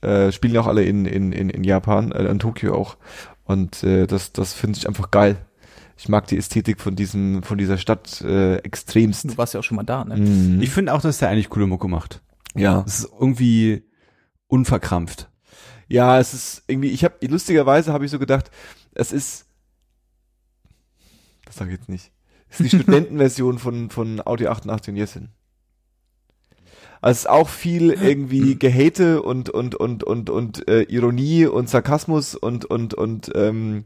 äh, spielen ja auch alle in, in, in, in Japan, äh, in Tokio auch. Und äh, das, das finde ich einfach geil. Ich mag die Ästhetik von diesem, von dieser Stadt äh, extremst. Du warst ja auch schon mal da, ne? Mhm. Ich finde auch, dass der eigentlich coole Mucke macht. ja. Das ist irgendwie unverkrampft. Ja, es ist irgendwie, ich habe lustigerweise habe ich so gedacht, es ist das sage ich jetzt nicht. Es ist die [LAUGHS] Studentenversion von von Audi 88 und Jessin. Also es ist auch viel irgendwie [CLEARS THROAT] Gehate und und und und und äh, Ironie und Sarkasmus und und und ähm,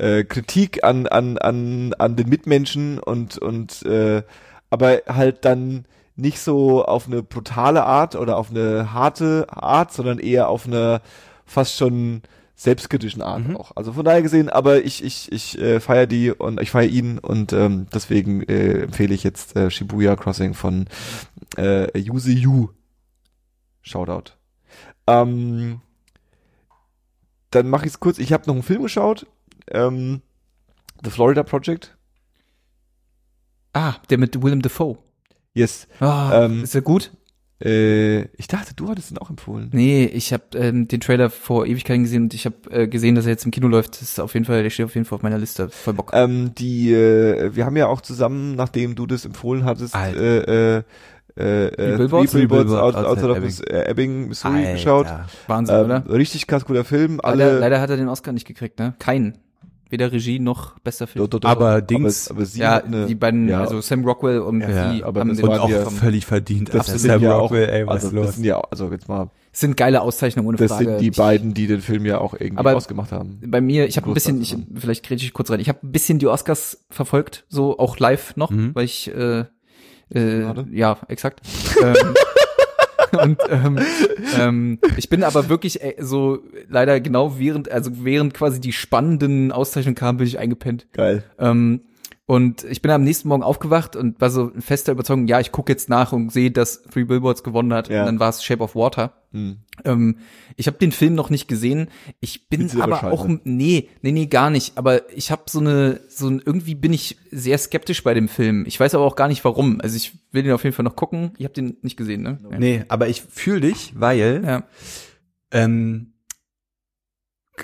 äh, Kritik an an an an den Mitmenschen und und äh, aber halt dann nicht so auf eine brutale Art oder auf eine harte Art, sondern eher auf eine fast schon selbstkritischen Art Mhm. auch. Also von daher gesehen, aber ich ich ich äh, feiere die und ich feiere ihn und ähm, deswegen äh, empfehle ich jetzt äh, Shibuya Crossing von äh, Yuzi Yu. Shoutout. Ähm, dann mache ich es kurz. Ich habe noch einen Film geschaut. Ähm, The Florida Project. Ah, der mit Willem Dafoe. Yes. Ah, Ähm, ist er gut? Äh, ich dachte, du hattest ihn auch empfohlen. Nee, ich habe ähm, den Trailer vor Ewigkeiten gesehen und ich habe äh, gesehen, dass er jetzt im Kino läuft. Das ist auf jeden Fall, der steht auf jeden Fall auf meiner Liste. Voll Bock. Ähm, die, äh, wir haben ja auch zusammen, nachdem du das empfohlen hattest, Alter. äh, äh, äh, äh, Billboards? Three Billboards Billboards out, outside outside of Miss- äh, Ebbing, Missouri Alter. geschaut. Wahnsinn, Ähm, oder? richtig krass guter Film. Alle, Leider, leider hat er den Oscar nicht gekriegt, ne? Keinen. Weder Regie noch bester Film. Doch, doch, doch, Aber. Dings- aber, aber sie ja, hat eine, die beiden, ja. also Sam Rockwell und Ja, sie aber haben das den auch völlig verdient. das Alter, sind Sam ja Rockwell, auch, ey, was also ist los? das sind ja, also jetzt mal, sind geile Auszeichnungen ohne das Frage. sind die Ich- beiden, die den Film ja auch irgendwie Aber- ausgemacht haben. bei mir, ich habe ein bisschen, ich, vielleicht kriege ich kurz rein. Ich habe ein bisschen die Oscars verfolgt, so auch live noch, Mhm. weil ich äh, äh, ja, exakt. [LAUGHS] ähm, und ähm, ähm, ich bin aber wirklich äh, so leider genau während, also während quasi die spannenden Auszeichnungen kamen, bin ich eingepennt. Geil. Ähm, und ich bin am nächsten Morgen aufgewacht und war so in fester Überzeugung, ja, ich gucke jetzt nach und sehe, dass Three Billboards gewonnen hat. Ja. Und dann war es Shape of Water. Hm. Ähm, ich habe den Film noch nicht gesehen. Ich bin aber auch nee, nee, nee, gar nicht. Aber ich habe so eine so ein, irgendwie bin ich sehr skeptisch bei dem Film. Ich weiß aber auch gar nicht warum. Also ich will den auf jeden Fall noch gucken. Ich habe den nicht gesehen, ne? Ja. Nee, aber ich fühle dich, weil Ja. ähm,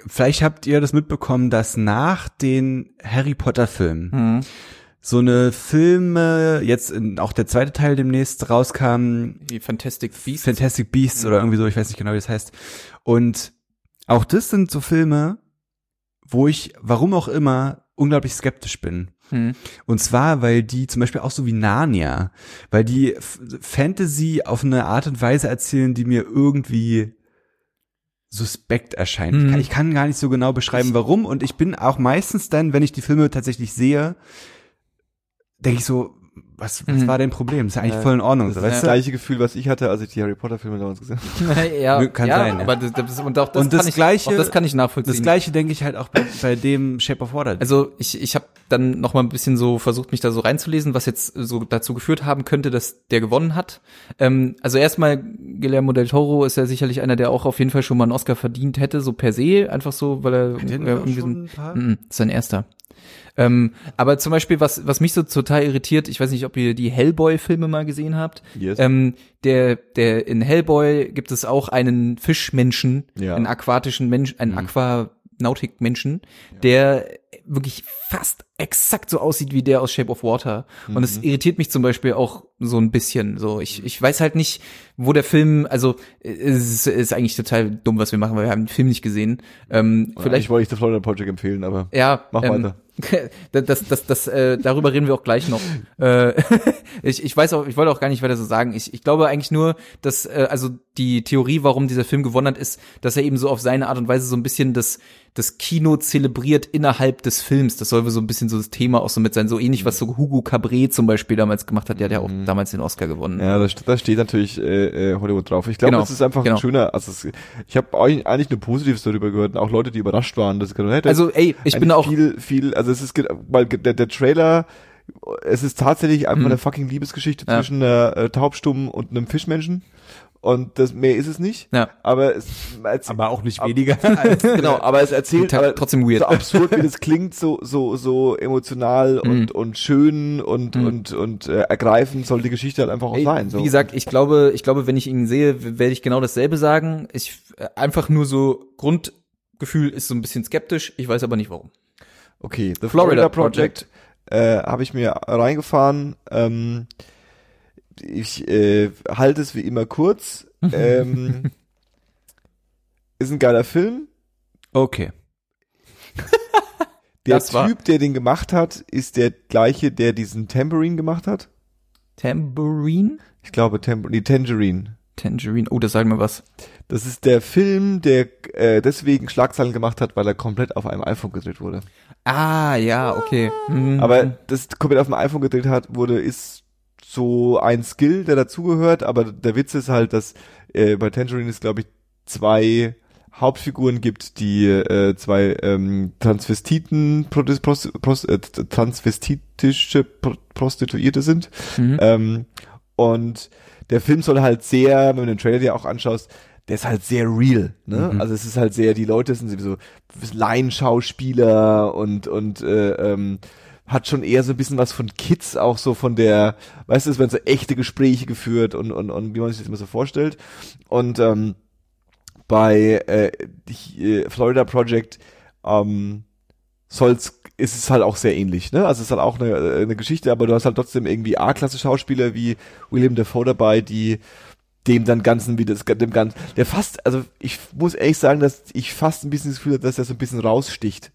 vielleicht habt ihr das mitbekommen, dass nach den Harry Potter Filmen Mhm. so eine Filme, jetzt in, auch der zweite Teil demnächst rauskam, Die Fantastic Beasts. Fantastic Beasts oder irgendwie so, ich weiß nicht genau, wie das heißt. Und auch das sind so Filme, wo ich, warum auch immer, unglaublich skeptisch bin. Mhm. Und zwar, weil die zum Beispiel auch so wie Narnia, weil die Fantasy auf eine Art und Weise erzählen, die mir irgendwie suspekt erscheint. Mhm. Ich, kann, ich kann gar nicht so genau beschreiben, warum. Und ich bin auch meistens dann, wenn ich die Filme tatsächlich sehe, denke ich so, was, was Mhm. war dein Problem? Ist ja eigentlich Ja, voll in Ordnung. Das So, ist das gleiche Gefühl, was ich hatte, als ich die Harry Potter Filme damals gesehen habe. [LAUGHS] ja, Kann ja, sein, aber das, das, und auch das, Und das kann ich, Gleiche- auch das kann ich nachvollziehen. Das gleiche denke ich halt auch bei, bei dem Shape of Water. Also ich, ich habe dann noch mal ein bisschen so versucht, mich da so reinzulesen, was jetzt so dazu geführt haben könnte, dass der gewonnen hat. Ähm, also erstmal, Guillermo del Toro ist ja sicherlich einer, der auch auf jeden Fall schon mal einen Oscar verdient hätte, so per se, einfach so, weil er äh, irgendwie so schon ein? Mm, ist sein erster. Ähm, aber zum Beispiel, was, was mich so total irritiert, ich weiß nicht, ob ihr die Hellboy-Filme mal gesehen habt. Yes. Ähm, der, der in Hellboy gibt es auch einen Fischmenschen, Ja. einen aquatischen Mensch, einen Mhm. Aquanautik-Menschen, der wirklich fast exakt so aussieht wie der aus Shape of Water. Und es irritiert mich zum Beispiel auch so ein bisschen. So, ich, ich weiß halt nicht, wo der Film, also es ist, ist eigentlich total dumm, was wir machen, weil wir haben den Film nicht gesehen. Ähm, Vielleicht vielleicht wollte ich The Florida Project empfehlen, aber ja, Mach ähm, weiter. [LAUGHS] Das, das, das, äh, darüber reden wir auch gleich noch. Äh, [LAUGHS] ich, ich weiß auch, ich wollte auch gar nicht weiter so sagen. Ich, ich glaube eigentlich nur, dass, äh, also die Theorie, warum dieser Film gewonnen hat, ist, dass er eben so auf seine Art und Weise so ein bisschen das, das Kino zelebriert innerhalb des Films. Das soll so ein bisschen so das Thema auch so mit sein. So ähnlich, was so Hugo Cabret zum Beispiel damals gemacht hat. Der hat ja auch damals den Oscar gewonnen. Mhm. ja, da, da steht natürlich äh, äh, Hollywood drauf. Ich glaube, Genau, es ist einfach genau. ein schöner, also es, ich habe eigentlich nur Positives darüber gehört, und auch Leute, die überrascht waren, dass hey, das Also, ey, ich bin auch, viel, viel, also es ist, weil der, der Trailer, es ist tatsächlich einfach Mhm. eine fucking Liebesgeschichte Ja. zwischen einer äh, Taubstummen und einem Fischmenschen. Und das mehr ist es nicht. ja, Aber es, es aber auch nicht Ab- weniger. [LAUGHS] genau, aber es erzählt total- aber trotzdem weird. so absurd, wie [LAUGHS] das klingt, so so so emotional Mhm. und und schön und Mhm. und und äh, ergreifend soll die Geschichte halt einfach auch Ey, sein. So. Wie gesagt, ich glaube, ich glaube, wenn ich ihn sehe, werde ich genau dasselbe sagen. Ich äh, einfach nur so Grundgefühl ist so ein bisschen skeptisch. Ich weiß aber nicht warum. Okay, The Florida Florida, Project, äh, habe ich mir reingefahren. Ähm, ich äh, halte es wie immer kurz. [LAUGHS] ähm, ist ein geiler Film. Okay. Der Das war- Typ, der den gemacht hat, ist der gleiche, der diesen Tambourine gemacht hat. Tambourine? Ich glaube, Tambourine, Tangerine. Tangerine. Oh, das sagt mir was. Das ist der Film, der äh, deswegen Schlagzeilen gemacht hat, weil er komplett auf einem iPhone gedreht wurde. Ah, ja, okay. Mhm. Aber das komplett auf dem iPhone gedreht hat, wurde, ist so ein Skill, der dazugehört, aber der Witz ist halt, dass äh, bei Tangerine es, glaube ich, zwei Hauptfiguren gibt, die äh, zwei ähm, Transvestiten, Prost, Prost, Prost, äh, transvestitische Pro Prostituierte sind. Mhm. Ähm, und der Film soll halt sehr, wenn du den Trailer dir auch anschaust, der ist halt sehr real, ne? Mhm. Also es ist halt sehr, die Leute sind sowieso Laienschauspieler und und äh, ähm, hat schon eher so ein bisschen was von Kids, auch so von der, weißt du, es werden so echte Gespräche geführt und und und wie man sich das immer so vorstellt. Und ähm, bei äh, äh, Florida Project ähm, soll's ist es halt auch sehr ähnlich, ne? Also es ist halt auch eine, äh, eine Geschichte, aber du hast halt trotzdem irgendwie A-Klasse Schauspieler wie William Dafoe dabei, die dem dann ganzen wie das dem ganzen der fast also ich muss ehrlich sagen, dass ich fast ein bisschen das Gefühl habe, dass er so ein bisschen raussticht,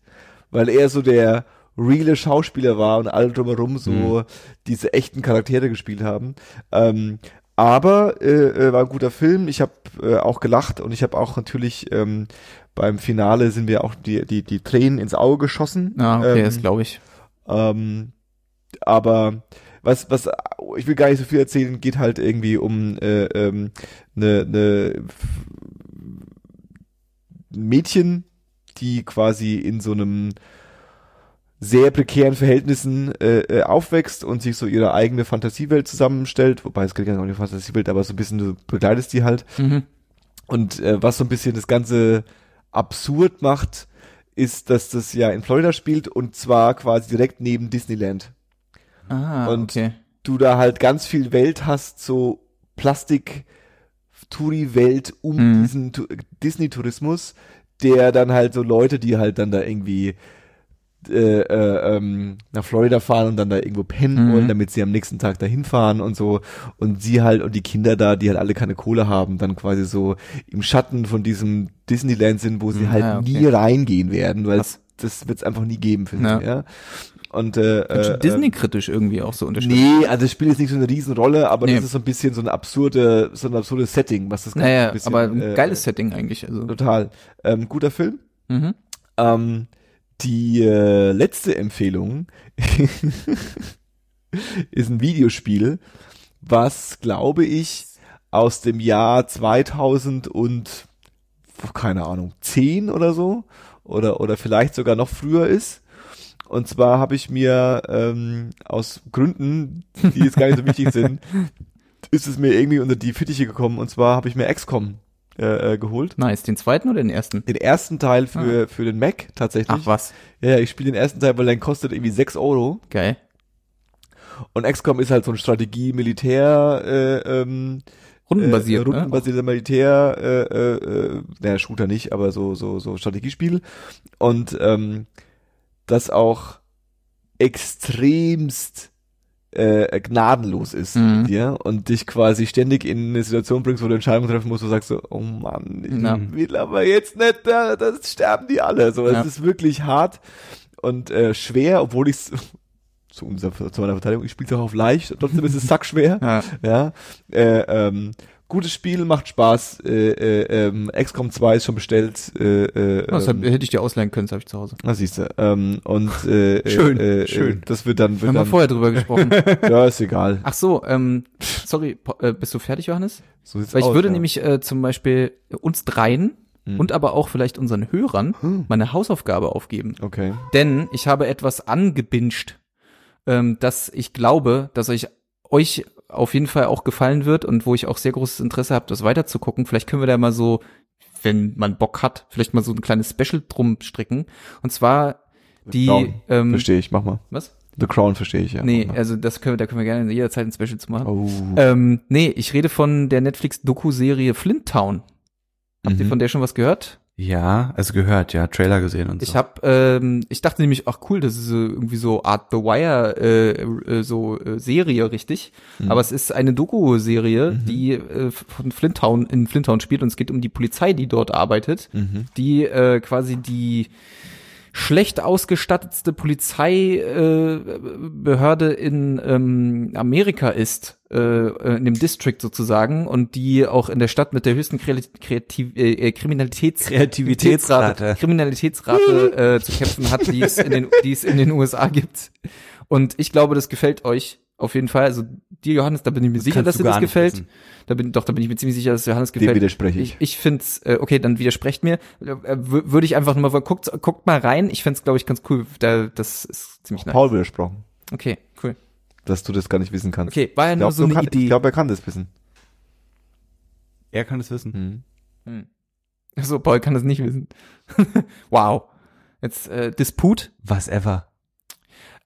weil er so der reale Schauspieler war und alle drumherum so Mhm. diese echten Charaktere gespielt haben. Ähm, aber äh, äh, war ein guter Film. Ich habe äh, auch gelacht und ich habe auch natürlich ähm, beim Finale sind wir auch die die die Tränen ins Auge geschossen. ah, okay, ähm, das glaube ich. ähm, aber was, was, ich will gar nicht so viel erzählen, geht halt irgendwie um äh, ähm, ne, ne Mädchen, die quasi in so einem sehr prekären Verhältnissen äh, äh, aufwächst und sich so ihre eigene Fantasiewelt zusammenstellt, wobei es geht gar nicht um die Fantasiewelt, aber so ein bisschen du begleitest die halt Mhm. Und äh, was so ein bisschen das Ganze absurd macht, ist, dass das ja in Florida spielt und zwar quasi direkt neben Disneyland. Ah, Und- okay. Du da halt ganz viel Welt hast, so Plastik, Touri-Welt um Mhm. diesen Disney-Tourismus, der dann halt so Leute, die halt dann da irgendwie äh, äh, ähm, nach Florida fahren und dann da irgendwo pennen Mhm. wollen, damit sie am nächsten Tag dahin fahren und so. Und sie halt und die Kinder da, die halt alle keine Kohle haben, dann quasi so im Schatten von diesem Disneyland sind, wo sie Mhm, halt ah, okay. nie reingehen werden, weil das wird es einfach nie geben, finde Ja. ich. Ja. Und äh, äh, Disney-kritisch irgendwie auch so unterstützt. Nee, also das Spiel ist nicht so eine Riesenrolle, aber Nee. das ist so ein bisschen so ein absurde, so ein absurdes Setting, was das Ganze Naja, bisschen, aber ein äh, geiles Setting eigentlich. Also. Total. Ähm, guter Film. Mhm. Ähm, die äh, letzte Empfehlung [LAUGHS] ist ein Videospiel, was, glaube ich, aus dem Jahr 2000 und keine Ahnung, 10 oder so oder oder vielleicht sogar noch früher ist. Und zwar habe ich mir ähm, aus Gründen, die jetzt gar nicht so wichtig sind, [LAUGHS] ist es mir irgendwie unter die Fittiche gekommen. Und zwar habe ich mir XCOM äh, äh, geholt. Nice. Den zweiten oder den ersten? Den ersten Teil für, für den Mac tatsächlich. Ach was. Ja, ich spiele den ersten Teil, weil der kostet irgendwie 6 Euro. Geil. Und XCOM ist halt so ein Strategie-Militär, äh, ähm, Rundenbasiert. äh, rundenbasierter Militär, äh, äh, äh, naja, Shooter nicht, aber so, so, so Strategiespiel. Und ähm, das auch extremst äh, gnadenlos ist Mhm. mit dir und dich quasi ständig in eine Situation bringst, wo du Entscheidungen treffen musst, wo du sagst so, oh Mann, ich Ja. will aber jetzt nicht, da, das sterben die alle. So, es Ja. ist wirklich hart und äh, schwer, obwohl ich [LAUGHS] zu, unserer, zu meiner Verteidigung, ich spiele es auch auf leicht, trotzdem ist es sackschwer. Ja. Ja, äh, ähm, gutes Spiel, macht Spaß. Äh, äh, ähm, XCOM 2 ist schon bestellt. Äh, äh, Das hab, ähm, hätte ich dir ausleihen können, das habe ich zu Hause. na siehst du. Ähm, und äh, [LAUGHS] Schön, äh, äh, schön. Das wird dann, Wir wird haben wir dann vorher drüber gesprochen. [LAUGHS] ja, ist egal. Ach so, ähm, sorry, äh, bist du fertig, Johannes? So sieht's Weil ich aus, würde ja. nämlich äh, zum Beispiel uns dreien Hm. und aber auch vielleicht unseren Hörern Hm. meine Hausaufgabe aufgeben. Okay. Denn ich habe etwas angebinscht, ähm, dass ich glaube, dass euch, euch auf jeden Fall auch gefallen wird und wo ich auch sehr großes Interesse habe, das weiterzugucken. Vielleicht können wir da mal so, wenn man Bock hat, vielleicht mal so ein kleines Special drum stricken. Und zwar die, Crown. ähm, Verstehe ich, mach mal. was? The Crown verstehe ich, ja. Nee, also das können wir, da können wir gerne jederzeit ein Special zu machen. Oh. Ähm, nee, ich rede von der Netflix-Doku-Serie Flint Town. Habt ihr Mhm. von der schon was gehört? Ja, also gehört, ja, Trailer gesehen und so. Ich habe, ähm, ich dachte nämlich, ach cool, das ist irgendwie so Art The Wire, äh, äh, so äh, Serie, richtig. Mhm. Aber es ist eine Doku-Serie, Mhm. die äh, von Flinttown in Flinttown spielt und es geht um die Polizei, die dort arbeitet, Mhm. die äh, quasi die schlecht ausgestattetste Polizeibehörde äh, in ähm, Amerika ist, äh, äh, in dem District sozusagen, und die auch in der Stadt mit der höchsten Kreativ Kreativ äh, äh, Kriminalitäts Kreativitätsrate. Kriminalitätsrate äh, zu kämpfen hat, die es in den, die es in den USA gibt. Und ich glaube, das gefällt euch auf jeden Fall. Also dir, Johannes, da bin ich mir sicher, kannst dass dir das gefällt. wissen. Da bin, doch, da bin ich mir ziemlich sicher, dass Johannes Dem gefällt. widerspreche ich. Ich, ich find's, äh, okay, dann widersprecht mir. Äh, wür- Würde ich einfach nur mal, guckt, guckt mal rein. Ich find's, glaube ich, ganz cool. Da, das ist ziemlich nice. Paul widersprochen, Okay, cool. dass du das gar nicht wissen kannst. Okay, war ja ich nur glaube, so eine kann, Idee. ich glaub, er kann das wissen. er kann es wissen. Mhm. Hm. Achso, Paul kann das nicht wissen. [LAUGHS] wow. Jetzt äh, Disput. Was ever.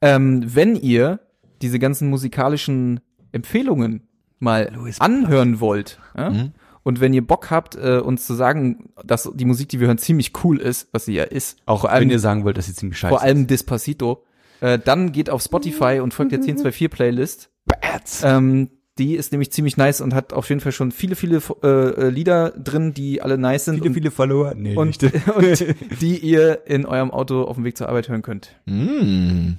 Ähm, wenn ihr diese ganzen musikalischen Empfehlungen mal Louis anhören wollt, ja? Mhm. und wenn ihr Bock habt, äh, uns zu sagen, dass die Musik, die wir hören, ziemlich cool ist, was sie ja ist, Auch allem, wenn ihr sagen wollt, dass sie ziemlich scheiße vor allem Despacito, äh, dann geht auf Spotify und folgt der 1024 Playlist. Ähm, die ist nämlich ziemlich nice und hat auf jeden Fall schon viele, viele äh, äh, Lieder drin, die alle nice sind Viele, und, viele Follower. Nee, und, [LAUGHS] und die ihr in eurem Auto auf dem Weg zur Arbeit hören könnt. Mm.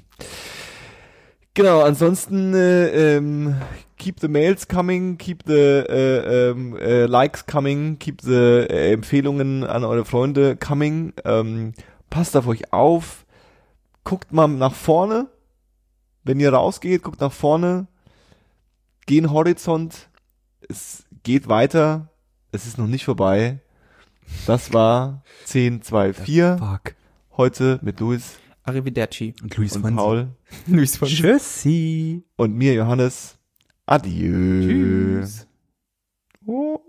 Genau, ansonsten äh, ähm, keep the mails coming, keep the äh, ähm, äh, likes coming, keep the äh, Empfehlungen an eure Freunde coming. Ähm, passt auf euch auf, guckt mal nach vorne. Wenn ihr rausgeht, guckt nach vorne. Gehen Horizont. Es geht weiter. Es ist noch nicht vorbei. Das war 10, 2, 4. Fuck. Heute mit Luis Arrivederci. Und Luis und von Paul. [LAUGHS] Luis von Tschüssi. und mir, Johannes. Adieu. Tschüss. Oh.